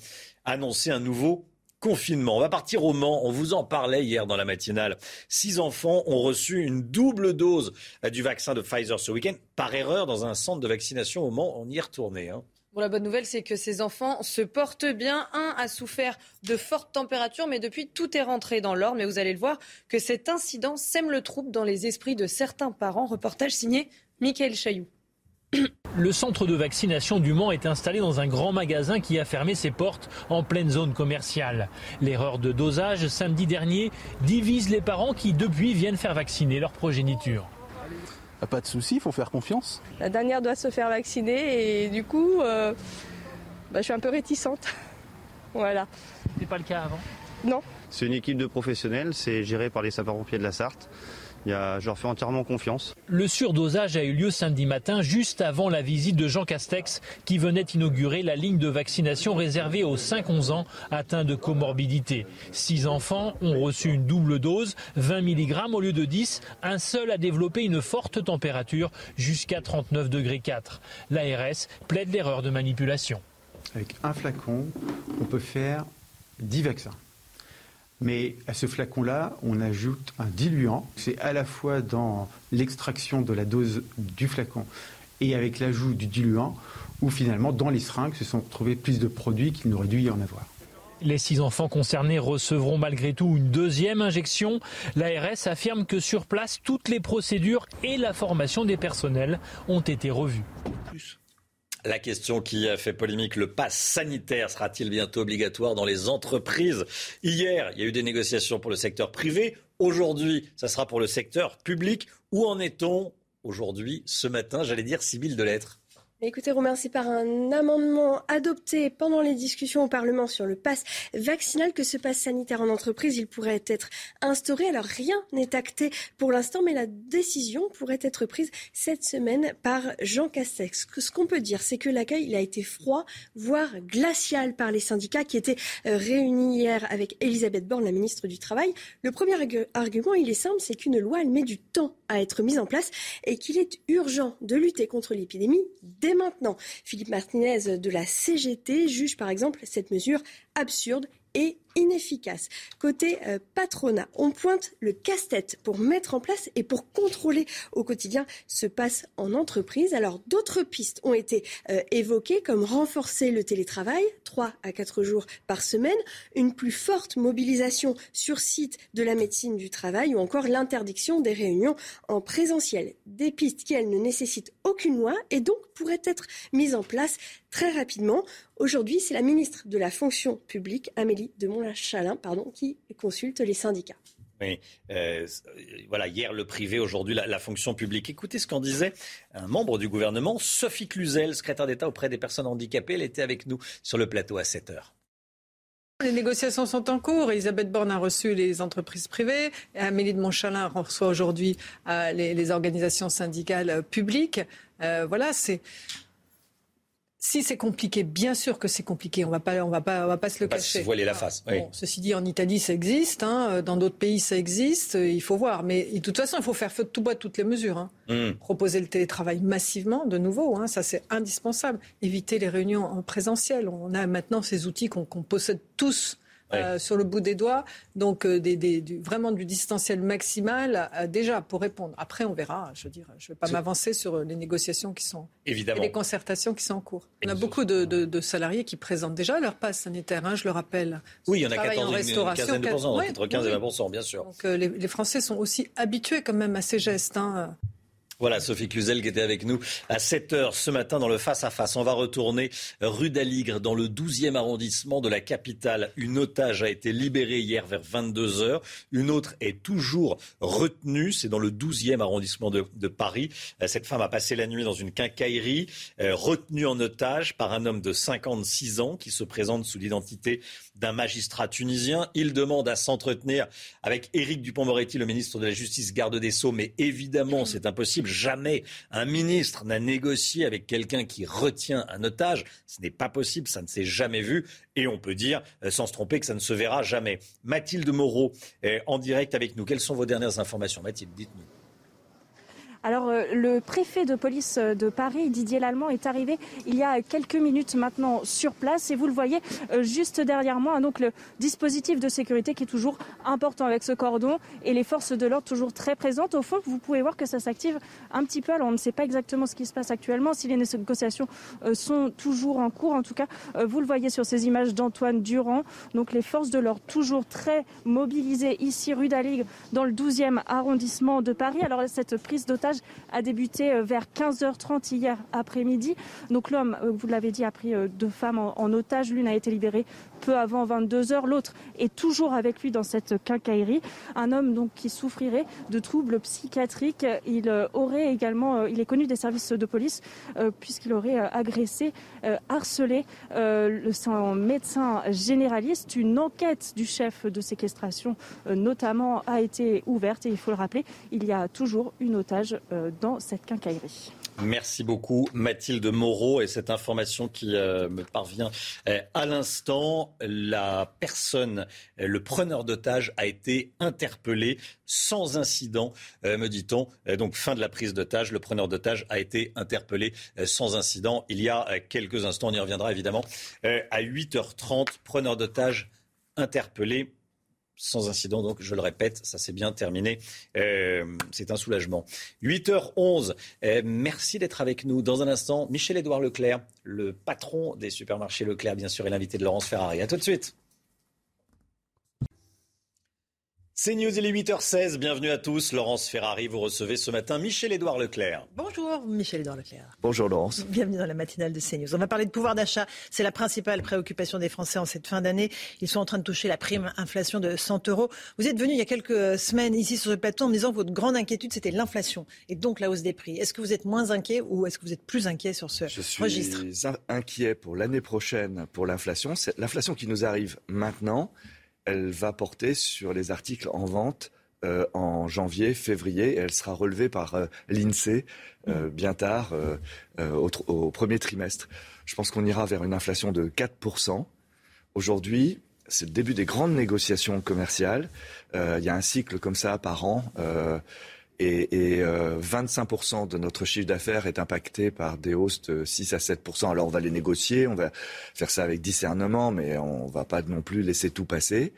annoncer un nouveau confinement. On va partir au Mans. On vous en parlait hier dans la matinale. Six enfants ont reçu une double dose du vaccin de Pfizer ce week-end par erreur dans un centre de vaccination au Mans. On y est retourné. Hein. Bon, la bonne nouvelle, c'est que ces enfants se portent bien. Un a souffert de fortes températures, mais depuis, tout est rentré dans l'ordre. Mais vous allez le voir que cet incident sème le trouble dans les esprits de certains parents. Reportage signé Michael Chailloux. Le centre de vaccination du Mans est installé dans un grand magasin qui a fermé ses portes en pleine zone commerciale. L'erreur de dosage samedi dernier divise les parents qui depuis viennent faire vacciner leur progéniture. Pas de souci, il faut faire confiance. La dernière doit se faire vacciner et du coup, euh, bah, je suis un peu réticente. voilà. C'était pas le cas avant? Non. C'est une équipe de professionnels, c'est géré par les sapeurs-pompiers de la Sarthe. Je leur fais entièrement confiance. Le surdosage a eu lieu samedi matin, juste avant la visite de Jean Castex, qui venait inaugurer la ligne de vaccination réservée aux 5-11 ans atteints de comorbidité. Six enfants ont reçu une double dose, 20 mg au lieu de 10. Un seul a développé une forte température jusqu'à 39 degrés 4. L'ARS plaide l'erreur de manipulation. Avec un flacon, on peut faire 10 vaccins. Mais à ce flacon-là, on ajoute un diluant. C'est à la fois dans l'extraction de la dose du flacon et avec l'ajout du diluant, où finalement, dans les seringues, se sont retrouvés plus de produits qu'il n'aurait dû y en avoir. Les six enfants concernés recevront malgré tout une deuxième injection. L'ARS affirme que sur place, toutes les procédures et la formation des personnels ont été revues. La question qui a fait polémique, le pass sanitaire sera-t-il bientôt obligatoire dans les entreprises? Hier, il y a eu des négociations pour le secteur privé. Aujourd'hui, ça sera pour le secteur public. Où en est-on aujourd'hui, ce matin, j'allais dire, Sibylle de lettres Écoutez, Romain, c'est par un amendement adopté pendant les discussions au Parlement sur le pass vaccinal que ce pass sanitaire en entreprise, il pourrait être instauré. Alors rien n'est acté pour l'instant, mais la décision pourrait être prise cette semaine par Jean Castex. Ce qu'on peut dire, c'est que l'accueil il a été froid, voire glacial par les syndicats qui étaient euh, réunis hier avec Elisabeth Borne, la ministre du Travail. Le premier argument, il est simple, c'est qu'une loi, elle met du temps à être mise en place et qu'il est urgent de lutter contre l'épidémie dès maintenant. Philippe Martinez de la CGT juge par exemple cette mesure absurde et inefficace. Côté euh, patronat, on pointe le casse-tête pour mettre en place et pour contrôler au quotidien ce passe en entreprise. Alors d'autres pistes ont été euh, évoquées comme renforcer le télétravail, 3 à 4 jours par semaine, une plus forte mobilisation sur site de la médecine du travail ou encore l'interdiction des réunions en présentiel. Des pistes qui, elles, ne nécessitent aucune loi et donc pourraient être mises en place très rapidement. Aujourd'hui, c'est la ministre de la fonction publique, Amélie de Montchalin, pardon, qui consulte les syndicats. Oui, euh, voilà, hier le privé, aujourd'hui la, la, fonction publique. Écoutez ce qu'en disait un membre du gouvernement, Sophie Cluzel, secrétaire d'État auprès des personnes handicapées. Elle était avec nous sur le plateau à 7 heures. Les négociations sont en cours. Elisabeth Borne a reçu les entreprises privées. Amélie de Montchalin reçoit aujourd'hui euh, les, les, organisations syndicales publiques. Euh, voilà, c'est si c'est compliqué, bien sûr que c'est compliqué. On va pas, on va pas, on va pas se le cacher. Se voiler la face. Oui. Bon, ceci dit, en Italie, ça existe. Hein, dans d'autres pays, ça existe. Il faut voir. Mais de toute façon, il faut faire feu de tout bois toutes les mesures. Hein. Mm. Proposer le télétravail massivement, de nouveau, hein, ça c'est indispensable. Éviter les réunions en présentiel. On a maintenant ces outils qu'on qu possède tous euh, sur le bout des doigts. Donc, euh, des, des, du, vraiment du distanciel maximal, euh, déjà, pour répondre. Après, on verra. Je veux dire, je ne vais pas m'avancer sur les négociations qui sont. Évidemment. Et les concertations qui sont en cours. on a beaucoup de, de, de, salariés qui présentent déjà leur passe sanitaire, hein, je le rappelle. Oui, il y en a 14, une, une quinzaine de pourcents, entre 15 et 20 bien sûr. Donc, les, les, Français sont aussi habitués quand même à ces gestes. Hein. Voilà, Sophie Cluzel qui était avec nous à 7 heures ce matin dans le face-à-face. On va retourner rue d'Aligre dans le 12e arrondissement de la capitale. Une otage a été libérée hier vers 22 heures. Une autre est toujours retenue. C'est dans le 12e arrondissement de, de, Paris. Euh, cette femme a passé la nuit dans une quincaillerie, euh, retenue en otage par un homme de 56 ans qui se présente sous l'identité d'un magistrat tunisien. Il demande à s'entretenir avec Éric Dupont-Moretti, le ministre de la Justice, garde des Sceaux, mais évidemment, c'est impossible Jamais un ministre n'a négocié avec quelqu'un qui retient un otage. Ce n'est pas possible, ça ne s'est jamais vu. Et on peut dire, euh, sans se tromper, que ça ne se verra jamais. Mathilde Moreau, en direct avec nous. Quelles sont vos dernières informations Mathilde, dites-nous. Alors, euh, le préfet de police euh, de Paris, Didier Lallemand, est arrivé il y a quelques minutes maintenant sur place. Et vous le voyez euh, juste derrière moi. Donc, le dispositif de sécurité qui est toujours important avec ce cordon et les forces de l'ordre toujours très présentes. Au fond, vous pouvez voir que ça s'active un petit peu. Alors, on ne sait pas exactement ce qui se passe actuellement, si les négociations sont toujours en cours. En tout cas, vous le voyez sur ces images d'Antoine Durand. Donc, les forces de l'ordre toujours très mobilisées ici, rue d'Aligre, dans le 12e arrondissement de Paris. Alors, cette prise d'otage a débuté euh, vers 15h30 hier après-midi. Donc l'homme, euh, vous l'avez dit, a pris euh, deux femmes en, otage. L'une a été libérée peu avant 22h. L'autre est toujours avec lui dans cette quincaillerie. Un homme donc qui souffrirait de troubles psychiatriques. Il aurait également, il est connu des services de police puisqu'il aurait agressé, harcelé le médecin généraliste. Une enquête du chef de séquestration notamment a été ouverte et il faut le rappeler, il y a toujours une otage euh, dans cette quincaillerie. Merci beaucoup Mathilde Moreau et cette information qui euh, me parvient euh, à l'instant. La personne, le preneur d'otage a été interpellé sans incident, me dit-on. Donc fin de la prise d'otage, le preneur d'otage a été interpellé sans incident il y a quelques instants. On y reviendra évidemment à 8h30. Preneur d'otage interpellé sans incident. Donc, je le répète, ça s'est bien terminé. Euh, c'est un soulagement. 8h11. Euh, merci d'être avec nous. Dans un instant, Michel-Édouard Leclerc, le patron des supermarchés Leclerc, bien sûr, et l'invité de Laurence Ferrari. À tout de suite. C'est News, il est 8h16. Bienvenue à tous. Laurence Ferrari, vous recevez ce matin Michel-Édouard Leclerc. Bonjour, Michel-Édouard Leclerc. Bonjour, Laurence. Bienvenue dans la matinale de CNews. On va parler de pouvoir d'achat. C'est la principale préoccupation des Français en cette fin d'année. Ils sont en train de toucher la prime inflation de 100 euros. Vous êtes venu il y a quelques semaines ici sur ce plateau en me disant que votre grande inquiétude, c'était l'inflation et donc la hausse des prix. Est-ce que vous êtes moins inquiet ou est-ce que vous êtes plus inquiet sur ce registre Je suis inquiet pour l'année prochaine pour l'inflation. C'est l'inflation qui nous arrive maintenant. Elle va porter sur les articles en vente euh, en janvier, février, et elle sera relevée par euh, l'INSEE euh, bien tard, au, premier trimestre. Je pense qu'on ira vers une inflation de 4%. Aujourd'hui, c'est le début des grandes négociations commerciales. Il y a un cycle comme ça par an. Et, et 25% de notre chiffre d'affaires est impacté par des hausses de 6 à 7%. Alors on va les négocier, on va faire ça avec discernement, mais on va pas non plus laisser tout passer.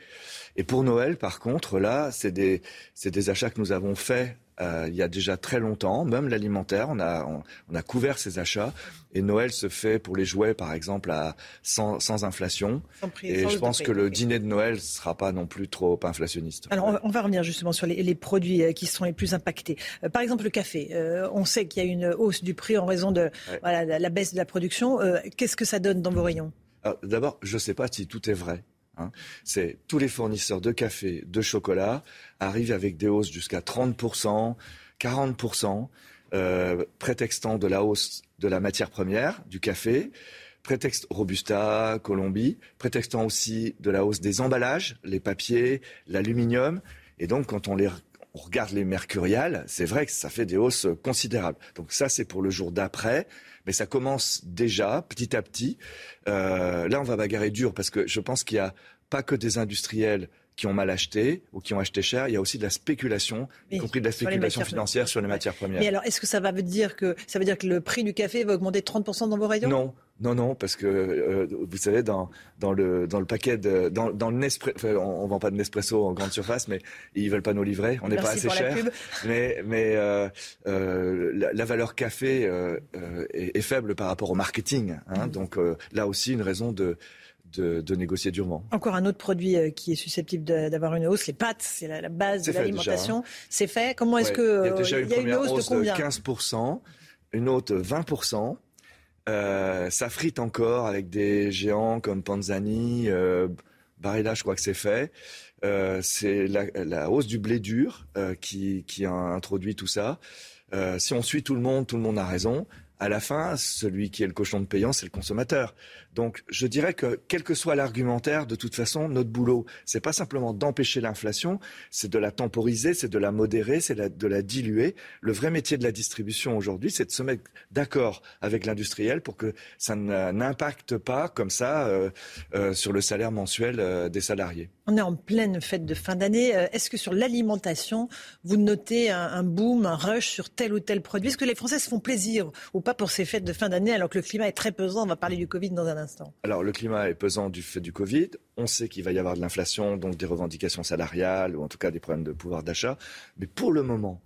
Et pour Noël, par contre, là, c'est des, des achats que nous avons faits euh, il y a déjà très longtemps, même l'alimentaire, on a, on, a couvert ces achats. Et Noël se fait pour les jouets, par exemple, à, sans, sans inflation. et je pense que le dîner de Noël ne sera pas non plus trop inflationniste. Alors, on va revenir justement sur les, les produits euh, qui sont les plus impactés. Euh, par exemple, le café. on sait qu'il y a une hausse du prix en raison de voilà, la baisse de la production. Qu'est-ce que ça donne dans vos rayons? D'abord, je ne sais pas si tout est vrai. Hein. C'est tous les fournisseurs de café, de chocolat arrivent avec des hausses jusqu'à 30%, 40%, euh, prétextant de la hausse de la matière première, du café, prétexte Robusta, Colombie, prétextant aussi de la hausse des emballages, les papiers, l'aluminium. Et donc, quand on les on regarde les mercuriales, c'est vrai que ça fait des hausses considérables. Donc ça, c'est pour le jour d'après mais ça commence déjà petit à petit. Euh, là, on va bagarrer dur parce que je pense qu'il n'y a pas que des industriels qui ont mal acheté ou qui ont acheté cher, il y a aussi de la spéculation, y compris de la spéculation financière sur les matières premières. Mais alors, est-ce que ça va dire que ça veut dire que le prix du café va augmenter de 30% dans vos rayons? Non, non, non, parce que euh, vous savez, dans, dans, le, dans le paquet de. Dans, dans le Nespresso, on, ne vend pas de Nespresso en grande surface, mais ils veulent pas nous livrer. On n'est pas assez cher. Mais, mais euh, euh, la, valeur café est, est, faible par rapport au marketing. Hein, mm. Donc là aussi, une raison de. De, de, négocier durement. Encore un autre produit qui est susceptible d'avoir une hausse, les pâtes, c'est la, base de l'alimentation. Hein. C'est fait. Comment est-ce que il y a déjà une, une hausse, de combien 15%, une autre 20%. Euh, ça frite encore avec des géants comme Panzani, euh, Barilla, je crois que c'est fait. c'est la, hausse du blé dur qui, qui, a introduit tout ça. si on suit tout le monde, tout le monde a raison à la fin, celui qui est le cochon de payant, c'est le consommateur. Donc, je dirais que quel que soit l'argumentaire, de toute façon, notre boulot, c'est pas simplement d'empêcher l'inflation, c'est de la temporiser, c'est de la modérer, c'est de la diluer. Le vrai métier de la distribution aujourd'hui, c'est de se mettre d'accord avec l'industriel pour que ça n'impacte pas comme ça euh, euh, sur le salaire mensuel euh, des salariés. On est en pleine fête de fin d'année. Est-ce que sur l'alimentation, vous notez un, boom, un rush sur tel ou tel produit? Est-ce que les Français se font plaisir ou pas pour ces fêtes de fin d'année alors que le climat est très pesant? On va parler du Covid dans un instant. Alors le climat est pesant du fait du Covid. On sait qu'il va y avoir de l'inflation, donc des revendications salariales ou en tout cas des problèmes de pouvoir d'achat. Mais pour le moment,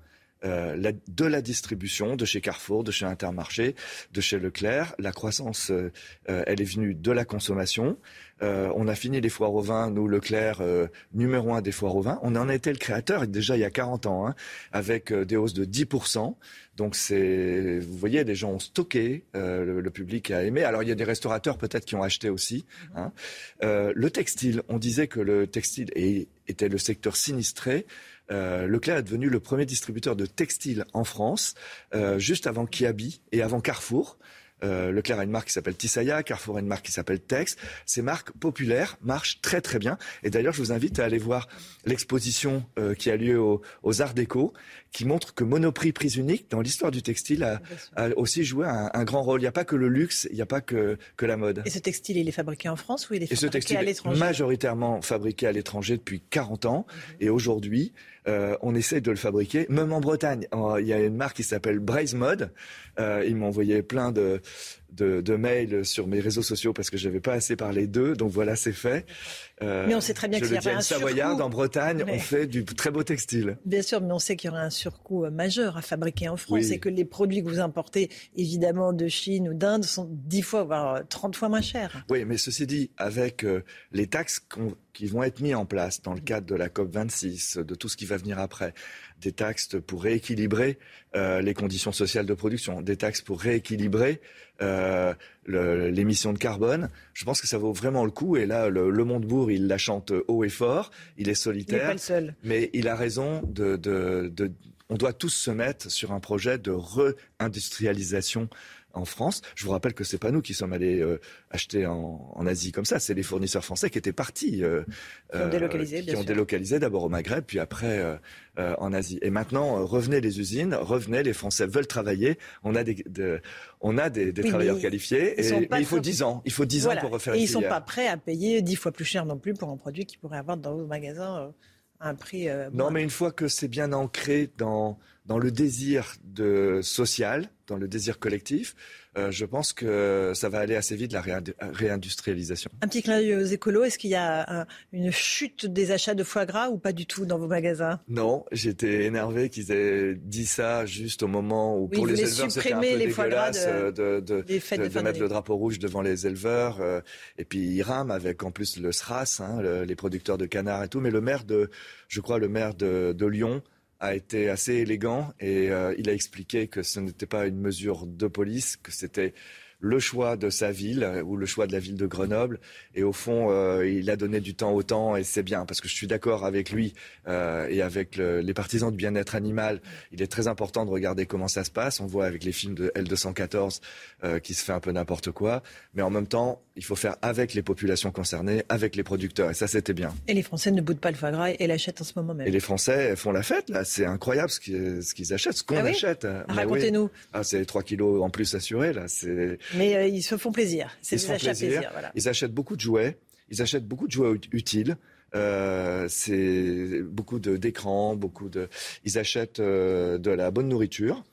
euh, de la distribution, de chez Carrefour, de chez Intermarché, de chez Leclerc. La croissance, euh, euh, elle est venue de la consommation. on a fini les foires au vin, nous, Leclerc, numéro un des foires au vin. On en était le créateur déjà il y a 40 ans, hein, avec des hausses de 10%. Donc c'est, vous voyez, les gens ont stocké, le, public a aimé. Alors il y a des restaurateurs peut-être qui ont acheté aussi. Hein. le textile, on disait que le textile était le secteur sinistré. Euh, Leclerc est devenu le premier distributeur de textiles en France, euh, juste avant Kiabi et avant Carrefour. Euh, Leclerc a une marque qui s'appelle Tissaya, Carrefour a une marque qui s'appelle Tex. Ces marques populaires marchent très très bien. Et d'ailleurs, je vous invite à aller voir l'exposition qui a lieu aux Arts Déco, qui montre que Monoprix Prise Unique, dans l'histoire du textile, a, aussi joué un, grand rôle. Il n'y a pas que le luxe, il n'y a pas que, que la mode. Et ce textile, il est fabriqué en France ou il est fabriqué Et ce textile à l'étranger? majoritairement fabriqué à l'étranger depuis 40 ans. Mhm. Et aujourd'hui, euh, on essaie de le fabriquer, même en Bretagne. Il y a une marque qui s'appelle Braise Mode. Euh, ils m'ont envoyé plein de, de, mails sur mes réseaux sociaux parce que je n'avais pas assez parlé d'eux. Donc voilà, c'est fait. Euh, mais on sait très bien qu'il y aura un Savoyard, en Bretagne, on fait du très beau textile. Bien sûr, mais on sait qu'il y aura un surcoût majeur à fabriquer en France et que les produits que vous importez, évidemment, de Chine ou d'Inde, sont 10 fois, voire 30 fois moins chers. Oui, mais ceci dit, avec les taxes qui vont être mises en place dans le cadre de la COP26, de tout ce qui va venir après, des taxes pour rééquilibrer euh, les conditions sociales de production, des taxes pour rééquilibrer euh, l'émission de carbone. Je pense que ça vaut vraiment le coup. Et là, le, le Montebourg, il la chante haut et fort. Il est solitaire. Il pas le seul. Mais il a raison de, de, de on doit tous se mettre sur un projet de réindustrialisation en France. Je vous rappelle que c'est pas nous qui sommes allés euh, acheter en, Asie comme ça, c'est les fournisseurs français qui étaient partis, euh, qui ont délocalisé, qui ont délocalisé d'abord au Maghreb, puis après euh, en Asie. Et maintenant, revenez les usines, revenez, les Français veulent travailler. On a des, on a des, travailleurs qualifiés, et, mais il faut dix ans, il faut dix ans pour refaire. Et ils sont pas prêts à payer dix fois plus cher non plus pour un produit qu'ils pourraient avoir dans vos magasins un prix. non, mais une fois que c'est bien ancré dans dans le désir de social, dans le désir collectif, euh, je pense que ça va aller assez vite, la réindustrialisation. Un petit clin d'œil aux écolos, est-ce qu'il y a une chute des achats de foie gras ou pas du tout dans vos magasins? Non, j'étais énervé qu'ils aient dit ça juste au moment où pour les éleveurs c'était un peu les dégueulasse de, de, de, mettre le drapeau rouge devant les éleveurs. Euh, et puis ils rament avec en plus le SRAS, hein, les producteurs de canards et tout. Mais le maire de, je crois, le maire de, Lyon a été assez élégant et euh, il a expliqué que ce n'était pas une mesure de police, que c'était le choix de sa ville euh, ou le choix de la ville de Grenoble. Et au fond, euh, il a donné du temps au temps et c'est bien parce que je suis d'accord avec lui euh, et avec les partisans du bien-être animal. Il est très important de regarder comment ça se passe. On voit avec les films de L214 qui se fait un peu n'importe quoi. Mais en même temps, il faut faire avec les populations concernées, avec les producteurs. Et ça, c'était bien. Et les Français ne boudent pas le foie gras et l'achètent en ce moment même. Et les Français font la fête, là. C'est incroyable ce qu'ils achètent, ce qu'on ah achète. Racontez-nous. Ah, c'est 3 kilos en plus assurés, là. C'est mais euh, ils se font plaisir. C'est des achats plaisir. Ils achètent beaucoup de jouets. Ils achètent beaucoup de jouets utiles. Euh, c'est beaucoup d'écrans, beaucoup de. Ils achètent euh, de la bonne nourriture.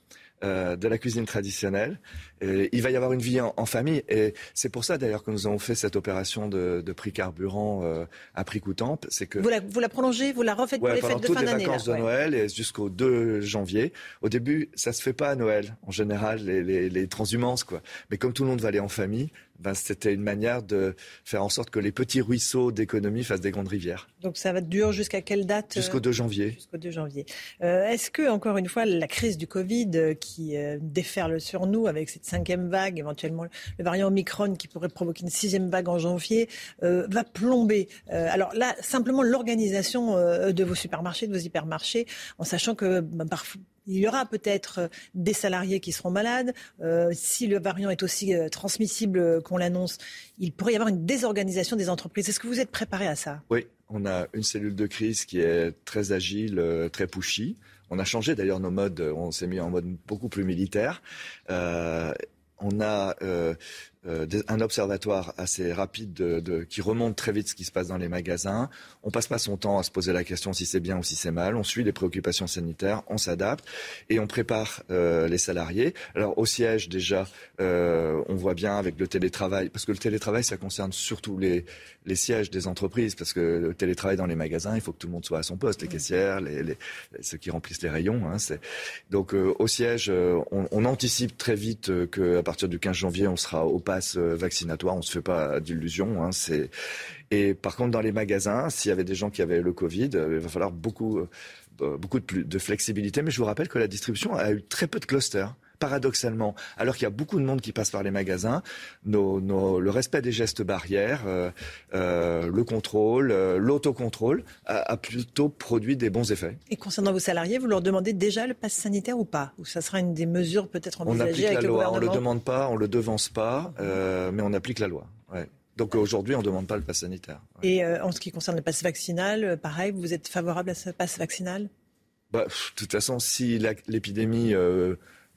Euh, de la cuisine traditionnelle. il va y avoir une vie en, famille et c'est pour ça d'ailleurs que nous avons fait cette opération de, prix carburant euh, à prix coûtant. C'est que vous la, vous la, prolongez, vous la refaites pour les fêtes de fin d'année. les vacances de Noël et jusqu'au 2 janvier. Au début, ça se fait pas à Noël. En général, les, les, les transhumances quoi. Mais comme tout le monde va aller en famille, ben, c'était une manière de faire en sorte que les petits ruisseaux d'économie fassent des grandes rivières. Donc ça va durer jusqu'à quelle date Jusqu'au 2 janvier. Jusqu'au 2 janvier. Euh, Est-ce que, encore une fois, la crise du Covid euh, qui euh, déferle sur nous avec cette cinquième vague, éventuellement le variant Omicron qui pourrait provoquer une sixième vague en janvier, euh, va plomber euh, Alors là, simplement l'organisation euh, de vos supermarchés, de vos hypermarchés, en sachant que ben, parfois il y aura peut-être euh, des salariés qui seront malades. Euh, si le variant est aussi euh, transmissible qu'on l'annonce, il pourrait y avoir une désorganisation des entreprises. Est-ce que vous êtes préparé à ça? Oui, on a une cellule de crise qui est très agile, très pushy. On a changé d'ailleurs nos modes, on s'est mis en mode beaucoup plus militaire. On a euh, un observatoire assez rapide de, de- qui remonte très vite ce qui se passe dans les magasins. On passe pas son temps à se poser la question si c'est bien ou si c'est mal. On suit les préoccupations sanitaires, on s'adapte et on prépare euh, les salariés. Alors au siège déjà, euh, on voit bien avec le télétravail, parce que le télétravail ça concerne surtout les, les sièges des entreprises, parce que le télétravail dans les magasins, il faut que tout le monde soit à son poste, les caissières, les, les- ceux qui remplissent les rayons. Hein, Donc au siège, on, on anticipe très vite qu'à partir du 15 janvier, on sera au euh, vaccinatoire. On se fait pas d'illusions. Hein, c'est et par contre dans les magasins, s'il y avait des gens qui avaient le Covid, euh, il va falloir beaucoup euh, beaucoup plus, de flexibilité. Mais je vous rappelle que la distribution a eu très peu de clusters. Paradoxalement, alors qu'il y a beaucoup de monde qui passe par les magasins, nos, nos- le respect des gestes barrières, euh, euh, le contrôle, euh, l'autocontrôle a, a plutôt produit des bons effets. Et concernant vos salariés, vous leur demandez déjà le pass sanitaire ou pas? Ou ça sera une des mesures peut-être On envisagées applique avec la le loi, on gouvernement? le demande pas, on le devance pas, mais on applique la loi. Ouais. Donc aujourd'hui, on ne demande pas le pass sanitaire. Et en ce qui concerne le pass vaccinal, pareil, vous êtes favorable à ce pass vaccinal? Bah, de toute façon, si l'épidémie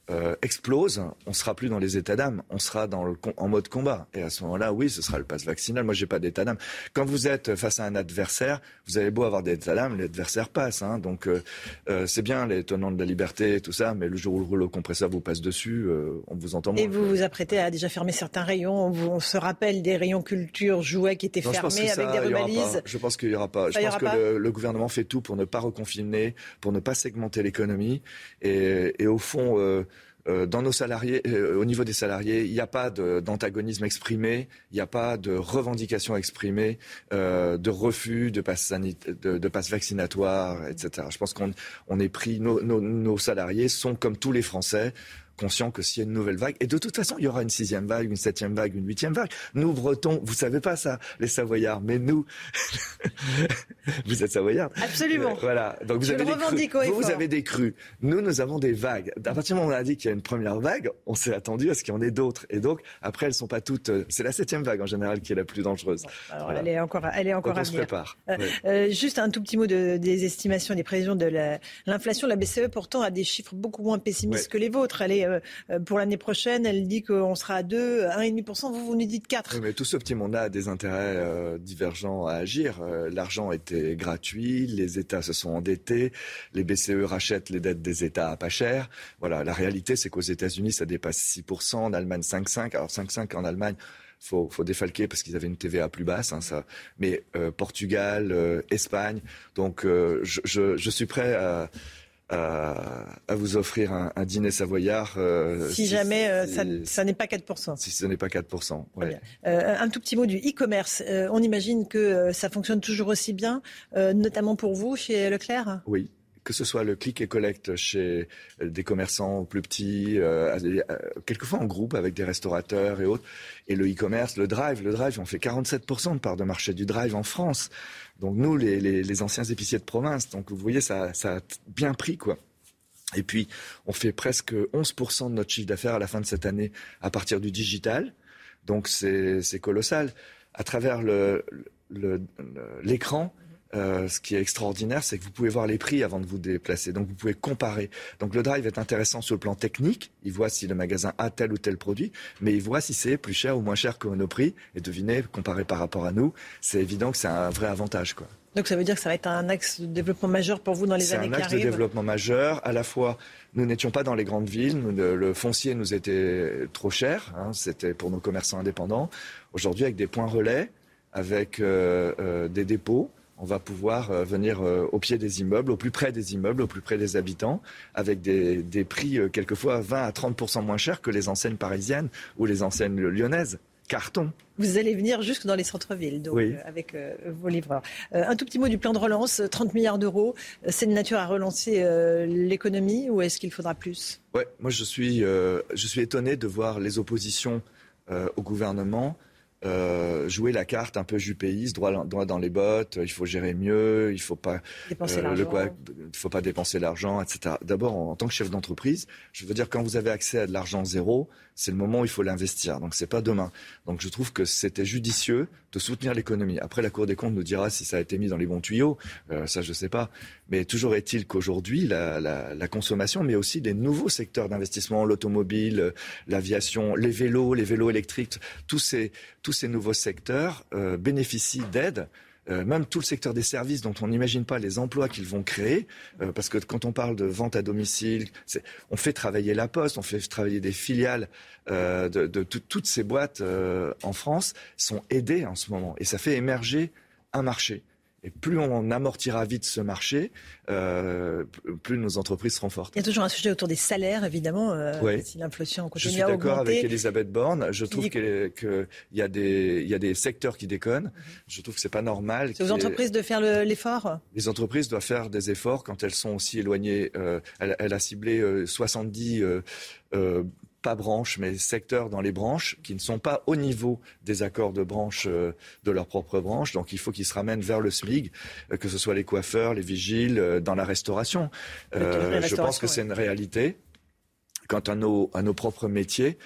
euh, explose, on sera plus dans les états d'âme, on sera dans le, en mode combat. Et à ce moment-là, oui, ce sera le pass vaccinal. Moi, j'ai pas d'état d'âme. Quand vous êtes face à un adversaire, vous avez beau avoir des états d'âme, l'adversaire passe. Hein. Donc, euh, euh, c'est bien les tenants de la liberté et tout ça, mais le jour où le rouleau compresseur vous passe dessus, euh, on vous entend moins. Et vous vous apprêtez à déjà fermer certains rayons. On, vous- on se rappelle des rayons culture, jouets qui étaient Non, fermés avec ça, des y aura pas. Je pense qu'il n'y aura pas. Je y pense que le, le gouvernement fait tout pour ne pas reconfiner, pour ne pas segmenter l'économie. Et, et au fond, euh, dans nos salariés, euh, au niveau des salariés, il n'y a pas d'antagonisme exprimé, il n'y a pas de revendication exprimée, euh, de refus de passe de, de passe vaccinatoire, etc. Je pense qu'on on est pris. Nos salariés sont comme tous les Français conscients que s'il y a une nouvelle vague, et de toute façon, il y aura une sixième vague, une septième vague, une huitième vague. Nous, Bretons, vous savez pas ça, les Savoyards, mais nous, vous êtes Savoyards. Absolument. Euh, Voilà. Donc vous Je avez des crues. Vous, vous avez des crues. Nous, nous avons des vagues. À partir du moment où on a dit qu'il y a une première vague, on s'est attendu à ce qu'il y en ait d'autres. Et donc, après, elles sont pas toutes. euh, C'est la septième vague en général qui est la plus dangereuse. Alors, Voilà. elle est encore, elle est encore Donc, à on se venir. prépare. Euh, euh, juste un tout petit mot de- des estimations, des prévisions de la- l'inflation. La BCE pourtant a des chiffres beaucoup moins pessimistes que les vôtres. Elle est, euh, euh, pour l'année prochaine, elle dit qu'on sera à 2, 1,5%. Vous, vous nous dites 4. Oui, mais tout ce petit monde a des intérêts euh, divergents à agir. Euh, L'argent était gratuit, les États se sont endettés, les BCE rachètent les dettes des États à pas cher. Voilà, la réalité, c'est qu'aux États-Unis, ça dépasse 6%, en Allemagne 5,5%. Alors 5,5% en Allemagne, faut, faut défalquer parce qu'ils avaient une TVA plus basse, hein. Mais euh, Portugal, euh, Espagne, donc euh, je, je suis prêt à, à, à vous offrir un, un dîner savoyard. euh, Si jamais euh, ça, ça n'est pas 4%. si ce n'est pas 4%. ouais. Euh, un tout petit mot du e-commerce. On imagine que ça fonctionne toujours aussi bien, notamment pour vous chez Leclerc? Oui. Que ce soit le click et collect chez des commerçants plus petits, euh, quelquefois en groupe avec des restaurateurs et autres, et le e-commerce, le drive. Le drive, on fait 47% de part de marché du drive en France. Donc nous, les, les, les anciens épiciers de province, donc vous voyez, ça, ça a bien pris, quoi. Et puis, on fait presque 11% de notre chiffre d'affaires à la fin de cette année à partir du digital. Donc, c'est colossal. À travers l'écran, euh, ce qui est extraordinaire, c'est que vous pouvez voir les prix avant de vous déplacer. Donc, vous pouvez comparer. Donc, le drive est intéressant sur le plan technique. Il voit si le magasin a tel ou tel produit, mais il voit si c'est plus cher ou moins cher que nos prix. Et devinez, comparé par rapport à nous, c'est évident que c'est un vrai avantage, quoi. Donc ça veut dire que ça va être un axe de développement majeur pour vous dans les C'est années un qui axe de arrivent. développement majeur. À la fois, nous n'étions pas dans les grandes villes. Nous, le foncier nous était trop cher. hein, C'était pour nos commerçants indépendants. Aujourd'hui, avec des points relais, avec euh, euh, des dépôts, on va pouvoir euh, venir euh, au pied des immeubles, au plus près des immeubles, au plus près des habitants, avec des, des prix euh, quelquefois 20 à 30% moins chers que les enseignes parisiennes ou les enseignes lyonnaises. carton. Vous allez venir jusque dans les centres-villes, donc, Oui. avec euh, vos livreurs. Euh, un tout petit mot du plan de relance, 30 milliards d'euros. C'est de nature à relancer euh, l'économie ou est-ce qu'il faudra plus? Ouais, moi je suis, je suis étonné de voir les oppositions au gouvernement euh, jouer la carte un peu jupéiste, droit, droit dans les bottes, il faut gérer mieux, il faut pas Dépenser le l'argent. quoi- il faut pas dépenser l'argent, etc. D'abord, en, en tant que chef d'entreprise, je veux dire quand vous avez accès à de l'argent zéro, c'est le moment où il faut l'investir. Donc c'est pas demain. Donc je trouve que c'était judicieux de soutenir l'économie. Après, la Cour des comptes nous dira si ça a été mis dans les bons tuyaux. Euh, ça, je sais pas. Mais toujours est-il qu'aujourd'hui, la, la, la consommation, mais aussi des nouveaux secteurs d'investissement, l'automobile, euh, l'aviation, les vélos, les vélos électriques, tous ces, tous ces nouveaux secteurs euh, bénéficient d'aides. Euh, même tout le secteur des services dont on n'imagine pas les emplois qu'ils vont créer, euh, parce que quand on parle de vente à domicile, on fait travailler la poste, on fait travailler des filiales de, de tout- toutes ces boîtes en France sont aidées en ce moment, et ça fait émerger un marché. Et plus on amortira vite ce marché, euh, plus nos entreprises seront fortes. Il y a toujours un sujet autour des salaires, évidemment, euh, Oui. si l'inflation Je continue suis à d'accord avec Elisabeth Borne. Je trouve qu'il que y, a des- il y a des secteurs qui déconnent. Je trouve que c'est pas normal. C'est aux entreprises de faire le- l'effort les entreprises doivent faire des efforts quand elles sont aussi éloignées. Euh, elle, elle a ciblé euh, 70 euh, euh, pas branches, mais secteurs dans les branches qui ne sont pas au niveau des accords de branche euh, de leur propre branche. Donc il faut qu'ils se ramènent vers le SMIG, euh, que ce soit les coiffeurs, les vigiles, euh, dans la restauration. Je pense que c'est une réalité. Quant à nos, à nos propres métiers,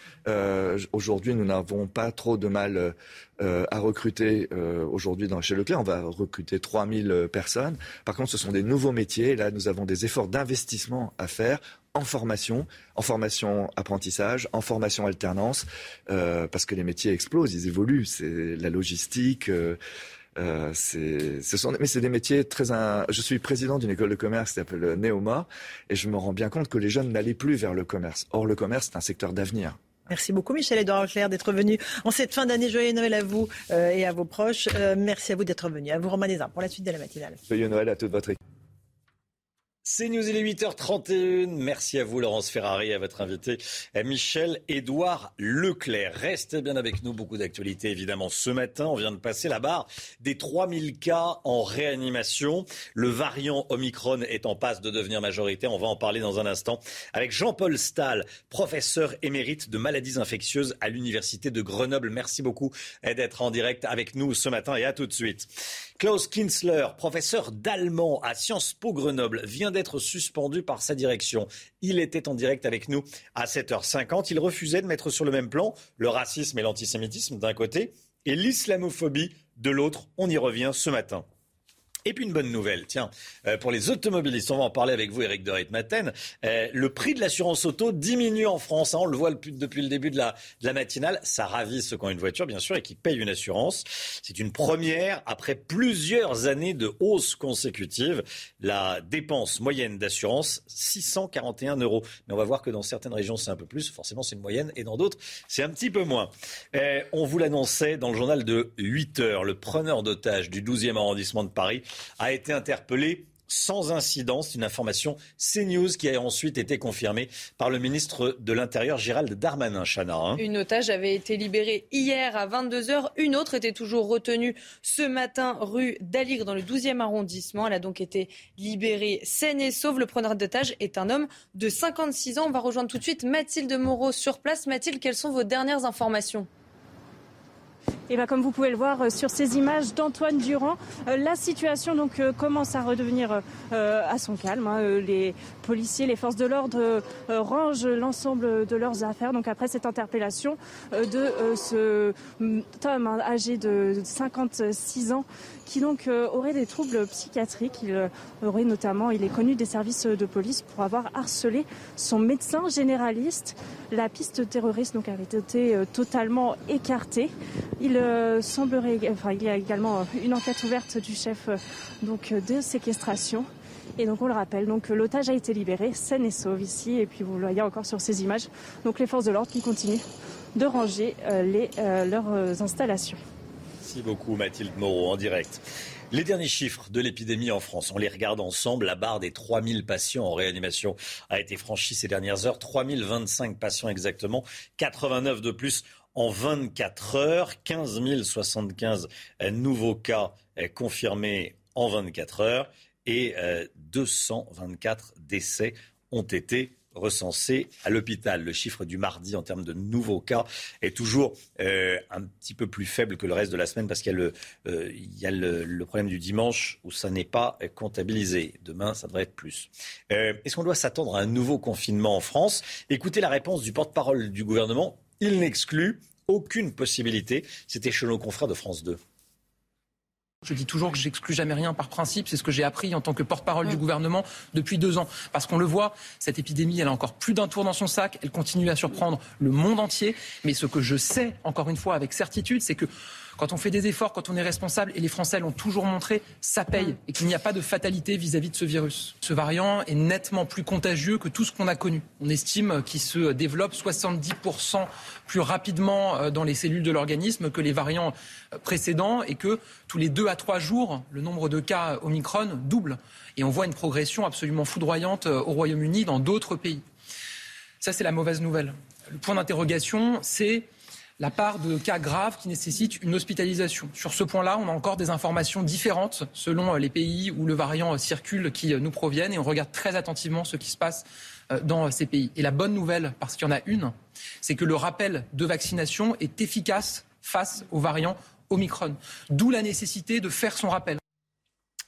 aujourd'hui, nous n'avons pas trop de mal euh, à recruter euh, aujourd'hui dans chez Leclerc. On va recruter 3000 personnes. Par contre, ce sont des nouveaux métiers. Là, nous avons des efforts d'investissement à faire en formation, en formation apprentissage, en formation alternance, euh, parce que les métiers explosent, ils évoluent. C'est la logistique. euh, euh, c'est, ce sont, mais c'est des métiers très. Je suis président d'une école de commerce qui s'appelle Neoma, et je me rends bien compte que les jeunes n'allaient plus vers le commerce. Or, le commerce, c'est un secteur d'avenir. Merci beaucoup Michel Edouard Leclerc d'être venu en cette fin d'année. Joyeux Noël à vous euh, et à vos proches. Euh, merci à vous d'être venu. À vous Romain Desarmes pour la suite de la matinale. Joyeux Noël à toute votre équipe. C'est News, il est 8h31. Merci à vous, Laurence Ferrari, à votre invité, euh, Michel Édouard Leclerc. Restez bien avec nous. Beaucoup d'actualités, évidemment. Ce matin, on vient de passer la barre des 3000 cas en réanimation. Le variant Omicron est en passe de devenir majoritaire. On va en parler dans un instant avec Jean-Paul Stahl, professeur émérite de maladies infectieuses à l'Université de Grenoble. Merci beaucoup d'être en direct avec nous ce matin et à tout de suite. Klaus Kinsler, professeur d'allemand à Sciences Po Grenoble, vient d'être suspendu par sa direction. Il était en direct avec nous à 7h50. Il refusait de mettre sur le même plan le racisme et l'antisémitisme d'un côté et l'islamophobie de l'autre. On y revient ce matin. Et puis une bonne nouvelle, tiens, euh, pour les automobilistes, on va en parler avec vous, Eric de Ritmaten. Euh, le prix de l'assurance auto diminue en France. hein, on le voit depuis le début de la, de la matinale. Ça ravit ceux qui ont une voiture, bien sûr, et qui payent une assurance. C'est une première après plusieurs années de hausse consécutive. La dépense moyenne d'assurance, 641 euros. Mais on va voir que dans certaines régions, c'est un peu plus. Forcément, c'est une moyenne. Et dans d'autres, c'est un petit peu moins. Euh, on vous l'annonçait dans le journal de 8 heures. Le preneur d'otage du 12e arrondissement de Paris a été interpellé sans incident. C'est une information CNews qui a ensuite été confirmée par le ministre de l'Intérieur, Gérald Darmanin, Chana. hein. Une otage avait été libérée hier à 22h. Une autre était toujours retenue ce matin rue d'Aligre dans le 12e arrondissement. Elle a donc été libérée saine et sauve. Le preneur d'otage est un homme de 56 ans. On va rejoindre tout de suite Mathilde Moreau sur place. Mathilde, quelles sont vos dernières informations? Et bien, comme vous pouvez le voir euh, sur ces images d'Antoine Durand, euh, la situation donc euh, commence à redevenir à son calme. hein. Les policiers, les forces de l'ordre rangent l'ensemble de leurs affaires. Donc après cette interpellation de ce mm, homme hein, âgé de 56 ans qui donc aurait des troubles psychiatriques. Il aurait notamment, il est connu des services de police pour avoir harcelé son médecin généraliste. La piste terroriste donc avait été totalement écartée. Euh, semblerait, enfin, il y a également euh, une enquête ouverte du chef euh, donc de séquestration. Et donc on le rappelle, donc l'otage a été libéré, saine et sauve ici. Et puis vous le voyez encore sur ces images, donc les forces de l'ordre qui continuent de ranger les, leurs installations. Merci beaucoup Mathilde Moreau en direct. Les derniers chiffres de l'épidémie en France, on les regarde ensemble. La barre des 3000 patients en réanimation a été franchie ces dernières heures. 3025 patients exactement, 89 de plus en 24 heures. 15 075 nouveaux cas confirmés en 24 heures et 224 décès ont été recensés à l'hôpital. Le chiffre du mardi en termes de nouveaux cas est toujours euh, un petit peu plus faible que le reste de la semaine parce qu'il y a, le, euh, problème du dimanche où ça n'est pas comptabilisé. Demain, ça devrait être plus. Euh, est-ce qu'on doit s'attendre à un nouveau confinement en France? Écoutez la réponse du porte-parole du gouvernement. Il n'exclut aucune possibilité. C'était chez nos confrères de France 2. Je dis toujours que j'exclus jamais rien par principe. C'est ce que j'ai appris en tant que porte-parole du mm. gouvernement depuis deux ans. Parce qu'on le voit, cette épidémie, elle a encore plus d'un tour dans son sac. Elle continue à surprendre le monde entier. Mais ce que je sais, encore une fois, avec certitude, c'est que quand on fait des efforts, quand on est responsable, et les Français l'ont toujours montré, ça paye et qu'il n'y a pas de fatalité vis-à-vis de ce virus. Ce variant est nettement plus contagieux que tout ce qu'on a connu. On estime qu'il se développe 70% plus rapidement euh, dans les cellules de l'organisme que les variants euh, précédents et que tous les deux à trois jours, le nombre de cas Omicron double. Et on voit une progression absolument foudroyante euh, au Royaume-Uni, dans d'autres pays. Ça, c'est la mauvaise nouvelle. Le point d'interrogation, c'est la part de cas graves qui nécessitent une hospitalisation. Sur ce point-là, on a encore des informations différentes selon les pays où le variant circule qui nous proviennent et on regarde très attentivement ce qui se passe euh, dans ces pays. Et la bonne nouvelle, parce qu'il y en a une, c'est que le rappel de vaccination est efficace face au variant Omicron. D'où la nécessité de faire son rappel.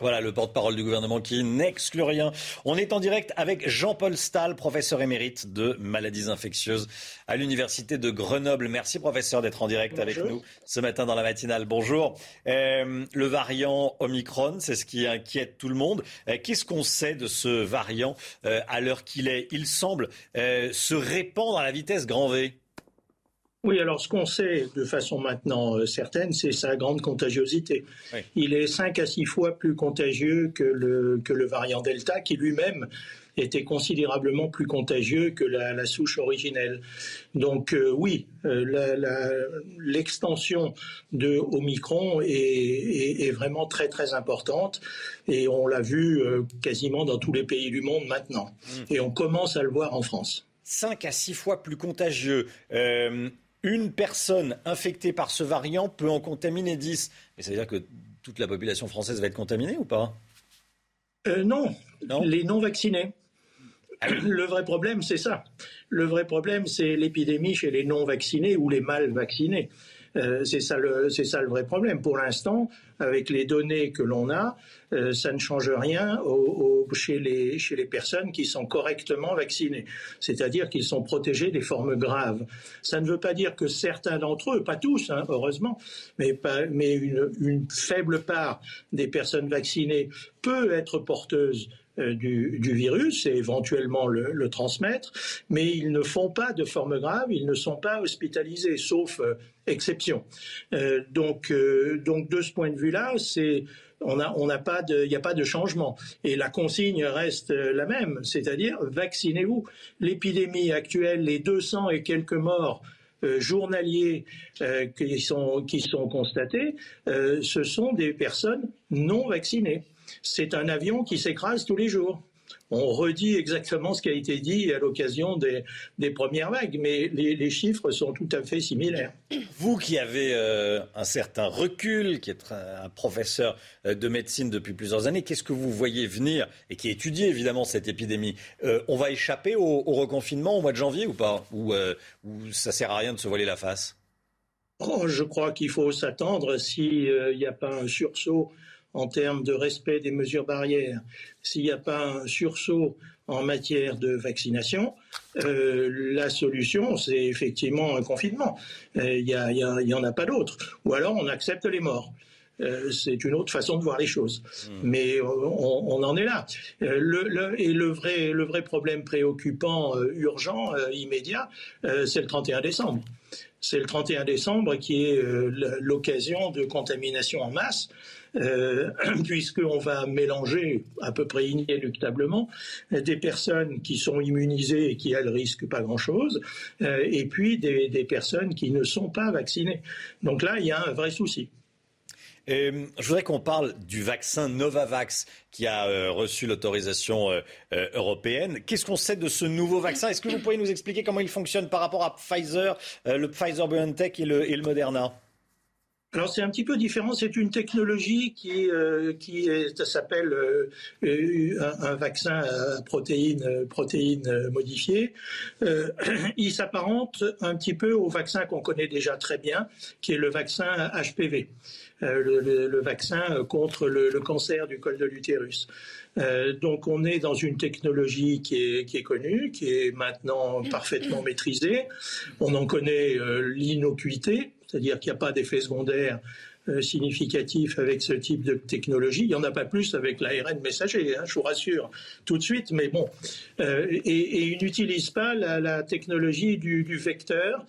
Voilà le porte-parole du gouvernement qui n'exclut rien. On est en direct avec Jean-Paul Stahl, professeur émérite de maladies infectieuses à l'université de Grenoble. Merci professeur d'être en direct avec nous ce matin dans la matinale. Bonjour. Euh, le variant Omicron, c'est ce qui inquiète tout le monde. Euh, qu'est-ce qu'on sait de ce variant euh, à l'heure qu'il est? Il semble se répandre à la vitesse grand V. Oui, alors ce qu'on sait de façon maintenant euh, certaine, c'est sa grande contagiosité. Il est 5 à 6 fois plus contagieux que le, que le variant Delta, qui lui-même était considérablement plus contagieux que la, souche originelle. Donc euh, oui, euh, l'extension de Omicron est, est, vraiment très très importante et on l'a vu quasiment dans tous les pays du monde maintenant. Mmh. Et on commence à le voir en France. 5 à 6 fois plus contagieux une personne infectée par ce variant peut en contaminer 10. Mais ça veut dire que toute la population française va être contaminée ou pas? Euh, non. les non vaccinés. Ah le vrai problème, c'est ça. Le vrai problème, c'est l'épidémie chez les non vaccinés ou les mal vaccinés. Euh, c'est ça, ça le vrai problème. Pour l'instant, avec les données que l'on a, euh, ça ne change rien chez, les, chez les personnes qui sont correctement vaccinées, c'est-à-dire qu'ils sont protégés des formes graves. Ça ne veut pas dire que certains d'entre eux, pas tous, hein, heureusement, mais, pas, mais une, une faible part des personnes vaccinées peut être porteuse euh, du, du, virus et éventuellement le, le, transmettre, mais ils ne font pas de formes graves, ils ne sont pas hospitalisés, sauf exception. Euh, donc, euh, donc de ce point de vue-là, c'est on a, on n'a pas de, il n'y a pas de changement. Et la consigne reste la même, c'est-à-dire vaccinez-vous. L'épidémie actuelle, les 200 et quelques morts journaliers qui, sont, qui sont constatés, ce sont des personnes non vaccinées c'est un avion qui s'écrase tous les jours. On redit exactement ce qui a été dit à l'occasion des, premières vagues, mais les, chiffres sont tout à fait similaires. Vous qui avez euh, un certain recul, qui êtes un, professeur euh, de médecine depuis plusieurs années, qu'est-ce que vous voyez venir et qui étudie évidemment cette épidémie? Euh, On va échapper au, reconfinement au mois de janvier ou pas? Ou, ou ça sert à rien de se voiler la face? Oh, Je crois qu'il faut s'attendre s'il n'y a pas un sursaut en termes de respect des mesures barrières, s'il n'y a pas un sursaut en matière de vaccination, euh, la solution, c'est effectivement un confinement. Euh, il n'y en a pas d'autre. Ou alors on accepte les morts. Euh, c'est une autre façon de voir les choses. Hmm. Mais on, en est là. Le, et le vrai, le vrai problème préoccupant, urgent, immédiat, c'est le 31 décembre. C'est le 31 décembre qui est l'occasion de contamination en masse euh, puisqu'on va mélanger à peu près inéluctablement des personnes qui sont immunisées et qui, elles, risquent pas grand-chose, euh, et puis des, personnes qui ne sont pas vaccinées. Donc là, il y a un vrai souci. je voudrais qu'on parle du vaccin Novavax qui a euh, reçu l'autorisation euh, euh, européenne. Qu'est-ce qu'on sait de ce nouveau vaccin? Est-ce que vous pourriez nous expliquer comment il fonctionne par rapport à Pfizer, le Pfizer BioNTech et le Moderna? Alors c'est un petit peu différent. C'est une technologie qui qui s'appelle un, vaccin à protéines protéines modifiées. il s'apparente un petit peu au vaccin qu'on connaît déjà très bien, qui est le vaccin HPV. Euh, le, vaccin contre le, cancer du col de l'utérus. Euh, donc on est dans une technologie qui est, connue, qui est maintenant parfaitement maîtrisée. On en connaît euh, l'innocuité, c'est-à-dire qu'il n'y a pas d'effet secondaire significatif avec ce type de technologie. Il n'y en a pas plus avec l'ARN messager, hein, je vous rassure tout de suite, mais bon. et, il n'utilise pas la, technologie du, vecteur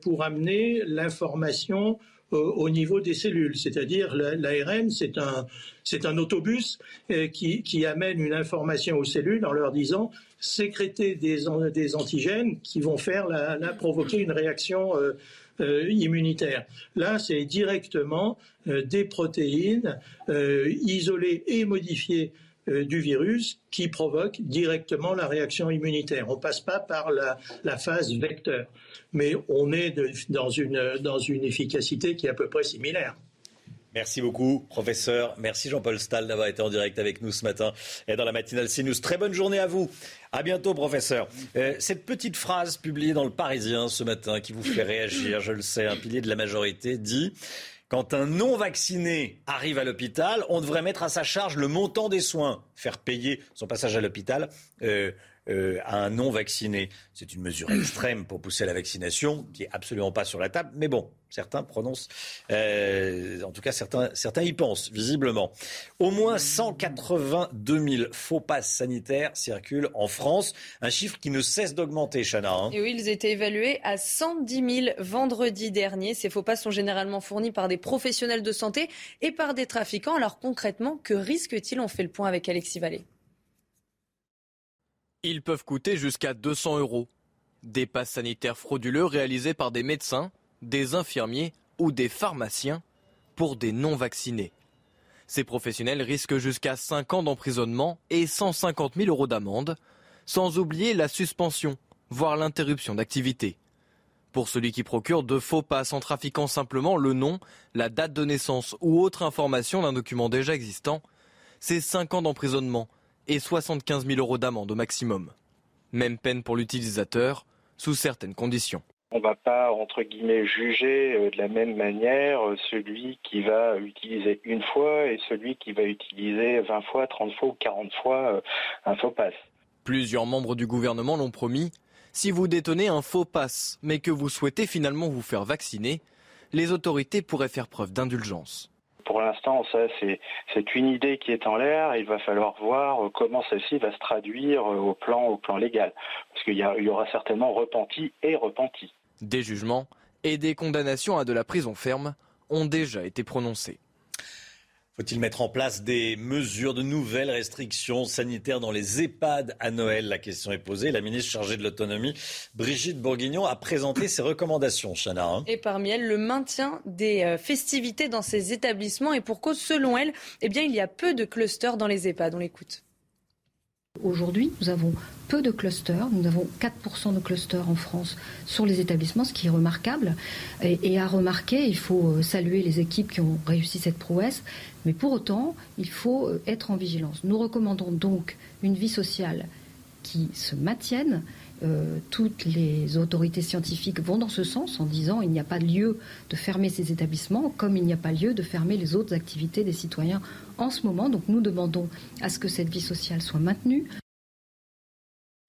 pour amener l'information au niveau des cellules. C'est-à-dire l'ARN, c'est un, un autobus euh, qui, amène une information aux cellules en leur disant sécréter des, des antigènes qui vont faire provoquer une réaction euh, euh, immunitaire. Là, c'est directement des protéines isolées et modifiées du virus qui provoquent directement la réaction immunitaire. On ne passe pas par la, la phase vecteur mais on est dans, une, dans une efficacité qui est à peu près similaire. Merci beaucoup, professeur. Merci Jean-Paul Stahl d'avoir été en direct avec nous ce matin et dans la matinale CNews. Très bonne journée à vous. À bientôt, professeur. Euh, cette petite phrase publiée dans le Parisien ce matin qui vous fait réagir, je le sais, un pilier de la majorité dit quand un non-vacciné arrive à l'hôpital, on devrait mettre à sa charge le montant des soins, faire payer son passage à l'hôpital. Euh, euh, à un non-vacciné. C'est une mesure extrême pour pousser à la vaccination, qui est absolument pas sur la table. Mais bon, certains prononcent, euh, en tout cas certains, certains y pensent, visiblement. Au moins 182 000 faux passes sanitaires circulent en France, un chiffre qui ne cesse d'augmenter, Chana. Hein. Et oui, ils étaient évalués à 110 000 vendredi dernier. Ces faux passes sont généralement fournis par des professionnels de santé et par des trafiquants. Alors concrètement, que risque-t-il? On fait le point avec Alexis Vallée. Ils peuvent coûter jusqu'à 200 euros. Des passes sanitaires frauduleux réalisés par des médecins, des infirmiers ou des pharmaciens pour des non-vaccinés. Ces professionnels risquent jusqu'à 5 ans d'emprisonnement et 150 000 euros d'amende, sans oublier la suspension, voire l'interruption d'activité. Pour celui qui procure de faux passes en trafiquant simplement le nom, la date de naissance ou autre information d'un document déjà existant, c'est 5 ans d'emprisonnement et 75 000 euros d'amende au maximum. Même peine pour l'utilisateur, sous certaines conditions. On ne va pas, entre guillemets, juger euh, de la même manière euh, celui qui va utiliser une fois et celui qui va utiliser 20 fois, 30 fois ou 40 fois euh, un faux passe. Plusieurs membres du gouvernement l'ont promis. Si vous détenez un faux passe, mais que vous souhaitez finalement vous faire vacciner, les autorités pourraient faire preuve d'indulgence. Pour l'instant, c'est une idée qui est en l'air. Il va falloir voir euh, comment celle-ci va se traduire euh, au plan, au plan légal. Parce qu'il y, y aura certainement repenti et repenti. Des jugements et des condamnations à de la prison ferme ont déjà été prononcés. Faut-il mettre en place des mesures de nouvelles restrictions sanitaires dans les EHPAD à Noël? La question est posée. La ministre chargée de l'autonomie, Brigitte Bourguignon, a présenté ses recommandations. Hein. Et parmi elles, le maintien des euh, festivités dans ces établissements. Et pour cause, selon elle, eh bien, il y a peu de clusters dans les EHPAD. On l'écoute. Aujourd'hui, nous avons peu de clusters. Nous avons 4% de clusters en France sur les établissements, ce qui est remarquable. Et, à remarquer, il faut euh, saluer les équipes qui ont réussi cette prouesse. Mais pour autant, il faut euh, être en vigilance. Nous recommandons donc une vie sociale qui se maintienne. Euh, toutes les autorités scientifiques vont dans ce sens en disant qu'il n'y a pas lieu de fermer ces établissements, comme il n'y a pas lieu de fermer les autres activités des citoyens en ce moment. Donc nous demandons à ce que cette vie sociale soit maintenue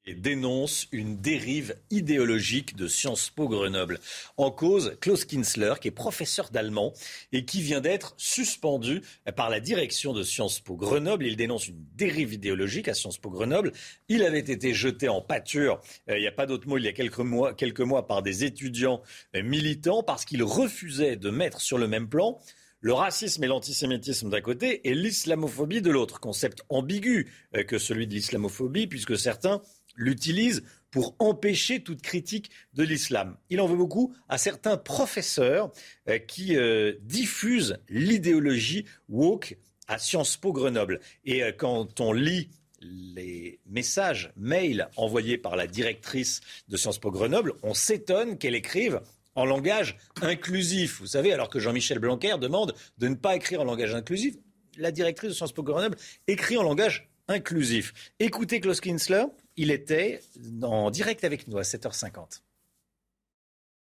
et dénonce une dérive idéologique de Sciences Po Grenoble. En cause, Klaus Kinsler, qui est professeur d'allemand et qui vient d'être suspendu par la direction de Sciences Po Grenoble. Il dénonce une dérive idéologique à Sciences Po Grenoble. Il avait été jeté en pâture, euh, il n'y a pas d'autre mot, il y a quelques mois, quelques mois par des étudiants euh, militants parce qu'il refusait de mettre sur le même plan le racisme et l'antisémitisme d'un côté et l'islamophobie de l'autre. Concept ambigu euh, que celui de l'islamophobie, puisque certains l'utilise pour empêcher toute critique de l'islam. Il en veut beaucoup à certains professeurs euh, qui euh, diffusent l'idéologie woke à Sciences Po Grenoble. Et euh, quand on lit les messages, mails envoyés par la directrice de Sciences Po Grenoble, on s'étonne qu'elle écrive en langage inclusif. Vous savez, alors que Jean-Michel Blanquer demande de ne pas écrire en langage inclusif, la directrice de Sciences Po Grenoble écrit en langage inclusif. Écoutez Klaus Kinsler, il était en direct avec nous à 7h50.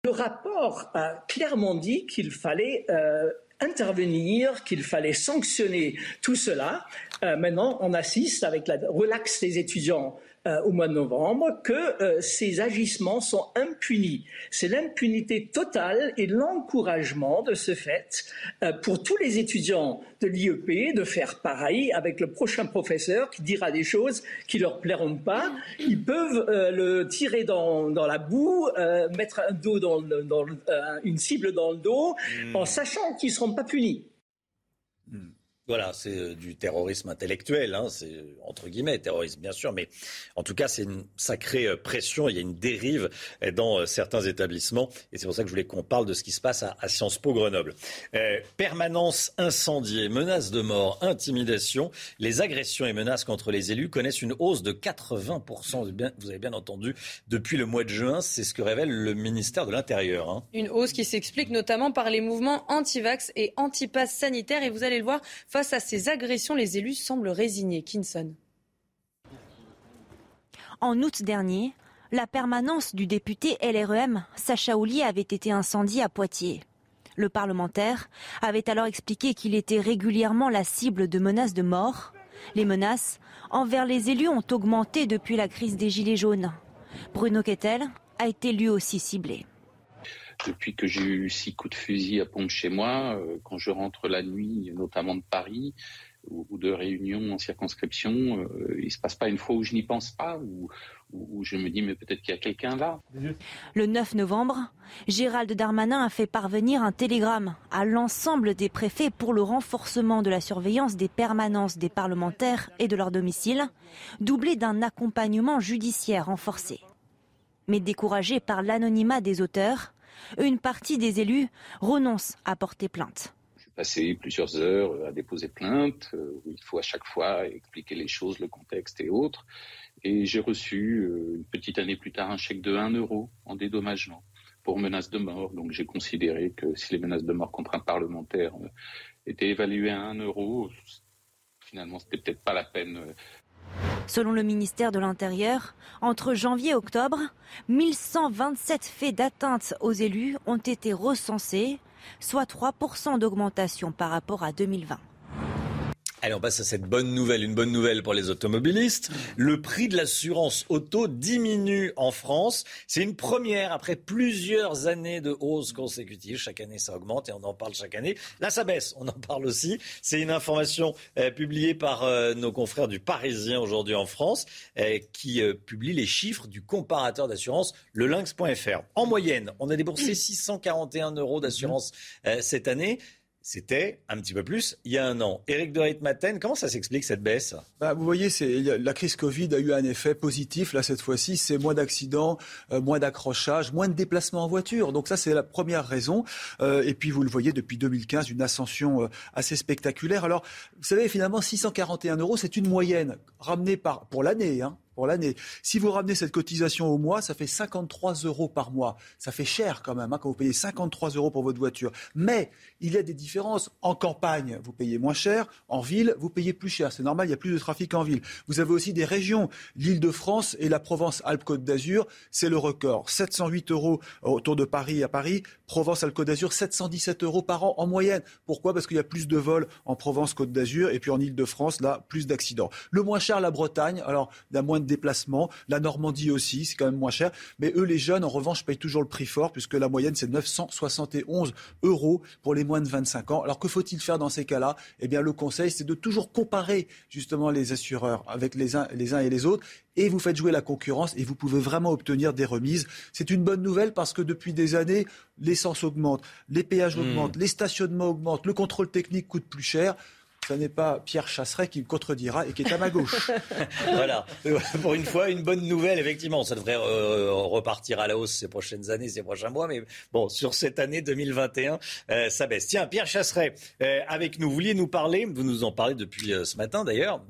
Le rapport a clairement dit qu'il fallait euh, intervenir, qu'il fallait sanctionner tout cela. Euh, maintenant, on assiste avec la relaxe des étudiants euh, au mois de novembre que euh, ces agissements sont impunis. C'est l'impunité totale et l'encouragement de ce fait euh, pour tous les étudiants de l'IEP de faire pareil avec le prochain professeur qui dira des choses qui leur plairont pas. Ils peuvent le tirer dans, dans la boue, mettre un dos dans, dans une cible dans le dos, hmm. en sachant qu'ils seront pas punis. Voilà, c'est euh, du terrorisme intellectuel, hein, c'est euh, entre guillemets terrorisme bien sûr, mais en tout cas c'est une sacrée euh, pression, il y a une dérive dans certains établissements et c'est pour ça que je voulais qu'on parle de ce qui se passe à, Sciences Po Grenoble. permanence incendiée, menaces de mort, intimidation, les agressions et menaces contre les élus connaissent une hausse de 80%, vous avez bien entendu, depuis le mois de juin, c'est ce que révèle le ministère de l'Intérieur. Hein. Une hausse qui s'explique notamment par les mouvements anti-vax et anti-pass sanitaire et vous allez le voir, Face à ces agressions, les élus semblent résignés. Kinson. En août dernier, la permanence du député LREM, Sacha Oulier, avait été incendiée à Poitiers. Le parlementaire avait alors expliqué qu'il était régulièrement la cible de menaces de mort. Les menaces envers les élus ont augmenté depuis la crise des Gilets jaunes. Bruno Kettel a été lui aussi ciblé depuis que j'ai eu six coups de fusil à pompe chez moi, euh, quand je rentre la nuit, notamment de Paris, ou, de réunions en circonscription, euh, il se passe pas une fois où je n'y pense pas, ou où, je me dis mais peut-être qu'il y a quelqu'un là. Le 9 novembre, Gérald Darmanin a fait parvenir un télégramme à l'ensemble des préfets pour le renforcement de la surveillance des permanences des parlementaires et de leur domicile, doublé d'un accompagnement judiciaire renforcé. Mais découragé par l'anonymat des auteurs, une partie des élus renonce à porter plainte. J'ai passé plusieurs heures à déposer plainte, euh, où il faut à chaque fois expliquer les choses, le contexte et autres. Et j'ai reçu, euh, une petite année plus tard, un chèque de 1 euro en dédommagement pour menace de mort. Donc j'ai considéré que si les menaces de mort contre un parlementaire euh, étaient évaluées à 1 euro, finalement, c'était peut-être pas la peine Selon le ministère de l'Intérieur, entre janvier et octobre, 1127 faits d'atteinte aux élus ont été recensés, soit 3% d'augmentation par rapport à 2020. Allez, on passe à cette bonne nouvelle, une bonne nouvelle pour les automobilistes. Le prix de l'assurance auto diminue en France. C'est une première après plusieurs années de hausse consécutive. Chaque année, ça augmente et on en parle chaque année. Là, ça baisse, on en parle aussi. C'est une information euh, publiée par euh, nos confrères du Parisien aujourd'hui en France, euh, qui publie les chiffres du comparateur d'assurance, le lynx.fr. En moyenne, on a déboursé 641 euros d'assurance cette année. C'était un petit peu plus il y a un an. Éric de Reitmaten, comment ça s'explique cette baisse? Bah, Vous voyez, la crise Covid a eu un effet positif. Là, cette fois-ci, c'est moins d'accidents, euh, moins d'accrochages, moins de déplacements en voiture. Donc ça, c'est la première raison. Euh, et puis, vous le voyez, depuis 2015, une ascension euh, assez spectaculaire. Alors, vous savez, finalement, 641 euros, c'est une moyenne ramenée par, pour l'année. Hein, pour l'année. Si vous ramenez cette cotisation au mois, ça fait 53 euros par mois. Ça fait cher quand même hein, quand vous payez 53 euros pour votre voiture. Mais il y a des différences. En campagne, vous payez moins cher. En ville, vous payez plus cher. C'est normal, il y a plus de trafic en ville. Vous avez aussi des régions. L'Île-de-France et la Provence-Alpes-Côte d'Azur, c'est le record. 708 euros autour de Paris à Paris. Provence-Alpes-Côte d'Azur, 717 euros par an en moyenne. Pourquoi? Parce qu'il y a plus de vols en Provence-Côte d'Azur et puis en Île-de-France, là, plus d'accidents. Le moins cher, la Bretagne. Alors, a moins de déplacements. La Normandie aussi, c'est quand même moins cher. Mais eux, les jeunes, en revanche, payent toujours le prix fort puisque la moyenne, c'est 971 euros pour les moins de 25 ans. Alors, que faut-il faire dans ces cas-là? Eh bien, le conseil, c'est de toujours comparer justement les assureurs avec les uns, les uns et les autres et vous faites jouer la concurrence et vous pouvez vraiment obtenir des remises. C'est une bonne nouvelle parce que depuis des années, l'essence augmente, les péages hmm. augmentent, les stationnements augmentent, le contrôle technique coûte plus cher ce n'est pas Pierre Chasseret qui me contredira et qui est à ma gauche. voilà, pour une fois, une bonne nouvelle, effectivement. Ça devrait euh, repartir à la hausse ces prochaines années, ces prochains mois, mais bon, sur cette année 2021, euh, ça baisse. Tiens, Pierre Chasseret, euh, avec nous, vous vouliez nous parler, vous nous en parlez depuis ce matin d'ailleurs,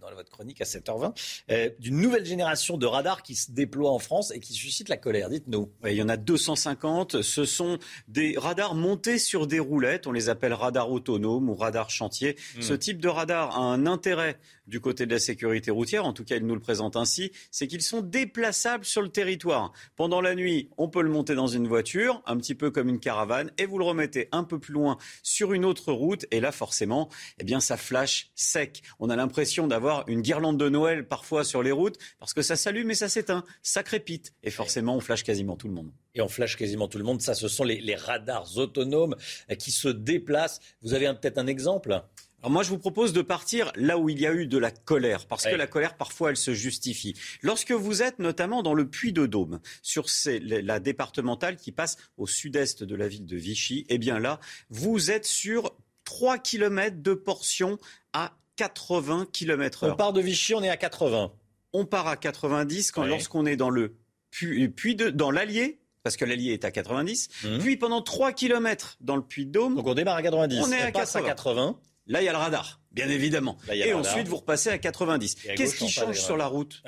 dans votre chronique à 7h20, d'une nouvelle génération de radars qui se déploie en France et qui suscite la colère. Dites-nous. il y en a 250. Ce sont des radars montés sur des roulettes. On les appelle radars autonomes ou radars chantier. Hmm. Ce type de radar a un intérêt du côté de la sécurité routière, en tout cas il nous le présente ainsi, c'est qu'ils sont déplaçables sur le territoire. Pendant la nuit, on peut le monter dans une voiture, un petit peu comme une caravane, et vous le remettez un peu plus loin sur une autre route, et là forcément, eh bien ça flash sec. On a l'impression d'avoir une guirlande de Noël parfois sur les routes, parce que ça s'allume et ça s'éteint, ça crépite, et forcément on flash quasiment tout le monde. Et on flash quasiment tout le monde, ça ce sont les, les radars autonomes qui se déplacent. Vous avez peut-être un exemple? Alors moi, je vous propose de partir là où il y a eu de la colère, parce que la colère, parfois, elle se justifie. Lorsque vous êtes notamment dans le Puy de Dôme, sur la départementale qui passe au sud-est de la ville de Vichy, eh bien là, vous êtes sur 3 km de portion à 80 km heure. On part de Vichy, on est à 80. On part à 90 quand, lorsqu'on est dans le Puy, de, dans l'Allier, parce que l'Allier est à 90. Mmh. Puis pendant 3 km dans le Puy de Dôme. Donc on démarre à 90. On est à, 80. Là, il y a le radar, bien évidemment. et ensuite, vous repassez à 90. Qu'est-ce qui change sur la route?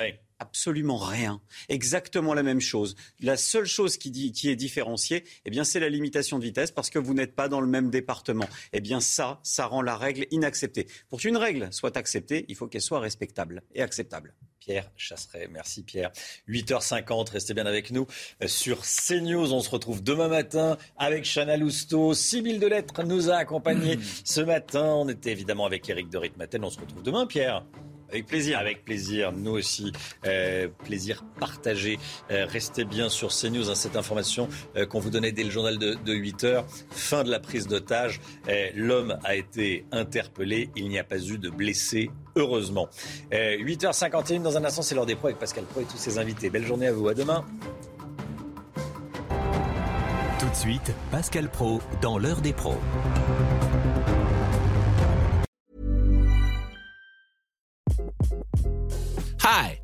Absolument rien. Exactement la même chose. La seule chose qui, dit, qui est différenciée, eh bien, c'est la limitation de vitesse parce que vous n'êtes pas dans le même département. Eh bien, ça, ça rend la règle inacceptée. Pour qu'une règle soit acceptée, il faut qu'elle soit respectable et acceptable. Pierre Chasseret. Merci Pierre. 8h50, restez bien avec nous sur CNews. On se retrouve demain matin avec Chana Lousteau. Sibylle Delettre nous a accompagnés ce matin. On était évidemment avec Eric de Ritmaten. On se retrouve demain, Pierre. Avec plaisir. Avec plaisir, nous aussi. Euh, plaisir partagé. Euh, restez bien sur CNews. Hein, cette information euh, qu'on vous donnait dès le journal de, 8 heures. Fin de la prise d'otage. L'homme a été interpellé. Il n'y a pas eu de blessés, heureusement. 8h51 dans un instant, c'est l'heure des pros avec Pascal Pro et tous ses invités. Belle journée à vous. À demain. Tout de suite, Pascal Pro dans l'heure des pros.